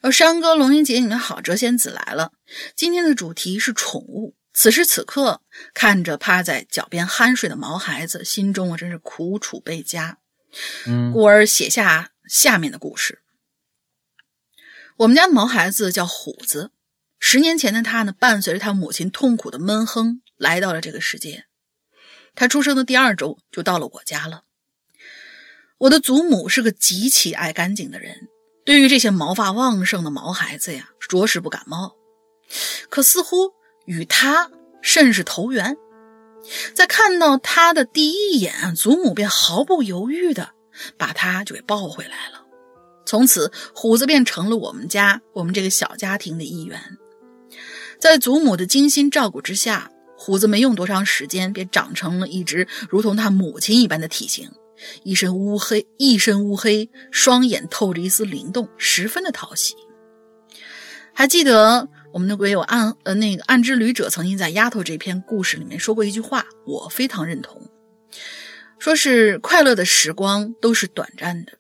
呃，山哥、龙云姐，你们好，谪仙子来了。今天的主题是宠物。此时此刻，看着趴在脚边酣睡的毛孩子，心中我真是苦楚倍加，嗯故而写下下面的故事。我们家的毛孩子叫虎子，十年前的他呢，伴随着他母亲痛苦的闷哼，来到了这个世界。他出生的第二周就到了我家了。我的祖母是个极其爱干净的人，对于这些毛发旺盛的毛孩子呀，着实不感冒。可似乎与他甚是投缘，在看到他的第一眼，祖母便毫不犹豫的把他就给抱回来了。从此，虎子便成了我们家我们这个小家庭的一员。在祖母的精心照顾之下，虎子没用多长时间便长成了一只如同他母亲一般的体型，一身乌黑，一身乌黑，双眼透着一丝灵动，十分的讨喜。还记得我们的鬼友暗呃那个暗之旅者曾经在丫头这篇故事里面说过一句话，我非常认同，说是快乐的时光都是短暂的。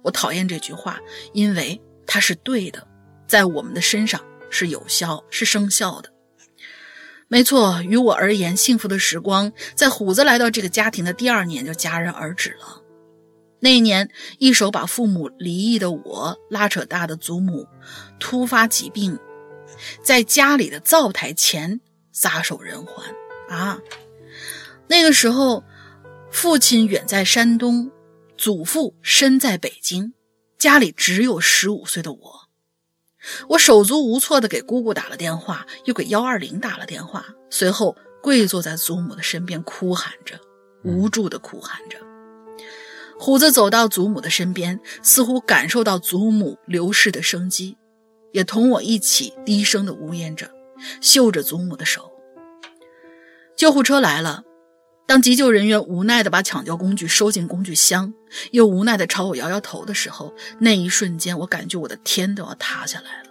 我讨厌这句话，因为它是对的，在我们的身上是有效、是生效的。没错，于我而言，幸福的时光在虎子来到这个家庭的第二年就戛然而止了。那一年，一手把父母离异的我拉扯大的祖母突发疾病，在家里的灶台前撒手人寰啊。那个时候，父亲远在山东，祖父身在北京，家里只有十五岁的我。我手足无措地给姑姑打了电话，又给幺二零打了电话，随后跪坐在祖母的身边，哭喊着，无助地哭喊着。虎子走到祖母的身边，似乎感受到祖母流逝的生机，也同我一起低声地呜咽着，嗅着祖母的手。救护车来了，当急救人员无奈地把抢救工具收进工具箱，又无奈地朝我摇摇头的时候，那一瞬间，我感觉我的天都要塌下来了。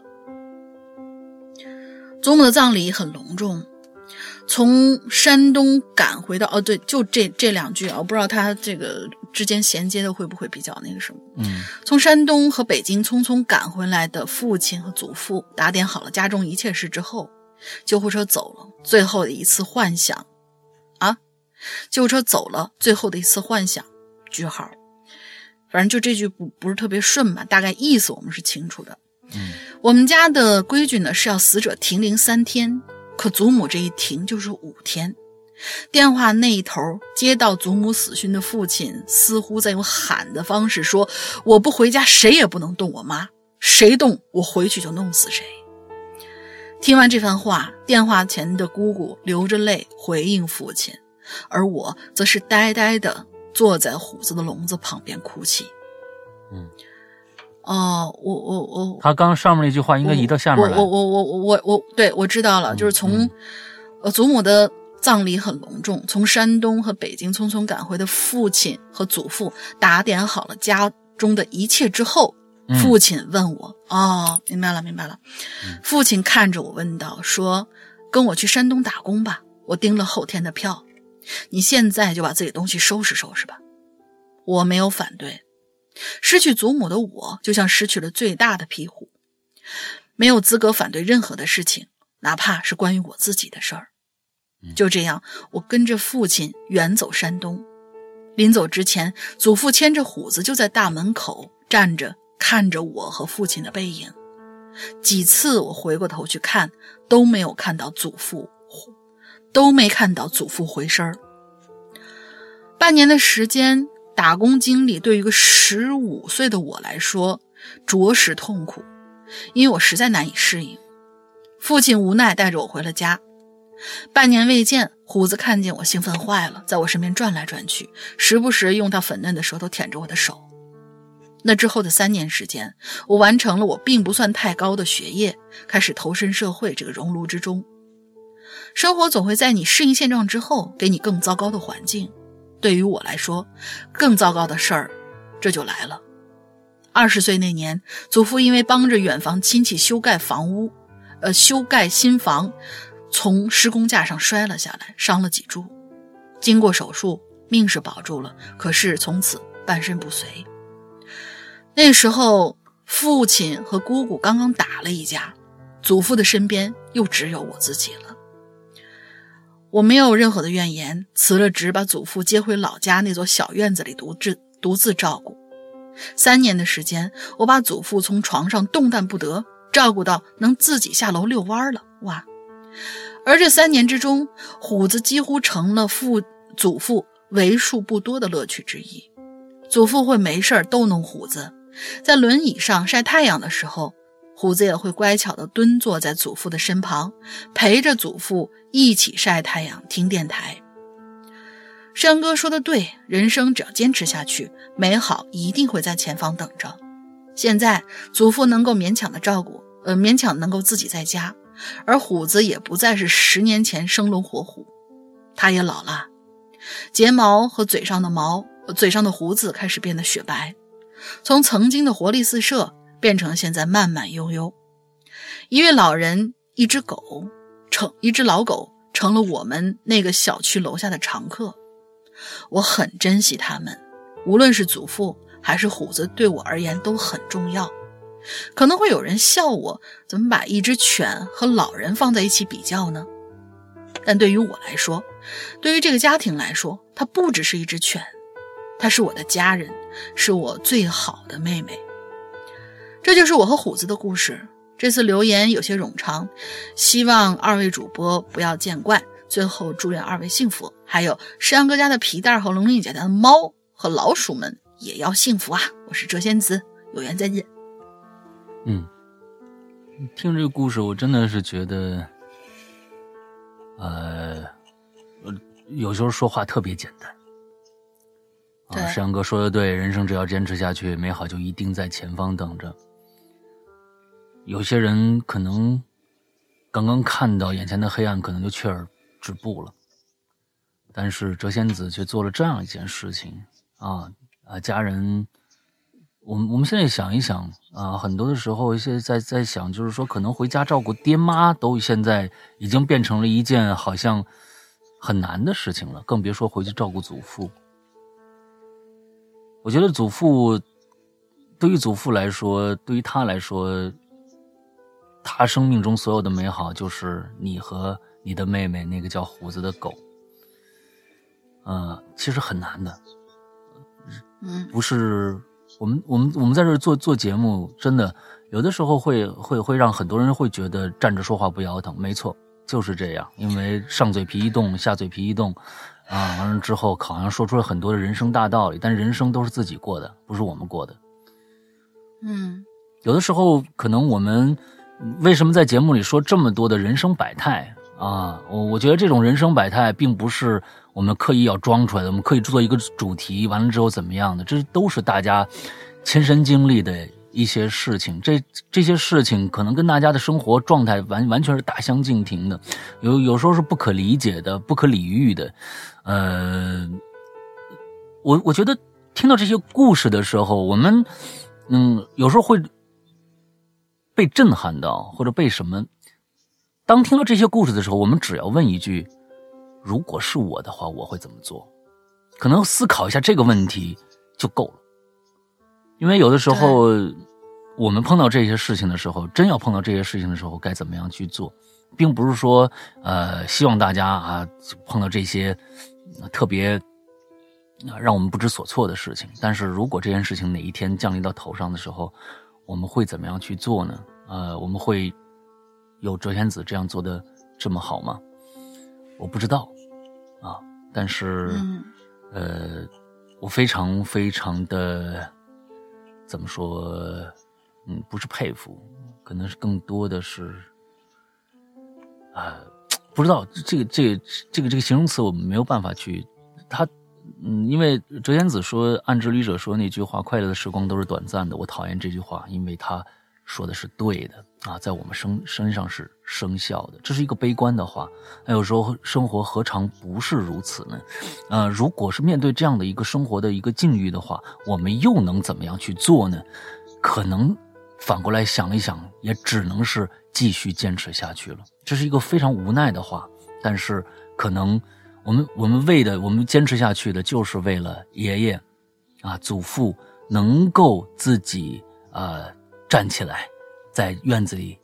祖母的葬礼很隆重。从山东赶回到哦，对，就这这两句啊，我不知道他这个之间衔接的会不会比较那个什么。嗯，从山东和北京匆匆赶回来的父亲和祖父，打点好了家中一切事之后，救护车走了，最后的一次幻想，啊，救护车走了，最后的一次幻想，句号。反正就这句不不是特别顺吧，大概意思我们是清楚的。嗯，我们家的规矩呢是要死者停灵三天。可祖母这一停就是五天，电话那一头接到祖母死讯的父亲，似乎在用喊的方式说：“我不回家，谁也不能动我妈，谁动我回去就弄死谁。”听完这番话，电话前的姑姑流着泪回应父亲，而我则是呆呆的坐在虎子的笼子旁边哭泣。嗯。哦，我我我，他刚上面那句话应该移到下面来。我我我我我我，对我知道了，就是从，呃，祖母的葬礼很隆重，从山东和北京匆匆赶回的父亲和祖父打点好了家中的一切之后，父亲问我，哦，明白了明白了，父亲看着我问道，说，跟我去山东打工吧，我订了后天的票，你现在就把自己东西收拾收拾吧，我没有反对。失去祖母的我，就像失去了最大的庇护，没有资格反对任何的事情，哪怕是关于我自己的事儿。就这样，我跟着父亲远走山东。临走之前，祖父牵着虎子就在大门口站着，看着我和父亲的背影。几次我回过头去看，都没有看到祖父，都没看到祖父回身儿。半年的时间。打工经历对于一个十五岁的我来说，着实痛苦，因为我实在难以适应。父亲无奈带着我回了家。半年未见，虎子看见我兴奋坏了，在我身边转来转去，时不时用他粉嫩的舌头舔着我的手。那之后的三年时间，我完成了我并不算太高的学业，开始投身社会这个熔炉之中。生活总会在你适应现状之后，给你更糟糕的环境。对于我来说，更糟糕的事儿，这就来了。二十岁那年，祖父因为帮着远房亲戚修盖房屋，呃，修盖新房，从施工架上摔了下来，伤了脊柱。经过手术，命是保住了，可是从此半身不遂。那时候，父亲和姑姑刚刚打了一架，祖父的身边又只有我自己了。我没有任何的怨言，辞了职，把祖父接回老家那座小院子里独自独自照顾。三年的时间，我把祖父从床上动弹不得，照顾到能自己下楼遛弯了。哇！而这三年之中，虎子几乎成了父祖父为数不多的乐趣之一。祖父会没事逗弄虎子，在轮椅上晒太阳的时候。虎子也会乖巧地蹲坐在祖父的身旁，陪着祖父一起晒太阳、听电台。山哥说的对，人生只要坚持下去，美好一定会在前方等着。现在祖父能够勉强的照顾，呃，勉强能够自己在家，而虎子也不再是十年前生龙活虎，他也老了，睫毛和嘴上的毛、嘴上的胡子开始变得雪白，从曾经的活力四射。变成现在慢慢悠悠，一位老人，一只狗，成一只老狗成了我们那个小区楼下的常客。我很珍惜他们，无论是祖父还是虎子，对我而言都很重要。可能会有人笑我，怎么把一只犬和老人放在一起比较呢？但对于我来说，对于这个家庭来说，它不只是一只犬，它是我的家人，是我最好的妹妹。这就是我和虎子的故事。这次留言有些冗长，希望二位主播不要见怪。最后祝愿二位幸福，还有石阳哥家的皮蛋和龙玲姐家的猫和老鼠们也要幸福啊！我是谪仙子，有缘再见。嗯，听这个故事，我真的是觉得，呃，有时候说话特别简单。啊，石阳哥说的对，人生只要坚持下去，美好就一定在前方等着。有些人可能刚刚看到眼前的黑暗，可能就却而止步了。但是谪仙子却做了这样一件事情啊啊！家人，我们我们现在想一想啊，很多的时候现在在在想，就是说可能回家照顾爹妈，都现在已经变成了一件好像很难的事情了，更别说回去照顾祖父。我觉得祖父对于祖父来说，对于他来说，他生命中所有的美好就是你和你的妹妹那个叫胡子的狗。呃，其实很难的，嗯，不是我们我们我们在这做做节目，真的有的时候会会会让很多人会觉得站着说话不腰疼。没错，就是这样，因为上嘴皮一动，下嘴皮一动。啊，完了之后好像说出了很多的人生大道理，但人生都是自己过的，不是我们过的。嗯，有的时候可能我们为什么在节目里说这么多的人生百态啊？我我觉得这种人生百态并不是我们刻意要装出来的，我们可以做一个主题，完了之后怎么样的？这都是大家亲身经历的。一些事情，这这些事情可能跟大家的生活状态完完全是大相径庭的，有有时候是不可理解的、不可理喻的。呃，我我觉得听到这些故事的时候，我们嗯，有时候会被震撼到，或者被什么。当听到这些故事的时候，我们只要问一句：如果是我的话，我会怎么做？可能思考一下这个问题就够了。因为有的时候，我们碰到这些事情的时候，真要碰到这些事情的时候，该怎么样去做，并不是说，呃，希望大家啊碰到这些特别让我们不知所措的事情。但是如果这件事情哪一天降临到头上的时候，我们会怎么样去做呢？呃，我们会有谪仙子这样做的这么好吗？我不知道啊，但是，呃，我非常非常的。怎么说？嗯，不是佩服，可能是更多的是，啊，不知道这个这个这个这个形容词我们没有办法去。他，嗯，因为哲仙子说，暗之旅者说那句话：“快乐的时光都是短暂的。”我讨厌这句话，因为他说的是对的啊，在我们身身上是生效的。这是一个悲观的话。那有时候生活何尝不是如此呢？呃，如果是面对这样的一个生活的一个境遇的话，我们又能怎么样去做呢？可能反过来想一想，也只能是继续坚持下去了。这是一个非常无奈的话，但是可能我们我们为的，我们坚持下去的，就是为了爷爷啊、祖父能够自己啊。站起来，在院子里，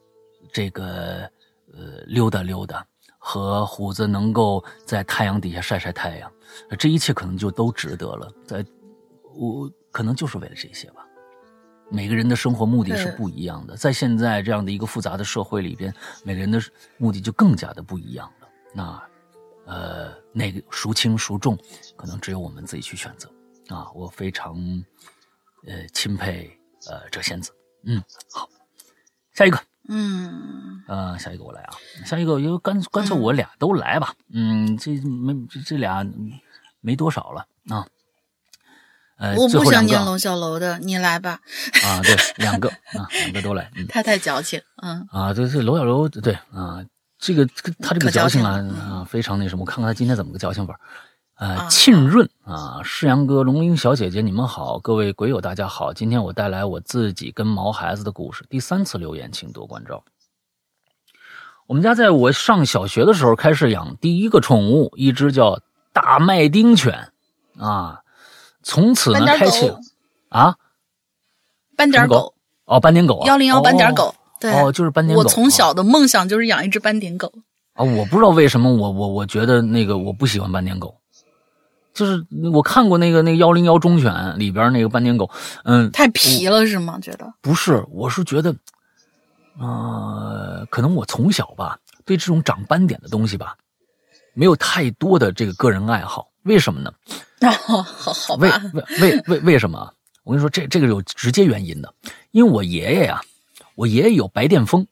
这个呃溜达溜达，和虎子能够在太阳底下晒晒太阳，这一切可能就都值得了。在，我可能就是为了这些吧。每个人的生活目的是不一样的，在现在这样的一个复杂的社会里边，每个人的目的就更加的不一样了。那，呃，那个孰轻孰重，可能只有我们自己去选择。啊，我非常，呃，钦佩呃这仙子。嗯，好，下一个，嗯，呃，下一个我来啊，下一个因为干干脆我俩都来吧，嗯，这没这这俩没多少了啊，呃，我不想念楼小楼的，你来吧，啊，对，两个啊，两个都来，他太矫情，嗯，啊，这是，楼小楼对啊，这个他这个矫情啊啊，非常那什么，我看看他今天怎么个矫情法。呃，沁润啊，世阳哥、龙鳞小姐姐，你们好，各位鬼友大家好，今天我带来我自己跟毛孩子的故事。第三次留言，请多关照。我们家在我上小学的时候开始养第一个宠物，一只叫大麦丁犬啊，从此呢开启啊，斑点狗哦，斑点狗幺零幺斑点狗，对，哦，就是斑点狗。我从小的梦想就是养一只斑点狗啊，我不知道为什么，我我我觉得那个我不喜欢斑点狗。就是我看过那个那个幺零幺忠犬里边那个斑点狗，嗯，太皮了是吗？觉得不是，我是觉得呃，可能我从小吧，对这种长斑点的东西吧，没有太多的这个个人爱好。为什么呢？哦，好好为吧，为为为为什么啊？我跟你说，这这个有直接原因的，因为我爷爷呀、我爷爷有白癜风，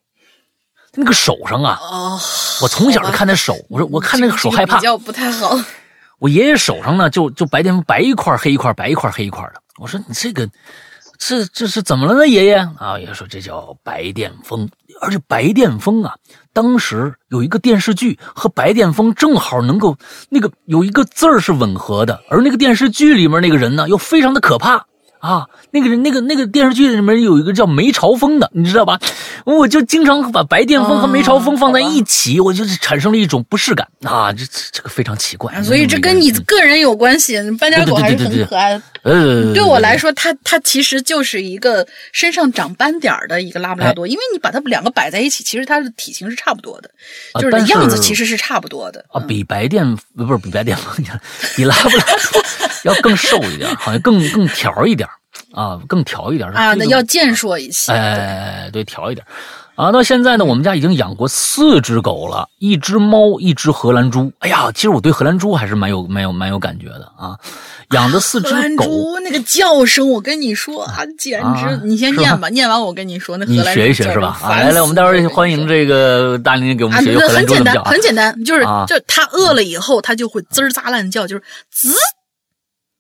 那个手上啊，哦，我从小就看他手，我说我看那个手害怕这，比较不太好。我爷爷手上呢就就白癜风，白一块黑一块，白一块黑一块的。我说你这个，这这是怎么了呢，爷爷？啊，爷爷说这叫白癜风，而且白癜风啊，当时有一个电视剧和白癜风正好能够那个有一个字儿是吻合的，而那个电视剧里面那个人呢又非常的可怕。啊，那个人，那个那个电视剧里面有一个叫梅超风的，你知道吧？我就经常把白癜风和梅超风放在一起，我就是产生了一种不适感啊，这这这个非常奇怪。啊所以这跟你个人有关系。搬家狗还是很可爱的。呃，对我来说，它它其实就是一个身上长斑点儿的一个拉布拉多，因为你把它们两个摆在一起，其实它的体型是差不多的，就是样子其实是差不多的。啊，比白癜不是比白癜风，比拉布拉多 要更瘦一点，好像更更条一点啊，更调一点啊，那要健硕一些。哎，对，调一点。啊，到现在呢，我们家已经养过四只狗了，一只猫，一只荷兰猪。哎呀，其实我对荷兰猪还是蛮有、蛮有、蛮有感觉的啊。养的四只荷兰狗，猪那个叫声，我跟你说啊，简直！啊你先念吧，念完我跟你说，那荷你兰猪学一学是吧？啊，来来，我们待会儿欢迎这个大林给我啊，们学学荷兰那很简单，很简单，就是啊就它饿了以后，它就会滋儿喳乱叫，就是滋，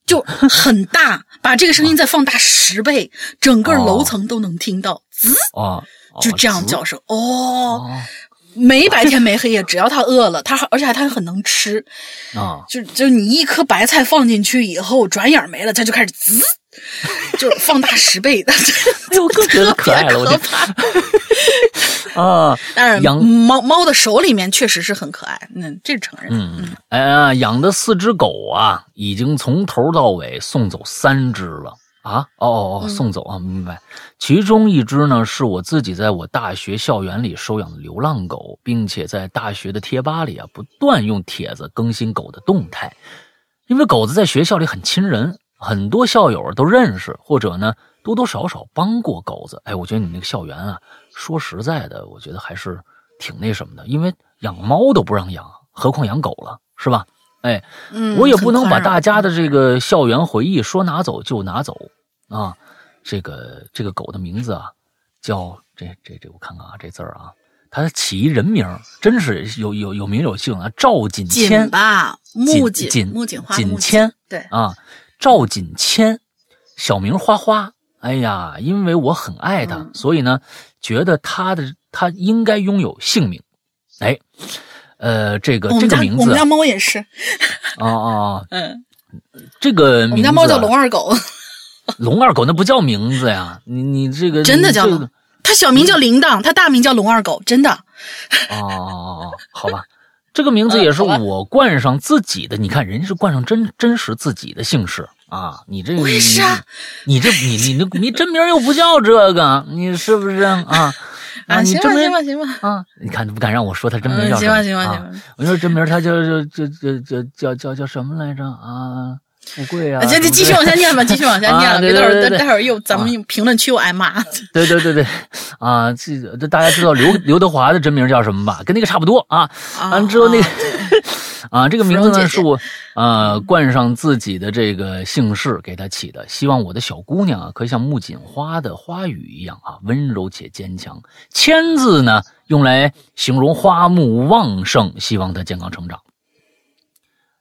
就很大，把这个声音再放大十倍，整个楼层都能听到，滋，哦，哦就这样滋叫声。哦，哦没白天没黑夜，只要它饿了，它而且它很能吃，啊，就就你一颗白菜放进去以后，转眼没了，它就开始滋，就是放大十倍的，哎呦，更觉得可爱了，我特别可怕。啊，但是养猫猫的手里面确实是很可爱，嗯，这是承认。嗯，哎呀，养的四只狗啊，已经从头到尾送走三只了啊！哦哦哦，送走啊，明白。其中一只呢，是我自己在我大学校园里收养的流浪狗，并且在大学的贴吧里啊，不断用帖子更新狗的动态。因为狗子在学校里很亲人，很多校友都认识，或者呢多多少少帮过狗子。哎，我觉得你那个校园啊，说实在的，我觉得还是挺那什么的，因为养猫都不让养，何况养狗了，是吧？哎，嗯，我也不能把大家的的这个校园回忆说拿走就拿走啊。这个这个狗的名字啊，叫这这这，我看看啊，这字儿啊，它起一人名，真是有有有名有姓啊，赵锦谦吧，木锦槿，木槿花，木锦谦对，啊，赵锦谦，小名花花。哎呀，因为我很爱他，嗯。所以呢，觉得他的他应该拥有姓名。哎，呃，这个这个名字我们家猫也是，啊啊。啊，嗯，这个名字啊。我们家猫叫龙二狗，龙二狗，那不叫名字呀！你你这个真的叫龙你这个它小名叫铃铛，他大名叫龙二狗，真的。哦哦哦哦，好吧，这个名字也是我冠上自己的。你看，人家是冠上真真实自己的姓氏啊！你这你这你你你你真名又不叫这个，你是不是啊？啊，你真名行吧，行吧，啊！你看，不敢让我说他真名嗯，叫什么？行吧，行吧，啊行吧。我说真名，他叫叫叫叫叫叫叫什么来着啊？富贵啊！啊，行，继续往下念吧，继续往下念啊了，别到时候待会儿又咱们评论区又挨骂。对对对对，啊，这这大家知道刘 刘德华的真名叫什么吧？跟那个差不多啊。完了之后那个 啊，这个名字呢是我呃冠上自己的这个姓氏给他起的，希望我的小姑娘啊可以像木槿花的花语一样啊温柔且坚强。千字呢用来形容花木旺盛，希望她健康成长。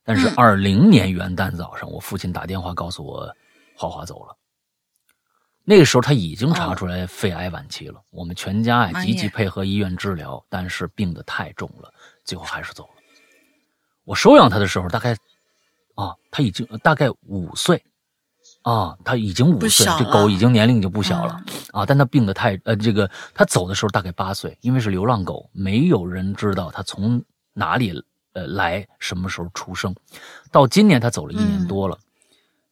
但是嗯。二零年元旦早上，我父亲打电话告诉我，花花走了。那个时候他已经查出来肺癌晚期了，我们全家呀积极配合医院治疗，但是病得太重了，最后还是走了。我收养他的时候，大概啊，他已经大概五岁。啊，他已经五岁，这狗已经年龄已经不小了、嗯。啊，但他病得太呃，这个他走的时候大概八岁，因为是流浪狗，没有人知道他从哪里呃来，什么时候出生。到今年他走了一年多了。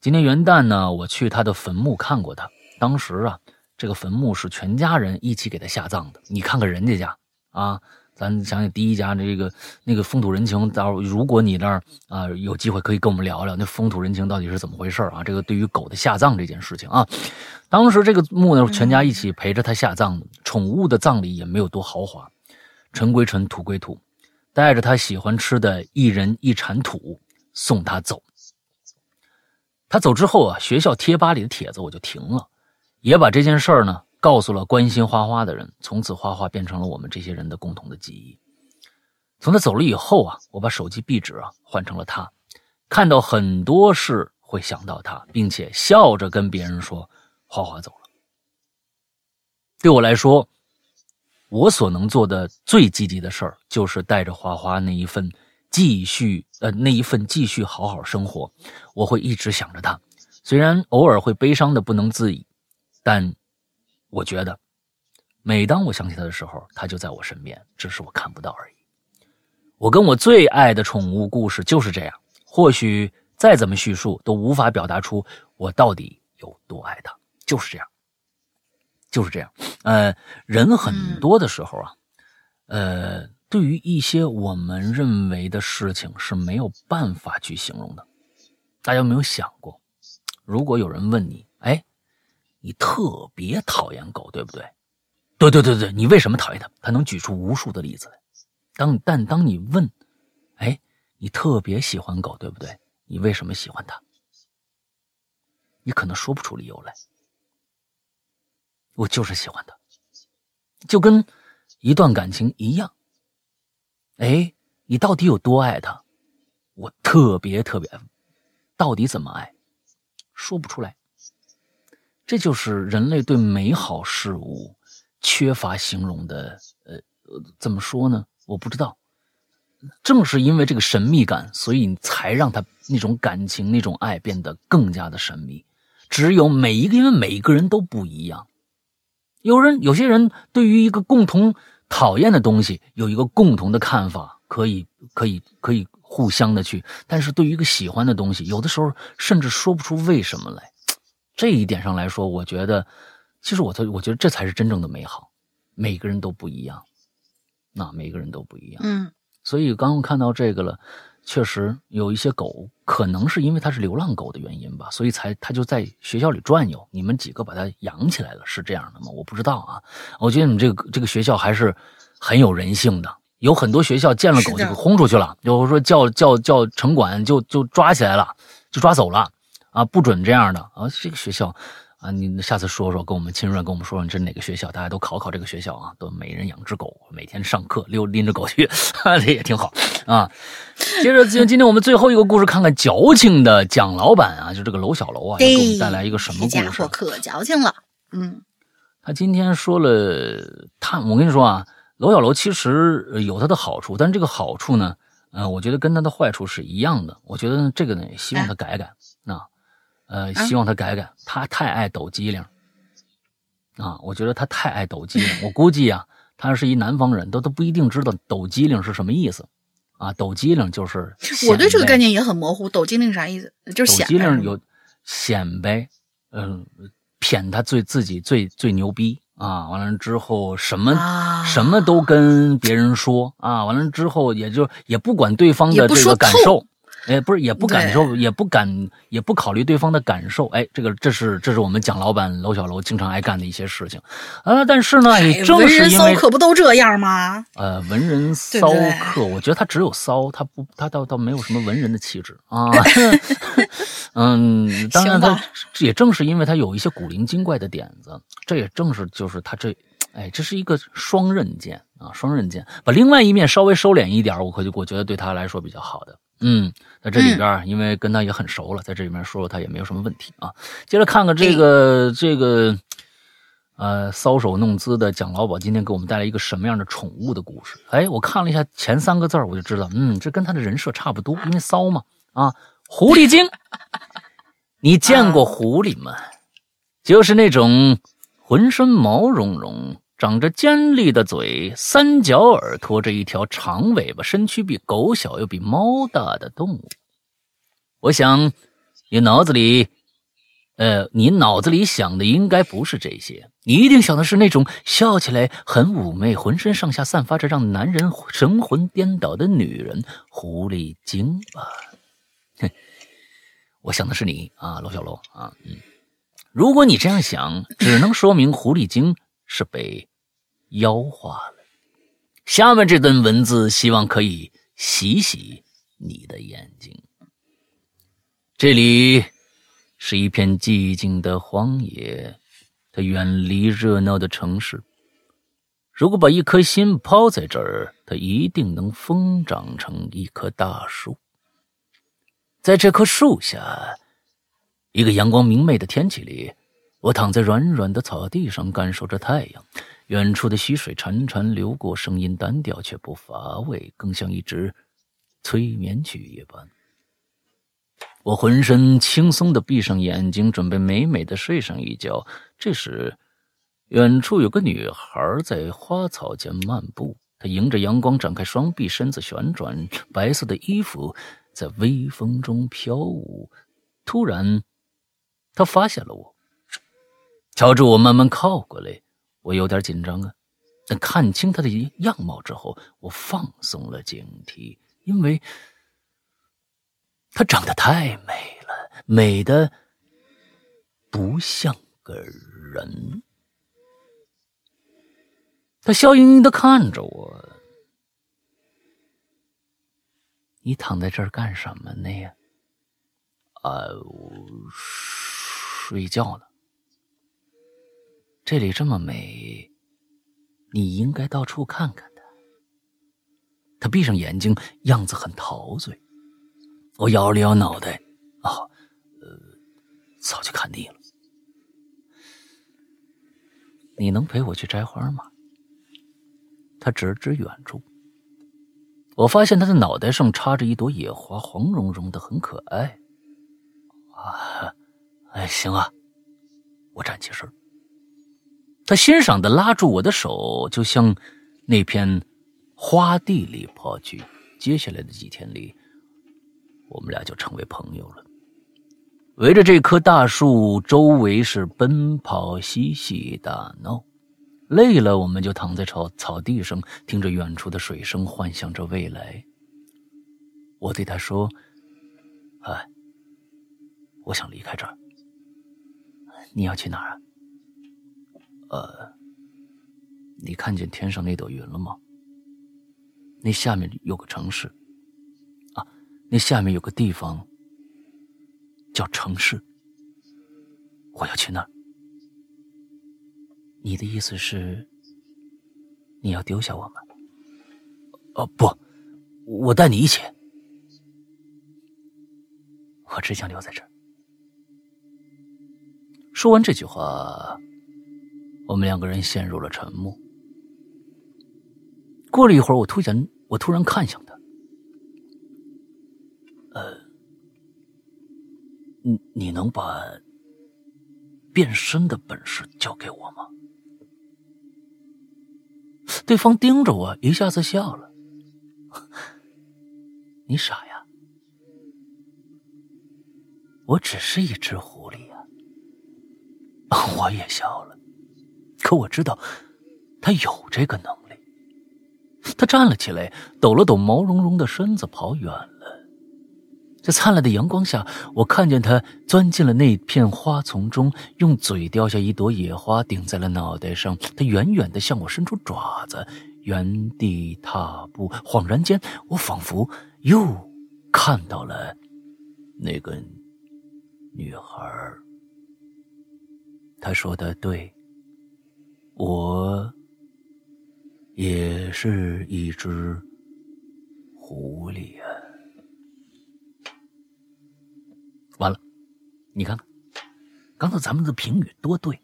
今年元旦呢，我去他的坟墓看过他。当时啊，这个坟墓是全家人一起给他下葬的。你看看人家家啊，咱想想第一家这个那个风土人情，到如果你那儿啊有机会可以跟我们聊聊那风土人情到底是怎么回事啊？这个对于狗的下葬这件事情啊，当时这个墓呢，全家一起陪着他下葬的，宠物的葬礼也没有多豪华，尘归尘，土归土，带着他喜欢吃的一人一铲土送他走。他走之后啊，学校贴吧里的帖子我就停了，也把这件事儿呢。告诉了关心花花的人，从此花花变成了我们这些人的共同的记忆。从他走了以后啊，我把手机壁纸啊换成了他，看到很多事会想到他，并且笑着跟别人说：“花花走了。”对我来说，我所能做的最积极的事儿，就是带着花花那一份继续呃那一份继续好好生活。我会一直想着他，虽然偶尔会悲伤的不能自已，但。我觉得，每当我想起他的时候，他就在我身边，只是我看不到而已。我跟我最爱的宠物故事就是这样，或许再怎么叙述都无法表达出我到底有多爱他，就是这样，就是这样。呃，人很多的时候啊，呃，对于一些我们认为的事情是没有办法去形容的。大家有没有想过，如果有人问你，哎？你特别讨厌狗，对不对？对对对对，你为什么讨厌它？他能举出无数的例子来。当但当你问，哎，你特别喜欢狗，对不对？你为什么喜欢它？你可能说不出理由来。我就是喜欢他，就跟一段感情一样。哎，你到底有多爱他？我特别特别，到底怎么爱？说不出来。这就是人类对美好事物缺乏形容的，呃，怎么说呢？我不知道。正是因为这个神秘感，所以你才让他那种感情、那种爱变得更加的神秘。只有每一个，因为每一个人都不一样。有人，有些人对于一个共同讨厌的东西有一个共同的看法，可以，可以，可以互相的去。但是对于一个喜欢的东西，有的时候甚至说不出为什么来。这一点上来说，我觉得，其实我我我觉得这才是真正的美好。每个人都不一样，那每个人都不一样。嗯，所以刚刚看到这个了，确实有一些狗，可能是因为它是流浪狗的原因吧，所以才它就在学校里转悠。你们几个把它养起来了，是这样的吗？我不知道啊。我觉得你们这个这个学校还是很有人性的，有很多学校见了狗就给轰出去了，有说叫叫叫城管就就抓起来了，就抓走了。啊，不准这样的啊！这个学校，啊，你下次说说，跟我们亲润，跟我们说说，你这哪个学校？大家都考考这个学校啊，都每人养只狗，每天上课溜拎着狗去，哈 这也挺好啊。接着，今今天我们最后一个故事，看看矫情的蒋老板啊，就这个楼小楼啊，给我们带来一个什么故事？可矫情了，嗯。他今天说了，他我跟你说啊，楼小楼其实有他的好处，但这个好处呢，嗯，我觉得跟他的坏处是一样的。我觉得这个呢，希望他改改啊。呃，希望他改改，他太爱抖机灵啊！我觉得他太爱抖机灵。我估计啊，他是一南方人，都都不一定知道抖机灵是什么意思啊。抖机灵就是我对这个概念也很模糊。抖机灵啥意思？就是抖机灵有显摆，嗯，骗他最自己最最牛逼啊！完了之后什么什么都跟别人说啊！完了之后也就也不管对方的这个感受。哎，不是，也不感受，也不敢，也不考虑对方的感受。哎，这个，这是，这是我们蒋老板楼小楼经常爱干的一些事情，啊，但是呢，也正是因为骚客不都这样吗？呃，文人骚客，我觉得他只有骚，他不，他倒倒没有什么文人的气质啊。嗯，当然，他也正是因为他有一些古灵精怪的点子，这也正是就是他这，哎，这是一个双刃剑啊，双刃剑，把另外一面稍微收敛一点，我可就我觉得对他来说比较好的。嗯，在这里边，因为跟他也很熟了，在这里面说说他也没有什么问题啊。接着看看这个这个，呃，搔首弄姿的蒋老宝今天给我们带来一个什么样的宠物的故事？哎，我看了一下前三个字我就知道，嗯，这跟他的人设差不多，因为骚嘛啊，狐狸精。你见过狐狸吗？就是那种浑身毛茸茸。长着尖利的嘴，三角耳，拖着一条长尾巴，身躯比狗小又比猫大的动物。我想，你脑子里呃，你脑子里想的应该不是这些，你一定想的是那种笑起来很妩媚、浑身上下散发着让男人神魂颠倒的女人——狐狸精吧？哼，我想的是你啊，罗小楼啊，嗯。如果你这样想，只能说明狐狸精是被妖化了。下面这段文字，希望可以洗洗你的眼睛。这里是一片寂静的荒野，它远离热闹的城市。如果把一颗心抛在这儿，它一定能疯长成一棵大树。在这棵树下。一个阳光明媚的天气里，我躺在软软的草地上，感受着太阳。远处的溪水潺潺流过，声音单调却不乏味，更像一支催眠曲一般。我浑身轻松的闭上眼睛，准备美美的睡上一觉。这时，远处有个女孩在花草间漫步，她迎着阳光展开双臂，身子旋转，白色的衣服在微风中飘舞。突然，他发现了我，朝着我慢慢靠过来，我有点紧张啊。但看清他的样貌之后，我放松了警惕，因为他长得太美了，美的不像个人。他笑盈盈的看着我：“你躺在这儿干什么呢呀？”啊。睡觉呢，这里这么美，你应该到处看看的。他闭上眼睛，样子很陶醉。我摇了摇脑袋，啊，呃，早就看腻了。你能陪我去摘花吗？他指了指远处，我发现他的脑袋上插着一朵野花，黄茸茸的，很可爱。啊。哎，行啊，我站起身。他欣赏的拉住我的手，就向那片花地里跑去。接下来的几天里，我们俩就成为朋友了。围着这棵大树，周围是奔跑、嬉戏、打闹。累了，我们就躺在草草地上，听着远处的水声，幻想着未来。我对他说：“哎，我想离开这儿。”你要去哪儿啊？呃，你看见天上那朵云了吗？那下面有个城市，啊，那下面有个地方叫城市。我要去那儿。你的意思是，你要丢下我吗？哦，不，我带你一起。我只想留在这儿。说完这句话，我们两个人陷入了沉默。过了一会儿，我突然，我突然看向他，呃，你你能把变身的本事教给我吗？对方盯着我，一下子笑了。你傻呀？我只是一只狐狸呀。我也笑了，可我知道，他有这个能力。他站了起来，抖了抖毛茸茸的身子，跑远了。在灿烂的阳光下，我看见他钻进了那片花丛中，用嘴叼下一朵野花，顶在了脑袋上。他远远的向我伸出爪子，原地踏步。恍然间，我仿佛又看到了那个女孩。他说的对，我也是一只狐狸啊。完了，你看看，刚才咱们的评语多对。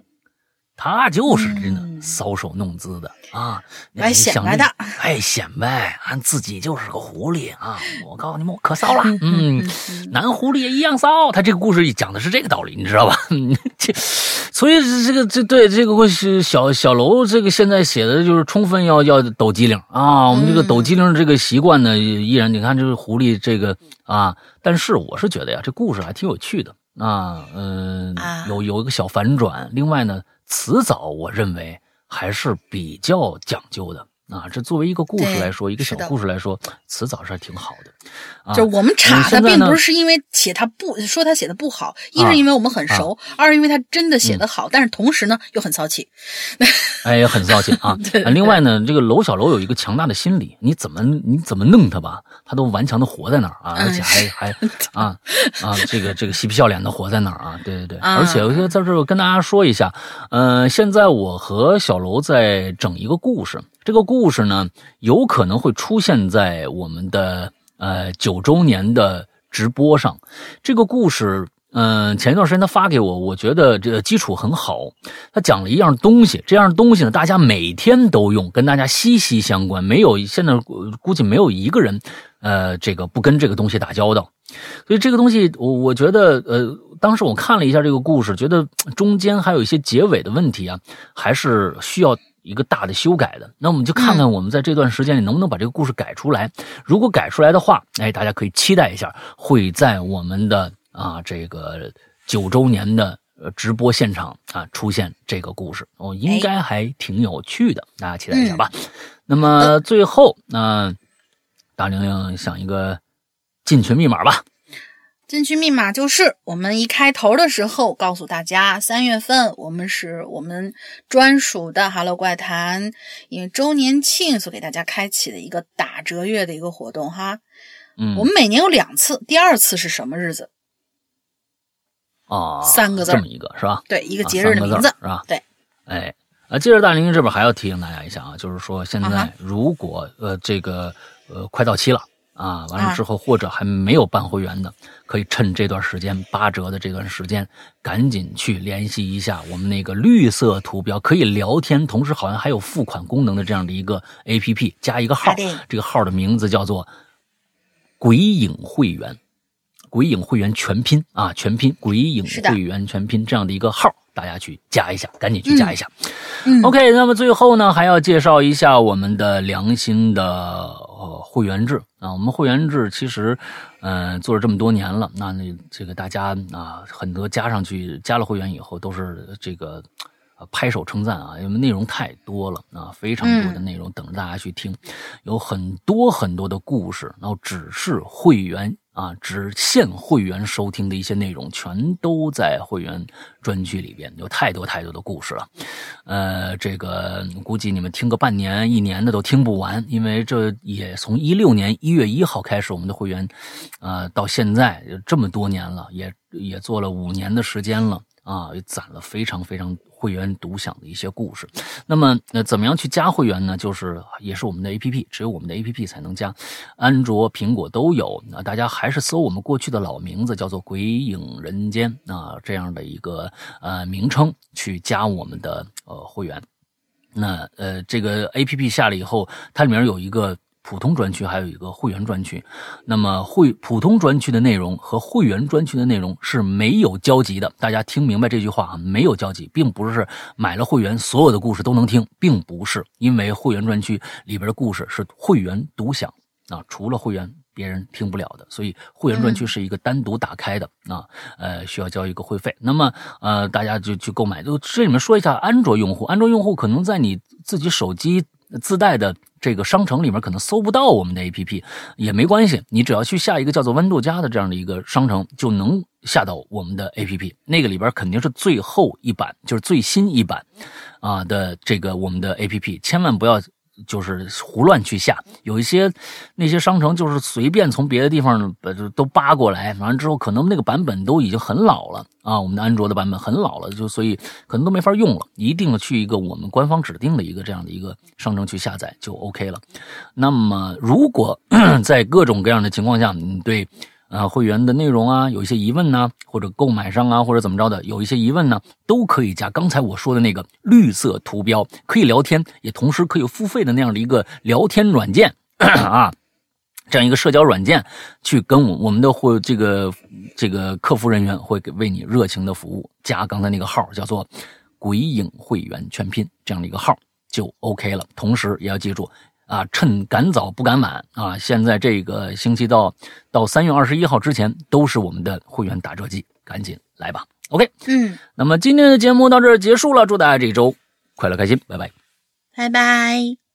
他就是真的搔首弄姿的啊，爱显摆的，爱显摆，俺自己就是个狐狸啊！我告诉你们，我可骚了，嗯，男狐狸也一样骚。他这个故事讲的是这个道理，你知道吧？这，所以这个这对这个故事小小楼这个现在写的就是充分要要抖机灵啊！我们这个抖机灵这个习惯呢，依然你看这个狐狸这个啊，但是我是觉得呀，这故事还挺有趣的。啊，嗯、啊有有一个小反转。另外呢，词藻我认为还是比较讲究的啊。这作为一个故事来说，一个小故事来说，词藻是还挺好的。啊，就我们查他，并不是因为写他不说他写的不好，一啊是因为我们很熟，二是因为他真的写的好，但是同时呢又很骚气。哎，也很骚气啊。另外呢，这个娄小楼有一个强大的心理，你怎么你怎么弄他吧，他都顽强的活在那儿啊，嗯而且还还啊啊，这个这个嬉皮笑脸的活在那儿啊，对对对。啊而且我就在这儿跟大家说一下，呃，现在我和小楼在整一个故事，这个故事呢有可能会出现在我们的呃九周年的直播上，这个故事。嗯，前一段时间他发给我，我觉得这个基础很好。他讲了一样东西，这样东西呢，大家每天都用，跟大家息息相关。没有现在估计没有一个人，呃，这个不跟这个东西打交道。所以这个东西，我我觉得，呃，当时我看了一下这个故事，觉得中间还有一些结尾的问题啊，还是需要一个大的修改的。那我们就看看我们在这段时间里能不能把这个故事改出来。如果改出来的话，哎，大家可以期待一下，会在我们的啊这个九周年的呃直播现场啊出现这个故事，哦，应该还挺有趣的，大家期待一下吧。那么最后，那、大玲玲想一个进群密码吧。进群密码就是我们一开头的时候告诉大家，三月份我们是我们专属的 Hello 怪谈，因为周年庆所给大家开启的一个打折月的一个活动哈。嗯，我们每年有两次，第二次是什么日子？啊，三个字这么一个是吧？对，一一个节日的名字。是吧？对，哎，啊，接着大玲玲这边还要提醒大家一下啊，就是说现在如果呃这个呃快到期了啊，完了啊之后或者还没有办会员的，可以趁这段时间八折的这段时间，赶紧去联系一下我们那个绿色图标可以聊天，同时好像还有付款功能的这样的一个 A P P，加一个号，这个号的名字叫做“鬼影会员”。鬼影会员全拼啊，全拼鬼影会员全拼这样的一个号，大家去加一下，赶紧去加一下。嗯 OK，那么最后呢，还要介绍一下我们的良心的呃会员制啊。我们会员制其实，呃，做了这么多年了，那那这个大家啊，很多加上去加了会员以后，都是这个。呃拍手称赞啊，因为内容太多了啊，非常多的内容等着大家去听，有很多很多的故事，然后只是会员啊，只限会员收听的一些内容，全都在会员专区里边，有太多太多的故事了。呃，这个估计你们听个半年、一年的都听不完，因为这也从一六年一月一号开始，我们的会员，呃，到现在这么多年了，也也做了五年的时间了。啊，也攒了非常非常会员独享的一些故事。那么，呃，怎么样去加会员呢？就是也是我们的 A P P，只有我们的 A P P 才能加，安卓、苹果都有。那大家还是搜我们过去的老名字，叫做“鬼影人间”啊，这样的一个呃名称去加我们的呃会员。那呃，这个 A P P 下了以后，它里面有一个。普通专区还有一个会员专区，那么会普通专区的内容和会员专区的内容是没有交集的。大家听明白这句话啊？没有交集，并不是买了会员所有的故事都能听，并不是，因为会员专区里边的故事是会员独享啊，除了会员别人听不了的，所以会员专区是一个单独打开的啊，呃，需要交一个会费。那么呃，大家就去购买。就这里面说一下安卓用户，安卓用户可能在你自己手机。自带的这个商城里面可能搜不到我们的 APP 也没关系，你只要去下一个叫做豌豆荚的这样的一个商城，就能下到我们的 APP。那个里边肯定是最后一版，就是最新一版啊的这个我们的 APP，千万不要就是胡乱去下。有一些那些商城就是随便从别的地方把都扒过来，完了之后可能那个版本都已经很老了啊，我们的安卓的版本很老了，就所以可能都没法用了。一定去一个我们官方指定的一个这样的一个商城去下载就 OK 了。那么如果 在各种各样的情况下，你对啊会员的内容啊有一些疑问呢、或者购买上啊，或者怎么着的有一些疑问呢，都可以加刚才我说的那个绿色图标，可以聊天，也同时可以付费的那样的一个聊天软件 啊。这样一个社交软件，去跟我我们的会这个这个客服人员会给为你热情的服务，加刚才那个号叫做“鬼影会员全拼”这样的一个号就 OK 了。同时也要记住，啊，趁赶早不赶晚啊！现在这个星期到到三月二十一号之前都是我们的会员打折季，赶紧来吧。OK，嗯，那么今天的节目到这儿结束了，祝大家这一周快乐开心，拜拜。拜拜。